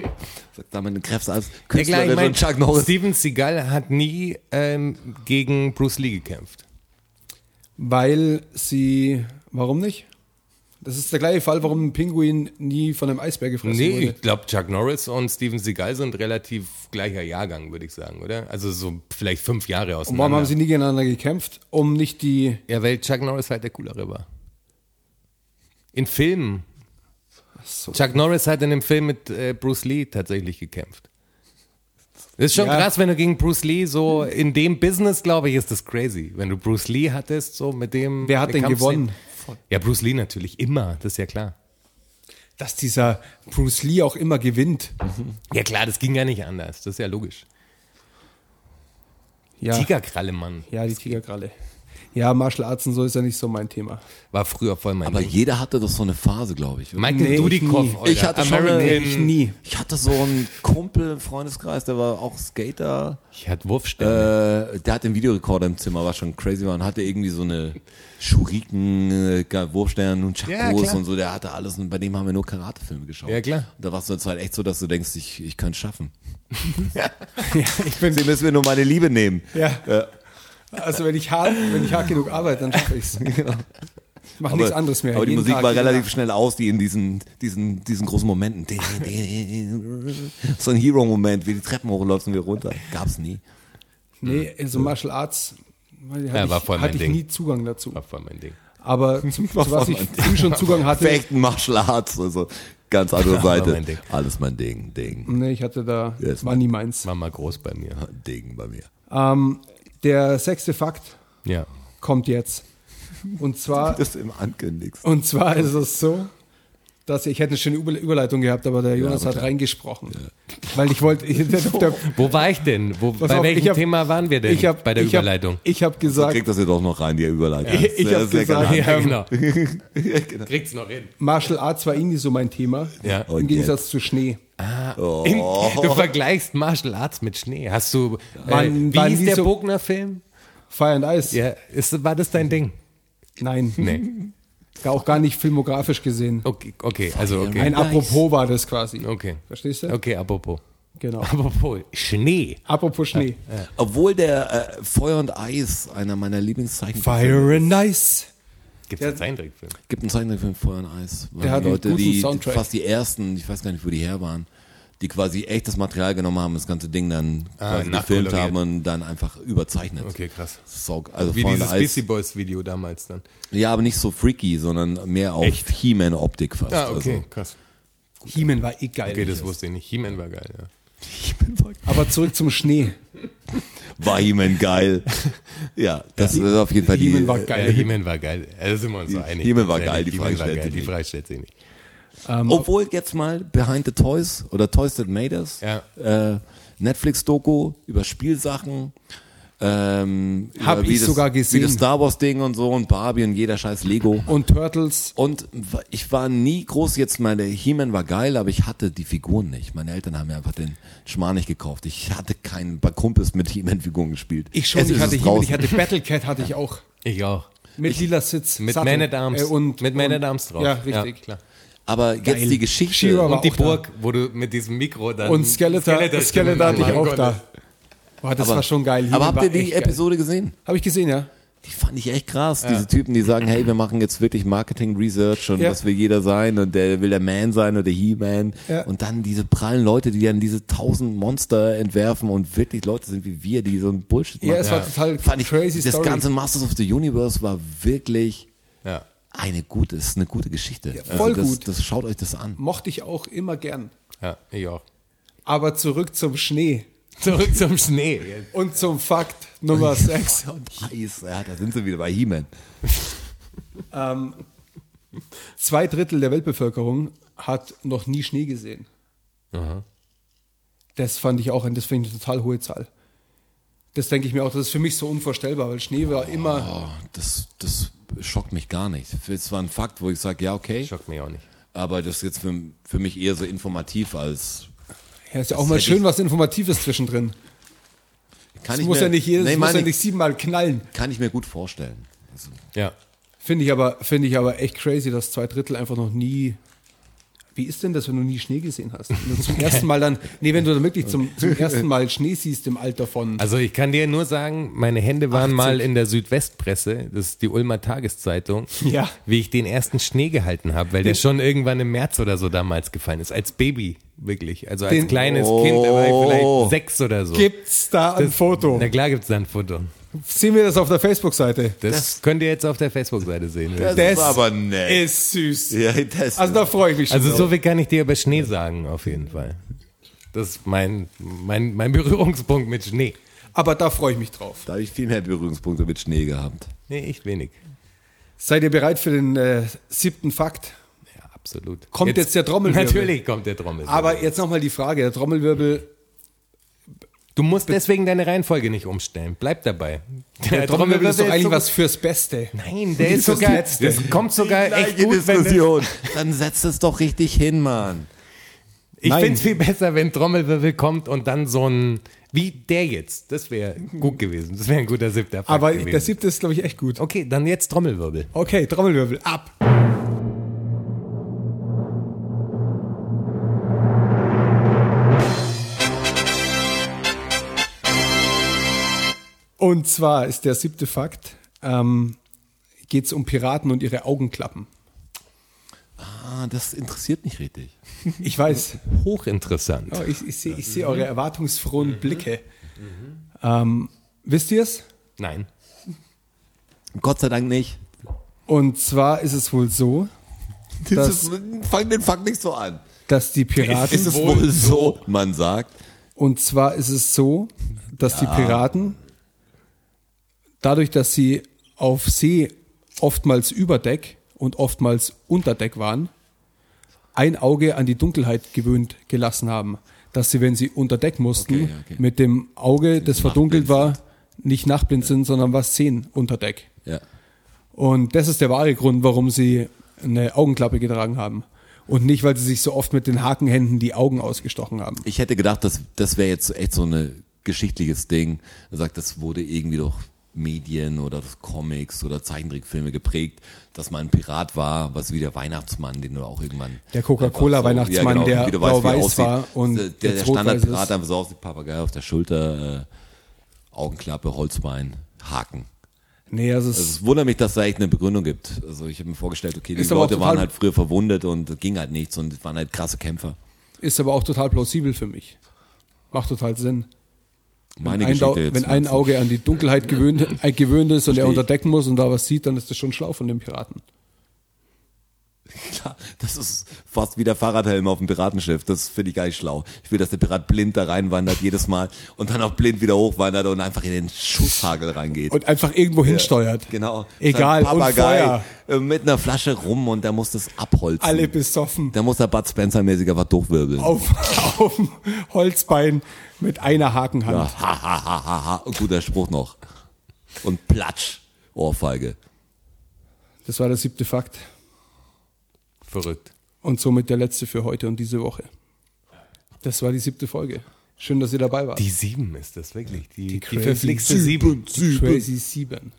sag da meine Kräfte als Ja, klar, künstlerisch ich mein, und Chuck Norris. Steven Seagal hat nie ähm, gegen Bruce Lee gekämpft. Weil sie. Warum nicht? Das ist der gleiche Fall, warum ein Pinguin nie von einem Eisbär gefressen Nee, wurde. ich glaube, Chuck Norris und Steven Seagal sind relativ gleicher Jahrgang, würde ich sagen, oder? Also so vielleicht fünf Jahre Und auseinander. warum haben sie nie gegeneinander gekämpft? Um nicht die. ja, weil Chuck Norris halt der coolere war. In Filmen. Chuck Norris hat in dem Film mit äh, Bruce Lee tatsächlich gekämpft. Das ist schon Ja. krass, wenn du gegen Bruce Lee so in dem Business, glaube ich, ist das crazy. Wenn du Bruce Lee hattest, so mit dem. Wer hat denn gewonnen? Ja, Bruce Lee natürlich immer, das ist ja klar. Dass dieser Bruce Lee auch immer gewinnt. Ja klar, das ging ja nicht anders, das ist ja logisch. Ja, Tigerkralle, Mann. ja die Tigerkralle. Ja, Martial Arts und so ist ja nicht so mein Thema. War früher voll mein Aber Ding. jeder hatte doch so eine Phase, glaube ich. Michael Nee, ich Dudikoff. Alter. Ich hatte schon American, eine- Ich nie. Ich hatte so einen Kumpel im Freundeskreis, der war auch Skater. Ich hatte Wurfsterne. Äh, der hat den Videorekorder im Zimmer, was schon crazy war und hatte irgendwie so eine Schuriken, äh, Wurfstern und Ja, Chakos klar. und so. Der hatte alles und bei dem haben wir nur Karatefilme geschaut. Ja, klar. Und da war es zur Zeit echt so, dass du denkst, ich, ich könnte es schaffen. Ja, ich bin, Sie müssen mir nur meine Liebe nehmen. ja. Also wenn ich hart, wenn ich hart genug arbeite, dann schaffe ich es. Ich mache nichts anderes mehr. Aber die Musik Tag, war relativ schnell aus, die in diesen, diesen, diesen großen Momenten. so ein Hero-Moment, wie die Treppen hochläufst und wieder runter. Gab's nie. Nee, so Martial Arts hatte, Ja, war ich, voll mein hatte ich Ding. nie Zugang dazu. War voll mein Ding. Aber zu, zu was ich früh schon Zugang hatte, Fechten, Martial Arts, also ganz andere Seite. mein Ding. Alles mein Ding, Ding, nee, ich hatte da, Yes, war nie meins. War mal groß bei mir. Ding bei mir. Ähm, der sechste Fakt Ja. kommt jetzt. Und zwar, Das im Ankündigst. und zwar ist es so, dass ich, hätte eine schöne Über- Überleitung gehabt, aber der Jonas aber hat reingesprochen. Weil ich wollte, ich, der, der, Wo war ich denn? Wo, bei auf, welchem hab- Thema waren wir denn ich hab, bei der ich hab, Überleitung? Ich habe gesagt, Kriegt das ihr doch noch rein, die Überleitung. Ich- ich hab sehr gesagt, galant. ja, ähm, genau. Kriegt's noch hin. Martial Arts war irgendwie so mein Thema. Ja. Im Gegensatz zu Schnee. In, du vergleichst Martial Arts mit Schnee. Hast du. Äh, Waren- wie hieß der so- Bogner-Film? Fire and Ice? Ja, ist, war das dein Ding? Nein. Nee. Gar auch gar nicht filmografisch gesehen. Okay, okay also okay. Ein Apropos war das quasi. Okay. Verstehst du? Okay, apropos. Genau. Apropos Schnee. Apropos Schnee. Obwohl der äh, Feuer und Eis einer meiner Lieblingszeichen Fire and Ice. Gibt es einen Zeichentrickfilm? gibt einen Zeichentrickfilm Feuer und Eis. Der hat einen Leute, die Soundtrack. fast die ersten, ich weiß gar nicht, wo die her waren, die quasi echtes Material genommen haben, das ganze Ding dann Ah, quasi gefilmt haben und dann einfach überzeichnet. Okay, krass. So, also Wie dieses Eis. Beastie Boys Video damals dann. Ja, aber nicht so freaky, sondern mehr auf He-Man-Optik fast. Ah, okay, Also, krass. He-Man war eh geil. Okay, das wusste ich nicht. He-Man war geil, ja. Aber zurück zum Schnee. War He-Man geil. ja, das ist auf jeden Fall die. He-Man war Ja, geil. He-Man war geil. Ja, Da sind wir uns so einig. He-Man war geil, die Frage stellt sich Die nicht. Frage stellt sich nicht. Obwohl jetzt mal Behind the Toys oder Toys That Made Us, Ja. äh, Netflix-Doku über Spielsachen. Ähm, Hab über wie ich das, sogar Wie gesehen. das Star Wars Ding und so und Barbie und jeder scheiß Lego. Und Turtles. Und ich war nie groß jetzt, meine He-Man war geil, aber ich hatte die Figuren nicht. Meine Eltern haben mir einfach den Schmarrn nicht gekauft. Ich hatte keinen bei Kumpels mit He-Man-Figuren gespielt. Ich schon, Es ich hatte He-Man, ich hatte Battlecat hatte ich auch. Ich auch. Mit lila Sitz. Mit Sattel. Man at Arms. Äh, und, mit Man at Arms drauf. Ja, richtig. klar. Aber jetzt Geil. die Geschichte. Und die auch da. Burg, wo du mit diesem Mikro dann. Und Skeletor, Skeletor hatte ich machen auch da. Boah, das aber, war schon geil. aber habt ihr die echt geil. Episode gesehen? Habe ich gesehen, ja. Die fand ich echt krass. Diese Typen, die sagen, hey, wir machen jetzt wirklich Marketing Research und Ja. was will jeder sein und der will der Man sein oder der He-Man. Ja. Und dann diese prallen Leute, die dann diese tausend Monster entwerfen und wirklich Leute sind wie wir, die so ein Bullshit machen. Ja, es war total Fand ich, crazy das Story. ganze Masters of the Universe war wirklich Ja. eine gute, ist eine gute Geschichte. Also voll das, gut. Das schaut euch das an. Mochte ich auch immer gern. Ja, ich auch. Aber zurück zum Schnee Zurück zum Schnee. und zum Fakt Nummer 6. Heiß, ja, da sind sie wieder bei He-Man. Ähm, zwei Drittel der Weltbevölkerung hat noch nie Schnee gesehen. Das fand ich auch, und das finde ich eine total hohe Zahl. Das denke ich mir auch, das ist für mich so unvorstellbar, weil Schnee war immer, Oh, das, das schockt mich gar nicht. Es war ein Fakt, wo ich sage, ja, okay. Schockt mich auch nicht. Aber das ist jetzt für, für mich eher so informativ als. Ja, ist ja auch Das mal schön was Informatives zwischendrin. Kann Es ich muss mir, ja nicht jedes, nee, muss meine ja ich- nicht siebenmal knallen. Kann ich mir gut vorstellen. Also, Ja. Finde ich aber, finde ich aber echt crazy, dass zwei Drittel einfach noch nie. Wie ist denn das, wenn du nie Schnee gesehen hast? Wenn du zum ersten Mal dann, nee, wenn du dann wirklich zum, zum ersten Mal Schnee siehst im Alter von. Also ich kann dir nur sagen, meine Hände waren 80. mal in der Südwestpresse, das ist die Ulmer Tageszeitung, Ja. wie ich den ersten Schnee gehalten habe, weil der schon irgendwann im März oder so damals gefallen ist, als Baby, wirklich. Also als Den- kleines Kind, da war ich vielleicht sechs oder so. Gibt's da ein Das- Foto? Na klar gibt's da ein Foto. Sehen wir das auf der Facebook-Seite? Das, könnt ihr jetzt auf der Facebook-Seite sehen. das, Das ist aber nett. Ist süß. ja, das, Also da freue ich mich schon. Also drauf. so viel kann ich dir über Schnee sagen, auf jeden Fall. Das ist mein, mein, mein Berührungspunkt mit Schnee. Aber da freue ich mich drauf. da habe ich viel mehr Berührungspunkte mit Schnee gehabt. Nee, echt wenig. Seid ihr bereit für den äh, siebten Fakt? Ja, absolut. Kommt jetzt der Trommelwirbel? Natürlich kommt der Trommelwirbel. Aber jetzt nochmal die Frage, der Trommelwirbel, Du musst deswegen deine Reihenfolge nicht umstellen. Bleib dabei. der Trommelwirbel ist doch eigentlich so- was fürs Beste. Nein, der ist sogar. Letzte. Das kommt sogar echt gut, wenn das, Diskussion. Dann setzt es doch richtig hin, Mann. Ich finde es viel besser, wenn Trommelwirbel kommt und dann so ein. Wie der jetzt. Das wäre gut gewesen. Das wäre ein guter siebter Fakt Aber gewesen. der siebte ist, glaube ich, echt gut. Okay, dann jetzt Trommelwirbel. Okay, Trommelwirbel, ab. Und zwar ist der siebte Fakt, ähm, geht es um Piraten und ihre Augenklappen. Ah, das interessiert mich richtig. Ich weiß, Hochinteressant. oh, ich, ich sehe ich seh eure erwartungsfrohen Blicke. Ähm, wisst ihr es? Nein. Gott sei Dank nicht. Und zwar ist es wohl so, Das Das- ist, fang den Fakt nicht so an. dass die Piraten... Ist es wohl so, man sagt. Und zwar ist es so, dass die Piraten dadurch, dass sie auf See oftmals über Deck und oftmals unter Deck waren, ein Auge an die Dunkelheit gewöhnt gelassen haben. Dass sie, wenn sie unter Deck mussten, Okay, okay. mit dem Auge, das verdunkelt war, nicht nachtblind sind, sondern was sehen unter Deck. Ja. Und das ist der wahre Grund, warum sie eine Augenklappe getragen haben. Und nicht, weil sie sich so oft mit den Hakenhänden die Augen ausgestochen haben. Ich hätte gedacht, das, das wäre jetzt echt so ein geschichtliches Ding. Er sagt, das wurde irgendwie durch Medien oder Comics oder Zeichentrickfilme geprägt, dass man ein Pirat war, was wie der Weihnachtsmann, den du auch irgendwann. Der Coca-Cola-Weihnachtsmann, genau, der wie du weißt, wie er blau-weiß aussieht. war und der, der, der Standardpirat einfach so aussieht, Papagei auf der Schulter, äh, Augenklappe, Holzbein, Haken. Nee, also es, Also es wundert mich, dass da echt eine Begründung gibt. Also ich habe mir vorgestellt, okay, die Leute waren halt früher verwundet und ging halt nichts und waren halt krasse Kämpfer. ist aber auch total plausibel für mich. Macht total Sinn. Meine ein, Geschichte Dau- jetzt. wenn ein Auge an die Dunkelheit gewöhnt, äh, gewöhnt ist und er Versteh ich. unterdecken muss und da was sieht, dann ist das schon schlau von dem Piraten. Klar, das ist fast wie der Fahrradhelm auf dem Piratenschiff. Das finde ich gar nicht schlau. Ich will, dass der Pirat blind da reinwandert jedes Mal und dann auch blind wieder hochwandert und einfach in den Schusshagel reingeht. Und einfach irgendwo hinsteuert. genau. Egal, Sein Papagei äh, mit einer Flasche rum und der muss das abholzen. Alle besoffen. Der muss da Bud Spencer-mäßig einfach durchwirbeln. Auf, auf dem Holzbein mit einer Hakenhand. Ja, ha, ha, ha, ha, ha. Guter Spruch noch. Und Platsch. Ohrfeige. Das war der siebte Fakt. Verrückt. Und somit der letzte für heute und diese Woche. Das war die siebte Folge. Schön, dass ihr dabei wart. Die sieben ist das wirklich. Die, die, crazy verflixte sieben. Crazy 7.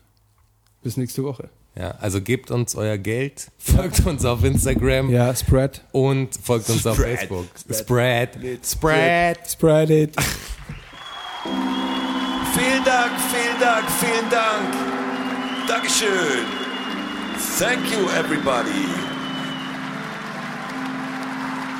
Bis nächste Woche. Ja, also gebt uns euer Geld, folgt uns auf Instagram Ja, spread. und folgt uns auf Spread. Facebook. Spread. Spread. Spread it. Vielen Dank, vielen Dank, vielen Dank. Dankeschön. Thank you, everybody.